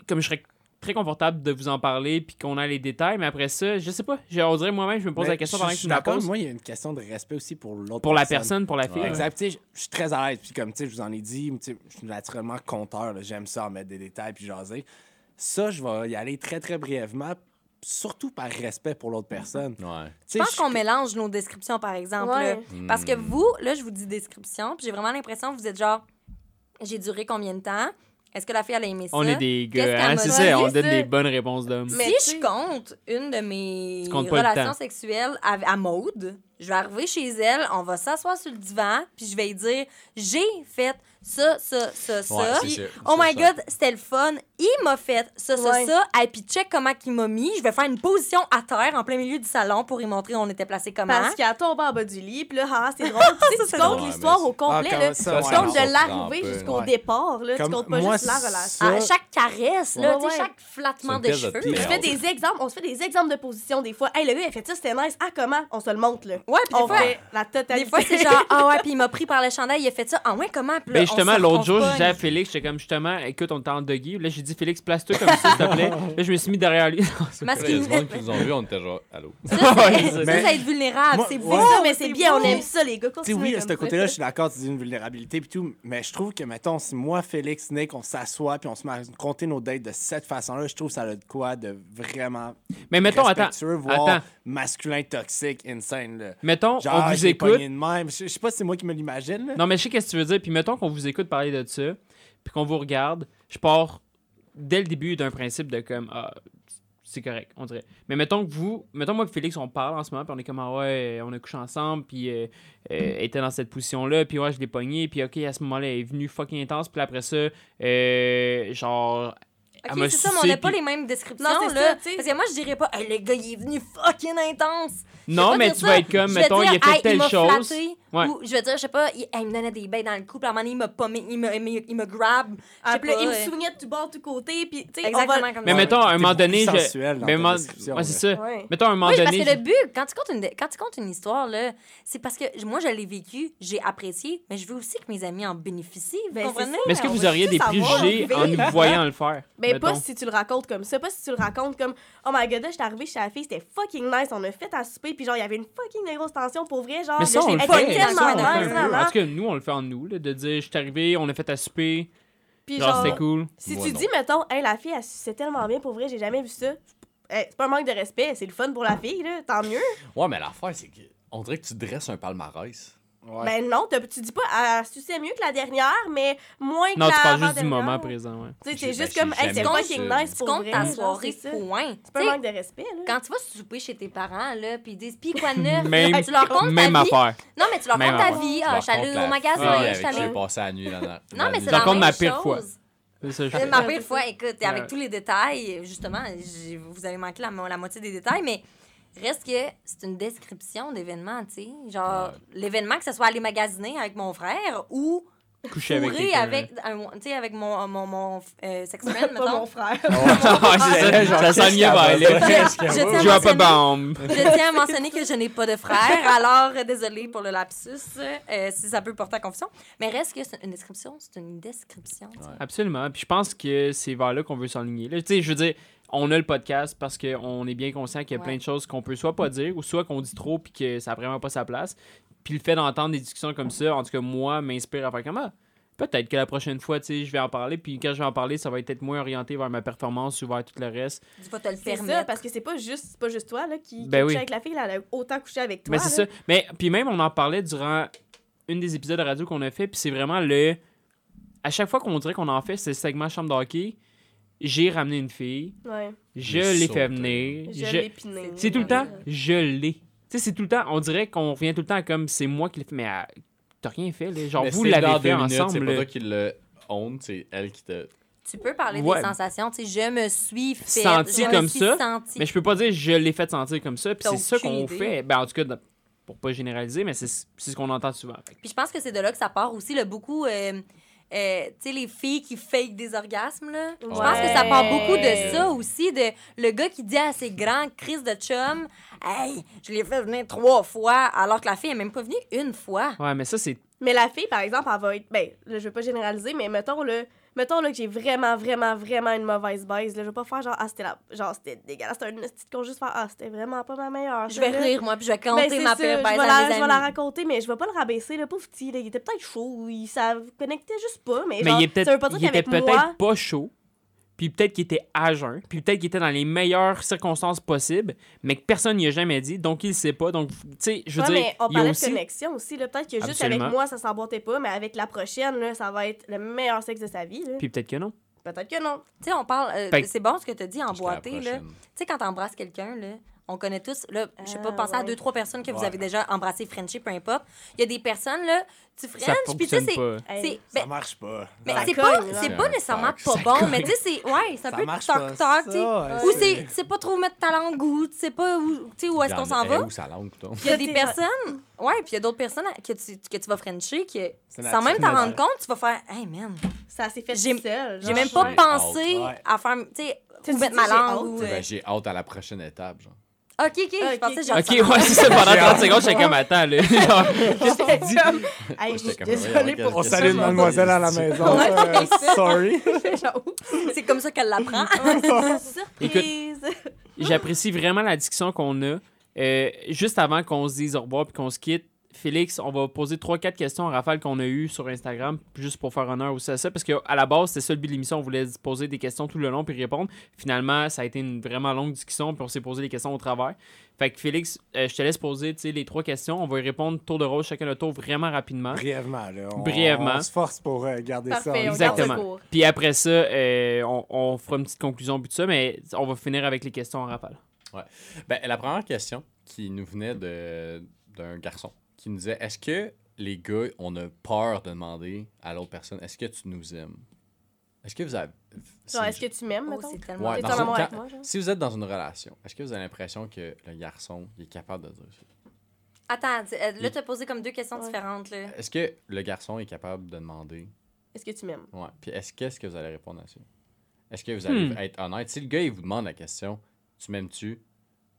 Comme je serais très confortable de vous en parler puis qu'on a les détails, mais après ça, je sais pas. Je, on dirait moi-même, je me pose Mais la question pendant que tu me la poses. Moi, il y a une question de respect aussi pour l'autre Pour la personne, pour la fille. Ouais. Exact. Tu sais, je suis très à l'aise. Puis comme, tu sais, je vous en ai dit, tu sais, je suis naturellement conteur. là. J'aime ça en mettre des détails puis jaser. Ça, je vais y aller très, très brièvement, surtout par respect pour l'autre personne. Tu Ouais. Je pense qu'on mélange nos descriptions, par exemple. Ouais. Parce que Hmm. vous, là, je vous dis description, puis j'ai vraiment l'impression que vous êtes genre, j'ai duré combien de temps? Est-ce que la fille, elle a aimé ça? On est des gars, hein, c'est dit? ça, on donne des bonnes réponses d'hommes. Mais si je compte une de mes relations sexuelles à, à Maude, je vais arriver chez elle, on va s'asseoir sur le divan, puis je vais lui dire j'ai fait ça, ça, ça, ça. Ouais, ça. Oh my ça. god, c'était le fun. Il m'a fait ça, ça, Ouais. ça. Et puis check comment il m'a mis. Je vais faire une position à terre en plein milieu du salon pour y montrer où on était placé comment. Parce qu'elle tombe en bas du lit, puis là, ah, c'est drôle. Tu sais, tu comptes l'histoire mais au complet, Ah, là. ça, Tu ouais, comptes de l'arrivée jusqu'au Ouais. départ, là. Tu comptes pas moi, juste la ça- relation. à chaque caresse, là, chaque flattement de cheveux. Puis je fais des exemples, on se fait des exemples de position des fois. Hey, le gars, il a fait ça, c'était nice. Ah, comment? On se le montre, là. Ouais, puis des On fois, fait la totalité. des fois c'est genre, ah ouais, puis il m'a pris par le chandail, il a fait ça. Ah ouais, comment? Puis là, Ben justement, l'autre jour, j'ai dit à. Félix, j'étais comme justement, écoute, on était en doggy. Là, j'ai dit, Félix, place-toi comme ça, s'il te plaît. Là, je me suis mis derrière lui. Du Masculinité. monde qui nous ont vu, on était genre, allô? Ça, c'est c'est être vulnérable. C'est ouais. beau, ça, mais c'est bien, beau. on aime ça, les gars. Tu oui, à ce côté-là, je suis d'accord, tu dis une vulnérabilité puis tout, mais je trouve que, mettons, si moi, Félix, Nick, on s'assoit puis on se met à compter nos dates de cette façon-là, je trouve que ça a de quoi de vraiment Mais mettons, attends, voire masculin, toxique, insane. Là. Mettons, on vous écoute. de. Je sais pas si c'est moi qui me l'imagine. Non, mais je sais qu'est-ce que tu veux dire. Puis mettons qu'on vous écoute parler de ça, puis qu'on vous regarde. Je pars dès le début d'un principe de comme, ah, c'est correct, on dirait. Mais mettons que vous, mettons moi et Félix, on parle en ce moment, puis on est comme, ah ouais, on a couché ensemble, puis euh, euh, elle était dans cette position-là, puis ouais, je l'ai pogné, puis ok, à ce moment-là, elle est venue fucking intense, puis après ça, euh, genre. Ok, c'est ça, mais on n'a pas les mêmes descriptions, Non, là. ça. Parce que moi, je dirais pas, hey, le gars, il est venu fucking intense. Je Non, pas mais tu ça. vas être comme, Je mettons, dire, il a fait hey, telle m'a chose. flatté, Ouais. Ou je vais dire, je sais pas, il, hey, il me donnait des bains dans le cou, puis à un moment donné, il m'a il me, il me, il me grab. Je sais Ah, puis là, pas, il me soignait de tout bord, de tout côté, puis tu sais, on Exactement va... comme Mais ça. mettons, à un moment donné, je. mais Ouais, c'est ça. Ouais. Mettons, à un moment Oui, parce donné. que je- le but, quand tu comptes une, quand tu comptes une histoire, là, c'est parce que moi, je l'ai vécu, j'ai apprécié, mais je veux aussi que mes amis en bénéficient. Vous Ben, comprenez? Mais est-ce que on vous auriez des préjugés on en nous voyant le faire? Mais pas mettons? si tu le racontes comme ça, pas si tu le racontes comme Oh my god, là, j'étais arrivée chez la fille, c'était fucking nice, on a fait à souper, sais, puis genre, il y avait une fucking grosse tension pour vrai, genre, Mais ça, là, on le fait. tellement. En tout cas, nous, on le fait en nous, là, de dire, je suis arrivé, on a fait à souper, Puis genre, genre, c'était cool. si Moi, tu non. dis, mettons, hey, la fille, elle suçait tellement bien pour vrai, j'ai jamais vu ça. Hey, c'est pas un manque de respect, c'est le fun pour la fille, là, tant mieux. Ouais, mais l'affaire, c'est que on dirait que tu dresses un palmarès. Ouais. Ben non, tu dis pas, elle suçait mieux que la dernière, mais moins que Non, la tu parles juste du moment présent, ouais. Tu sais, J'ai- c'est juste comme, hey, c'est fucking nice Tu pour comptes vrai. ta soirée, c'est point. C'est pas Tu un manque de respect, là. Quand tu vas souper chez tes parents, là, puis ils disent, pis quoi de neuf? Même, tu leur comptes même ta vie? affaire. Non, mais tu leur comptes ta vie. Je Ah, leur je suis allée compte au magasin, je avec suis qui j'ai passé la nuit. Là, dans- Non, mais c'est la même ma pire chose. fois. C'est C'est ma pire fois, écoute, avec tous les détails, justement, vous avez manqué la moitié des détails, mais reste que c'est une description d'événement, tu sais. Genre, Ouais. l'événement, que ce soit aller magasiner avec mon frère ou Coucher avec avec, un- tu sais, avec mon, mon, mon euh, sex friend, Pas mon frère. Ça, vers là. Je, je tiens à Drop a mentionner- bomb. je tiens à mentionner que je n'ai pas de frère, alors euh, désolée pour le lapsus, euh, si ça peut porter à confusion. Mais reste que c'est une description, c'est une description. tu sais. Ouais. Absolument. Puis je pense que c'est vers là qu'on veut s'enligner. Là, tu sais, je veux dire, on a le podcast parce qu'on est bien conscient qu'il y a Ouais. plein de choses qu'on peut soit pas dire ou soit qu'on dit trop puis que ça n'a vraiment pas sa place. Puis le fait d'entendre des discussions comme ça, en tout cas, moi, m'inspire à faire comme ah, Peut-être que la prochaine fois, tu sais, je vais en parler. Puis quand je vais en parler, ça va être peut-être moins orienté vers ma performance ou vers tout le reste. Tu vas te le C'est ça, permettre. parce que c'est pas juste, c'est pas juste toi là, qui, Ben oui. avec la fille, là, elle a autant couché avec toi. Mais c'est là. ça. Mais puis même, on en parlait durant une des épisodes de radio qu'on a fait. Puis c'est vraiment le. À chaque fois qu'on dirait qu'on en fait ce segment chambre de hockey, j'ai ramené une fille, Ouais. je l'ai fait venir. Je je- l'ai. C'est tout le temps, je l'ai. Tu sais, c'est tout le temps, on dirait qu'on revient tout le temps comme c'est moi qui l'ai fait, mais euh, t'as rien fait, là. Genre, Mais vous l'avez fait minutes, C'est ensemble. pas là. toi qui le honte, c'est elle qui te. Tu peux parler Ouais. des sensations. Tu sais, je me suis fait. Senti comme suis ça, senti. Mais je peux pas dire je l'ai fait sentir comme ça, puis c'est ça qu'on fait. Ben, en tout cas, pour pas généraliser, mais c'est c'est ce qu'on entend souvent. Puis je pense que c'est de là que ça part aussi, là, beaucoup. euh, euh, tu sais, les filles qui fake des orgasmes, là. Je pense que ça part beaucoup de ça aussi, de le gars qui dit à ses grands crises de chum Hey, je l'ai fait venir trois fois, alors que la fille est même pas venue une fois. Ouais, mais ça, c'est. Mais la fille, par exemple, elle va être. Ben, là, je vais pas généraliser, mais mettons, là, mettons là, que j'ai vraiment, vraiment, vraiment une mauvaise baise. Là, je vais pas faire genre, ah, c'était la... genre, c'était dégueulasse. C'était un petit con juste faire, ah, c'était vraiment pas ma meilleure. Je vais Là, rire, moi, puis je vais Ben, compter c'est ma pire je baise vais, à la, mes je vais la raconter, mais je vais pas le rabaisser, le pauvre petit. Là, il était peut-être chaud, il ça connectait juste pas, mais, Mais genre, il, est peut-être- ça veut pas dire il était qu'avec peut-être moi. pas chaud, puis peut-être qu'il était à jeun, puis peut-être qu'il était dans les meilleures circonstances possibles, mais que personne n'y a jamais dit, donc il le sait pas. Donc, tu sais, je veux Ouais, dire, mais on parlait aussi. de connexion aussi. là. Peut-être que juste Absolument. avec moi, ça s'emboîtait pas, mais avec la prochaine, là, ça va être le meilleur sexe de sa vie. là. Puis peut-être que non. Peut-être que non. Tu sais, on parle. euh, que- c'est bon ce que tu as dit, prochaine. Tu sais, quand t'embrasses quelqu'un, là, on connaît tous, là, je sais pas, Ah, pensez à deux, trois personnes que vous avez déjà embrassé, Frenché, peu importe. Il y a des personnes, là, tu Ça French, puis tu sais, fonctionne c'est. Hey, c'est- Ça ben, marche pas. mais c'est pas, c'est pas nécessairement pas ça bon, mais tu sais, c'est. Ouais, ça, Ça peut marche être pas, toc-toc, tu sais. Ou c'est- c'est c'est pas trop mettre ta langue où, tu sais pas où, tu sais, où est-ce qu'on s'en va. Où sa langue. Il y a des C'est- personnes, ouais, puis il y a d'autres personnes que tu, que tu vas frencher que C'est sans même t'en rendre compte, tu vas faire, hey man, Ça s'est fait J'ai- seul. j'ai même pas pensé à faire, tu sais, dis mettre ma langue. ou, Ben, j'ai hâte à la prochaine étape, genre. Ok, ok, je Ok, pensais genre. Ok, ça- ouais, c'est ça. Pendant 30 secondes, j'étais comme attends, là. Comme, hey, je suis désolée pour On qu'est-ce salue que une mademoiselle à la maison. Ouais, euh, sorry. C'est comme ça qu'elle l'apprend. Surprise! J'apprécie vraiment la discussion qu'on a. Euh, juste avant qu'on se dise au revoir puis qu'on se quitte, Félix, on va poser 3-4 questions à Raphaël qu'on a eues sur Instagram, juste pour faire honneur aussi à ça, parce qu'à la base, c'était ça le but de l'émission, on voulait se poser des questions tout le long puis répondre. Finalement, ça a été une vraiment longue discussion, puis on s'est posé des questions au travers. Fait que Félix, euh, je te laisse poser les trois questions. On va y répondre tour de rôle, chacun le tour, vraiment rapidement. Brièvement, là. On, Brièvement. On se force pour euh, garder Parfait, ça. on en- garde Exactement. Puis après ça, euh, on, on fera une petite conclusion puis tout ça, mais on va finir avec les questions en rafale. Ben, la première question qui nous venait de- d'un garçon qui nous disait Est-ce que les gars, on a peur de demander à l'autre personne Est-ce que tu nous aimes? Est-ce que vous avez. Genre, est-ce que tu m'aimes, Oh, mettons? tellement. Ouais, dans une- avec moi, genre? Si vous êtes dans une relation, est-ce que vous avez l'impression que le garçon il est capable de dire ça? Attends, euh, là, tu as posé comme deux questions Ouais. différentes. Là. Est-ce que le garçon est capable de demander? Est-ce que tu m'aimes? Ouais. Puis est-ce qu'est-ce que vous allez répondre à ça? Est-ce que vous allez Hmm. être honnête? Si le gars il vous demande la question Tu m'aimes-tu?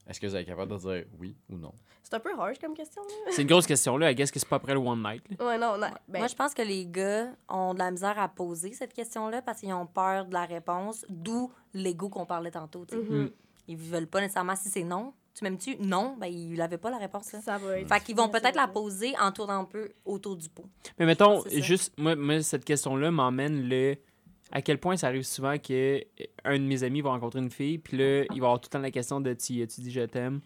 Est-ce que vous êtes capable de dire oui ou non? C'est un peu harsh comme question. C'est une grosse question, là. Guess que c'est pas après le one night. là. Ouais, non, non. Ben, Moi, je pense que les gars ont de la misère à poser cette question-là parce qu'ils ont peur de la réponse, d'où l'ego qu'on parlait tantôt. tu sais. mhm. Ils veulent pas nécessairement, si c'est non, Tu m'aimes-tu? Non. Ben, il avait pas la réponse, là. Ça va être. Fait qu'ils vont peut-être la poser en tournant un peu autour du pot. Mais mettons, juste, moi, moi, cette question-là m'emmène le. À quel point ça arrive souvent que un de mes amis va rencontrer une fille, puis là, il va avoir tout le temps la question de tu, tu dis je t'aime?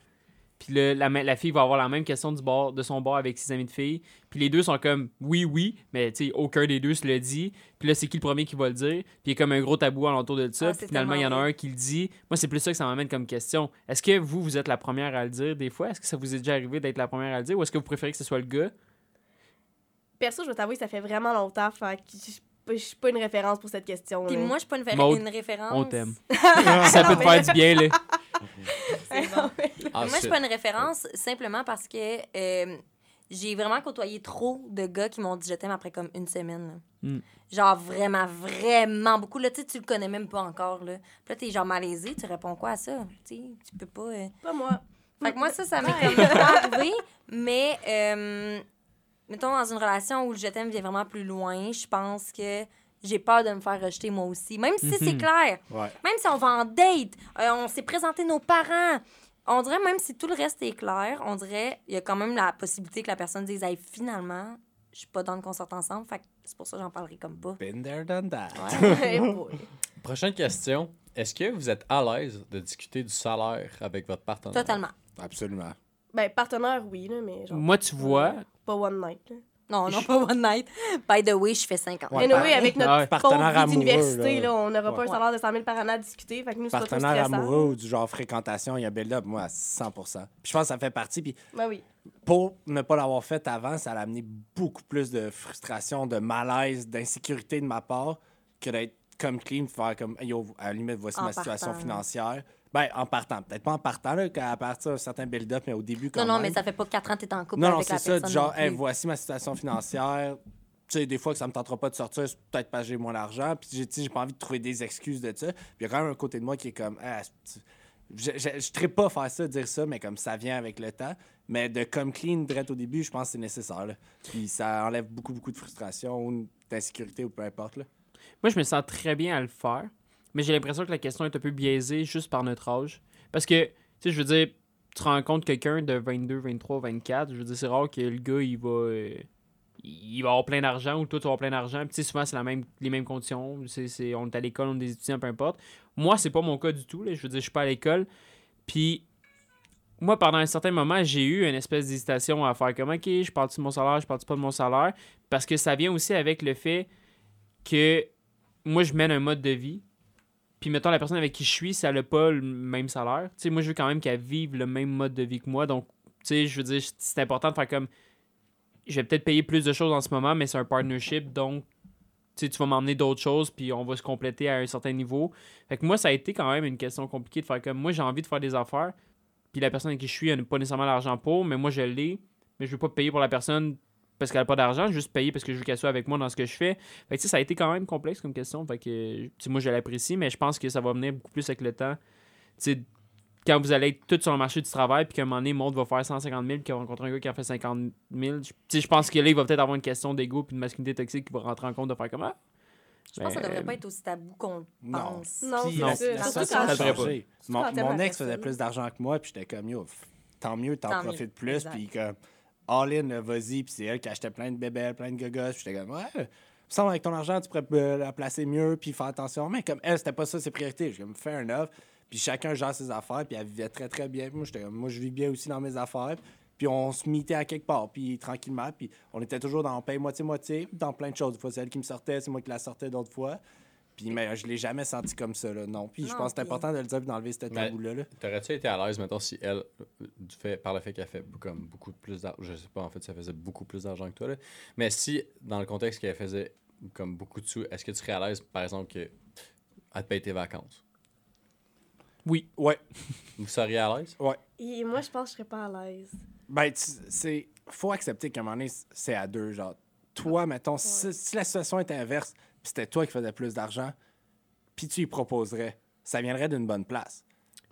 Puis là, la, la fille va avoir la même question du bord, de son bord avec ses amis de filles. Puis les deux sont comme oui, oui, mais tu sais, aucun des deux se le dit. Puis là, c'est qui le premier qui va le dire? Puis il y a comme un gros tabou alentour de ça. Ah, puis finalement, il y en a un qui le dit. Moi, c'est plus ça que ça m'amène comme question. Est-ce que vous, vous êtes la première à le dire des fois? Est-ce que ça vous est déjà arrivé d'être la première à le dire? Ou est-ce que vous préférez que ce soit le gars? Perso, je vais t'avouer, ça fait vraiment longtemps. Fait que je je suis pas une référence pour cette question. Puis moi, je suis pas une, une référence. On t'aime. ça peut te faire du bien, là. C'est bon. Ah, Moi, je suis pas une référence simplement parce que euh, j'ai vraiment côtoyé trop de gars qui m'ont dit je t'aime après comme une semaine. là. Mm. Genre vraiment, vraiment beaucoup. Là, tu sais, tu le connais même pas encore. Là. Puis là, t'es genre malaisé, tu réponds quoi à ça? Tu sais, tu peux pas. euh. Pas moi. Fait que moi, ça, ça m'est comme pas arrivé. Mais, euh, mettons, dans une relation où le je t'aime vient vraiment plus loin, je pense que j'ai peur de me faire rejeter moi aussi. Même si c'est Mhm. clair. Ouais. Même si on va en date, euh, on s'est présenté nos parents. On dirait, même si tout le reste est clair, on dirait, il y a quand même la possibilité que la personne dise, hey, finalement, je suis pas dans qu'on sorte ensemble. Fait que c'est pour ça que j'en parlerai comme pas. Been there, done that. Prochaine question. Est-ce que vous êtes à l'aise de discuter du salaire avec votre partenaire? Totalement. Absolument. Ben, partenaire, oui, là, mais genre. Moi, tu vois, Pas one night. Là. Non, non, pas one night. By the way, je fais 50. Ouais, Mais oui, par- avec notre Ouais. Partenaire vie amoureux, d'université, là. là, on n'aura pas Ouais. un salaire de 100 000 par année à discuter. Fait que nous, c'est pas trop Partenaire stressant. amoureux ou du genre fréquentation, il y a build-up, moi, à 100 Puis je pense que ça fait partie. Puis Ben oui. pour ne pas l'avoir fait avant, ça a amené beaucoup plus de frustration, de malaise, d'insécurité de ma part que d'être comme clean, de faire comme, yo, à la limite, voici En ma situation financière. Ben, en partant. Peut-être pas en partant, là, qu'à partir d'un certain build-up, mais au début, quand Non, non, même. mais ça fait pas 4 ans que t'es en couple Non, non, avec c'est la ça. personne. Du genre, non plus. hey, voici ma situation financière. Tu sais, des fois que ça me tentera pas de sortir, c'est peut-être parce que j'ai moins d'argent. Puis, j'ai- tu sais, j'ai pas envie de trouver des excuses de ça. Puis, il y a quand même un côté de moi qui est comme, ah, c'est- je je- je ne pas faire ça, dire ça, mais comme ça vient avec le temps. Mais de comme clean direct au début, je pense que c'est nécessaire. là. Puis, ça enlève beaucoup, beaucoup de frustration ou d'insécurité ou peu importe. Là. moi, je me sens très bien à le faire, mais j'ai l'impression que la question est un peu biaisée juste par notre âge. Parce que, tu sais, je veux dire, tu rencontres quelqu'un de 22, 23, 24, je veux dire, c'est rare que le gars, il va. euh, il va avoir plein d'argent ou toi, tu avoir plein d'argent. Puis, souvent, c'est même, les mêmes conditions. On est à l'école, on est des étudiants, peu importe. Moi, c'est pas mon cas du tout. Là. Je veux dire, je suis pas à l'école. Puis, moi, pendant un certain moment, j'ai eu une espèce d'hésitation à faire comme, OK, je parle de mon salaire, je parle pas de mon salaire? Parce que ça vient aussi avec le fait que moi, je mène un mode de vie. Puis, mettons, la personne avec qui je suis, ça n'a pas le même salaire. Tu sais, moi, je veux quand même qu'elle vive le même mode de vie que moi. Donc, tu sais, je veux dire, c'est important de faire comme. Je vais peut-être payer plus de choses en ce moment, mais c'est un partnership. Donc, tu vas m'emmener d'autres choses, puis on va se compléter à un certain niveau. Fait que moi, ça a été quand même une question compliquée de faire comme. Moi, j'ai envie de faire des affaires. Puis, la personne avec qui je suis, elle n'a pas nécessairement l'argent pour, mais moi, je l'ai. Mais je veux pas payer pour la personne parce qu'elle n'a pas d'argent, juste payer parce que je veux qu'elle soit avec moi dans ce que je fais. Fait que, tu sais, ça a été quand même complexe comme question. Fait que, moi, je l'apprécie, mais je pense que ça va venir beaucoup plus avec le temps. Tu sais, quand vous allez être tous sur le marché du travail, puis qu'à un moment donné, Maud va faire 150 000, puis qu'il va rencontrer un gars qui en fait 50 000, je- tu sais, je pense que là, il va peut-être avoir une question d'ego puis de masculinité toxique qui va rentrer en compte de faire comme ah. Je pense que ça Ben, devrait pas être aussi tabou qu'on Non. pense. Non, c'est la, ça. Surtout Ça devrait pas. Mon, mon ex faisait plus d'argent que moi, puis j'étais comme, yo, tant mieux, t'en profites plus. Puis comme, all in, là, vas-y. Puis c'est elle qui achetait plein de bébés, plein de gogos. Puis j'étais comme, ouais, semble avec ton argent, tu pourrais la placer mieux, puis faire attention. Mais comme elle, c'était pas ça ses priorités. J'ai comme, un œuvre. Puis chacun gère ses affaires, puis elle vivait très, très bien. Moi, j'étais comme, moi, je vis bien aussi dans mes affaires. Puis on se mitait à quelque part, puis tranquillement. Puis on était toujours dans paye moitié-moitié, dans plein de choses. Des fois, c'est elle qui me sortait, c'est moi qui la sortais d'autres fois. Puis mais je l'ai jamais senti comme ça, là, non. Puis je pense que c'est important de le dire, puis d'enlever ce tabou-là. là. T'aurais-tu été à l'aise, mettons, si elle, du fait, par le fait qu'elle fait comme beaucoup plus d'argent, je sais pas, en fait, ça faisait beaucoup plus d'argent que toi, là. mais si, dans le contexte qu'elle faisait comme beaucoup de sous, est-ce que tu serais à l'aise, par exemple, que elle te paye tes vacances? Oui. Ouais. Vous seriez à l'aise? Et moi, je pense que je serais pas à l'aise. Ben, tu- c'est. Faut accepter qu'à un moment donné, c'est à deux. Genre, toi, mettons, si, si la situation était inverse, c'était toi qui faisais plus d'argent, puis tu y proposerais, ça viendrait d'une bonne place.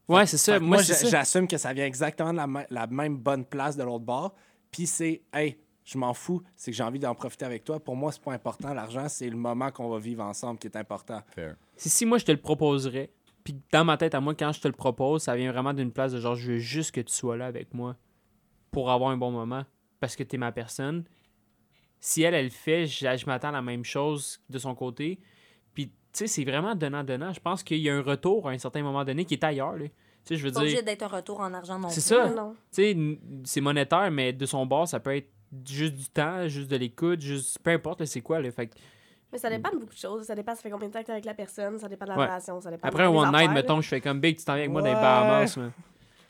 Ouais, c'est ça. Moi, j'assume que ça vient exactement de la, ma- la même bonne place de l'autre bord. Puis c'est, hey, je m'en fous, c'est que j'ai envie d'en profiter avec toi. Pour moi, c'est pas important. L'argent, c'est le moment qu'on va vivre ensemble qui est important. Fair. Si, si moi je te le proposerais, Puis dans ma tête, à moi, quand je te le propose, ça vient vraiment d'une place de genre, je veux juste que tu sois là avec moi pour avoir un bon moment parce que tu es ma personne. Si elle, elle le fait, je, je m'attends à la même chose de son côté. Puis, tu sais, c'est vraiment donnant-donnant. Je pense qu'il y a un retour à un certain moment donné qui est ailleurs. là. Tu sais, je veux Pas obligé dire, d'être un retour en argent non C'est ça. Non. tu sais, c'est monétaire, mais de son bord, ça peut être juste du temps, juste de l'écoute, juste peu importe là, c'est quoi. Là. Fait que Mais ça dépend de beaucoup de choses. Ça dépend, ça fait combien de temps que t'es avec la personne, ça dépend de la Ouais. relation, ça dépend après de un one night, mettons, je fais comme Big, tu t'en viens avec moi dans les Ouais. Bahamas. man.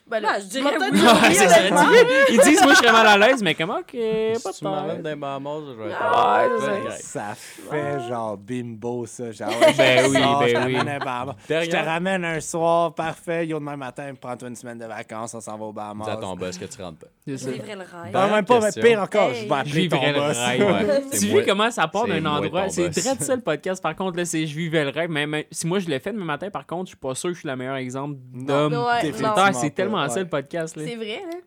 Ben là, Ouais, je dirais oui. oui. Ils disent, moi, je serais mal à l'aise, mais comment que. Si Pas tu m'amènes de les Bahamas, je vais être Ah, Ouais, c'est- correct. Ça fait genre bimbo, ça. Genre, Ben je oui, ben je oui. Je te ramène un soir, parfait. Yo, demain matin, prends-toi une semaine de vacances, on s'en va au Bahamas. dis à ton boss que tu rentres pas. Le rêve. Non, même pas, mais pire encore, je vais appeler ton boss. rêve. Ouais, Tu vois comment ça part d'un endroit? C'est très ça le podcast. Par contre, là, c'est je vivais le rêve. Mais, si moi je l'ai fait demain matin, par contre, je suis pas sûr que je suis le meilleur exemple d'homme. Ah, c'est pas, tellement ouais. ça le podcast. Là. C'est vrai, là.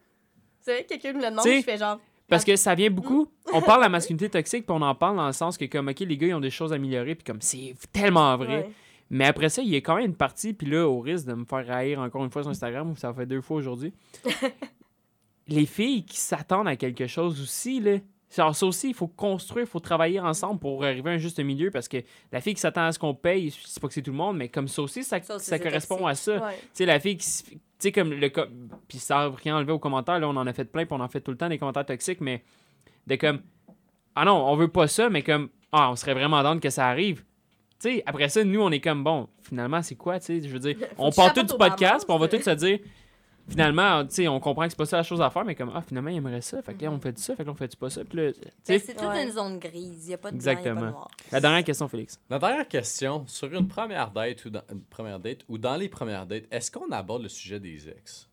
C'est vrai que quelqu'un me le demande, je fais genre. Parce que ça vient beaucoup. On parle de la masculinité toxique, puis on en parle dans le sens que, comme, OK, les gars, ils ont des choses à améliorer, puis comme, c'est tellement vrai. Ouais. Mais après ça, il y a quand même une partie, puis là, au risque de me faire haïr encore une fois sur Instagram, ça fait deux fois aujourd'hui. les filles qui s'attendent à quelque chose aussi, là. Genre, ça aussi, il faut construire, il faut travailler ensemble pour arriver à un juste milieu parce que la fille qui s'attend à ce qu'on paye, c'est pas que c'est tout le monde, mais comme ça aussi, ça, Ça aussi, ça c'est correspond à ça. Ouais. Tu sais, la fille qui. Tu sais, comme le. Puis ça rien enlevé aux commentaires, là, on en a fait plein, puis on en fait tout le temps des commentaires toxiques, mais de comme. Ah non, on veut pas ça, mais comme. Ah, on serait vraiment d'âne que ça arrive. Tu sais, après ça, nous, on est comme, bon, finalement, c'est quoi, tu sais, je veux dire, on part tout du podcast, puis on va tout se dire, finalement, tu sais, on comprend que c'est pas ça la chose à faire, mais comme, ah, finalement, il aimerait ça, fait que là, on fait ça, fait que là, on fait pas ça, puis là, Ben, c'est toute Ouais. une zone grise. Il n'y a pas de blanc, il y a Exactement. pas de noir. la dernière question, Félix. La dernière question, sur une première date ou dans, une première date ou dans les premières dates, est-ce qu'on aborde le sujet des ex?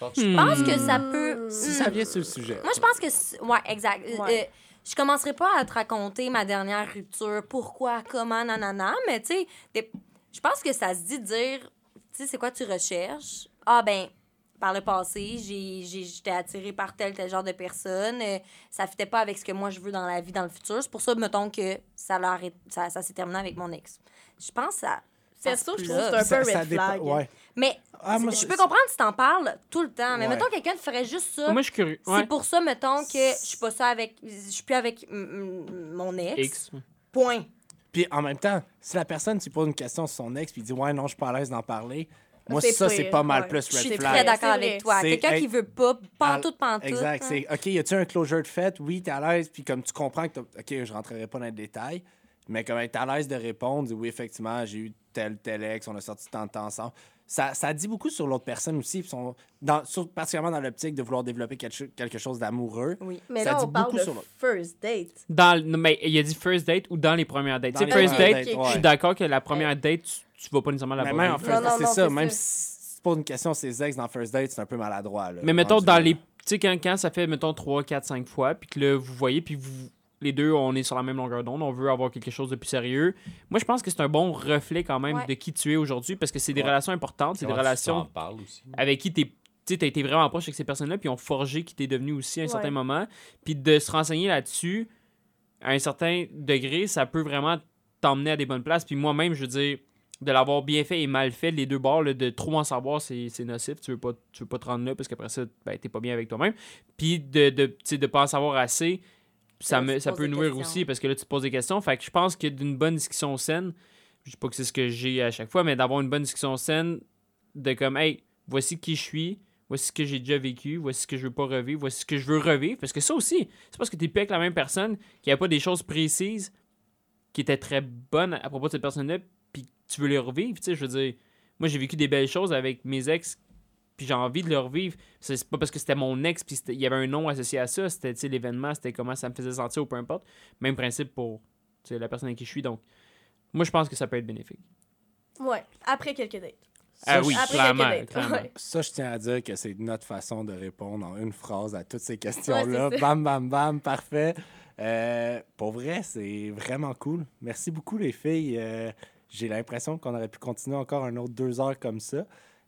Hmm. Je pense que ça peut. Si Hmm. ça vient sur le sujet. Moi, je pense que. c'est- Ouais, exact. Euh, Ouais. euh, je commencerai pas à te raconter ma dernière rupture, pourquoi, comment, nanana, mais tu sais, je pense que ça se dit de dire, tu sais, c'est quoi tu recherches? Ah, ben, par le passé, j'ai- j'ai- j'étais attirée par tel, tel genre de personne. euh, ça fitait pas avec ce que moi je veux dans la vie, dans le futur. C'est pour ça, mettons, que ça, ça, ça s'est terminé avec mon ex. Je pense que ça. ça Perso, se je trouve que c'est un Ça- peu ça red dépend- flag. ouais. Mais Ah, moi, je c'est- peux comprendre si t'en parles tout le temps. Mais Ouais. mettons, quelqu'un te ferait juste ça. Moi, je suis curieux. Ouais. C'est pour ça, mettons, que je suis pas ça avec. Je suis plus avec mon ex. X. Point. Puis en même temps, si la personne tu pose une question sur son ex puis il dit ouais non, je suis pas à l'aise d'en parler. Moi C'est ça c'est pas mal ouais. plus Je suis red très flag. d'accord avec toi. C'est- Quelqu'un qui veut pas, pantoute, pantoute. Exact, hein. c'est OK, y a-tu un closure de fait? Oui, t'es à l'aise puis comme tu comprends que t'as- OK, je rentrerai pas dans les détails, mais comme être à l'aise de répondre, oui effectivement, j'ai eu tel tel ex, on a sorti tant de temps ensemble. Ça, ça dit beaucoup sur l'autre personne aussi, puis sont dans, sur- particulièrement dans l'optique de vouloir développer quelque, quelque chose d'amoureux. Oui. Mais Ça là, dit on parle beaucoup de sur l'autre. first date. Dans, mais il a dit first date ou dans les premières dates? Dans Tu sais, les first premières date, je suis d'accord que la première date, tu, tu vas pas nécessairement la Mais voir. même en first date, c'est ça, c'est même si tu poses une question ses ex dans first date, c'est un peu maladroit. là. Mais mettons, dans les. Tu sais, quand, quand ça fait, mettons, 3, 4, 5 fois, puis que là, vous voyez, puis vous. Les deux, on est sur la même longueur d'onde, on veut avoir quelque chose de plus sérieux. Moi, je pense que c'est un bon reflet quand même Ouais. de qui tu es aujourd'hui parce que c'est des Ouais. relations importantes, c'est des relations aussi. avec qui t'es tu sais, as été vraiment proche avec ces personnes-là, puis ont forgé qui t'es devenu aussi à un Ouais. certain moment. Puis de se renseigner là-dessus, à un certain degré, ça peut vraiment t'emmener à des bonnes places. Puis moi-même, je veux dire, de l'avoir bien fait et mal fait, les deux bords, là, de trop en savoir, c'est nocif. Tu veux pas, tu veux pas te rendre là parce qu'après ça, ben, t'es pas bien avec toi-même. Puis de, de, sais, de pas en savoir assez, ça, me, ça peut questions. aussi parce que là, tu te poses des questions. Fait que je pense que d'une bonne discussion saine, je dis pas que c'est ce que j'ai à chaque fois, mais d'avoir une bonne discussion saine, de comme, hey, voici qui je suis, voici ce que j'ai déjà vécu, voici ce que je veux pas revivre, voici ce que je veux revivre. Parce que ça aussi, c'est parce que t'es plus avec la même personne, qu'il n'y a pas des choses précises qui étaient très bonnes à propos de cette personne-là, puis tu veux les revivre, tu sais, je veux dire, moi j'ai vécu des belles choses avec mes ex, puis j'ai envie de le revivre. C'est pas parce que c'était mon ex, puis il y avait un nom associé à ça, c'était tu sais, l'événement, c'était comment ça me faisait sentir ou peu importe. Même principe pour tu sais, la personne avec qui je suis, donc moi je pense que ça peut être bénéfique. Ouais, après quelques dates. Ah oui, je- clairement. Ouais. Ça, je tiens à dire que c'est notre façon de répondre en une phrase à toutes ces questions-là. Ouais, bam, bam, bam, parfait. Euh, pour vrai, c'est vraiment cool. Merci beaucoup, les filles. Euh, J'ai l'impression qu'on aurait pu continuer encore un autre deux heures comme ça.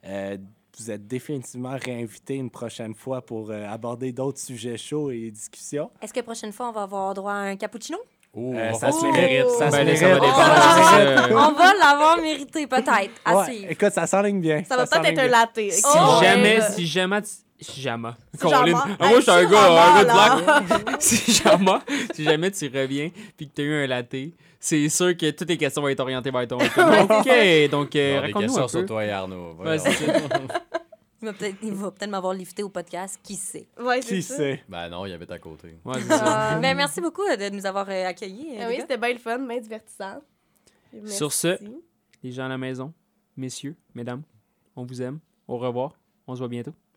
Euh, vous êtes définitivement réinvités une prochaine fois pour euh, aborder d'autres sujets chauds et discussions. Est-ce que la prochaine fois, on va avoir droit à un cappuccino? Oh, Euh, ça va se mérite. Ça se Ben, ça mérite. va Oh! euh, On va l'avoir mérité, peut-être. À Ouais, suivre. écoute, ça s'enligne bien. Ça va pas s'enligne être un latte. Si Oh, jamais, ouais. si jamais, tu- si jamais. Si Colin. jamais. Ah, moi, je suis un gars, si un gars de blague. si jamais, si jamais tu reviens puis que tu as eu un latte, c'est sûr que toutes tes questions vont être orientées vers ton. ok, donc euh, raconte-nous questions un sur peu. toi et Arnaud. Ouais. Il va peut-être m'avoir lifté au podcast, qui sait? Ouais, Qui ça. sait? ben non, il habite à côté. Ouais, c'est ça. Euh, mais merci beaucoup euh, de nous avoir euh, accueillis. euh, Ah oui, c'était bien le fun, bien divertissant. Merci. Sur ce, Les gens à la maison, messieurs, mesdames, on vous aime. Au revoir. On se voit bientôt.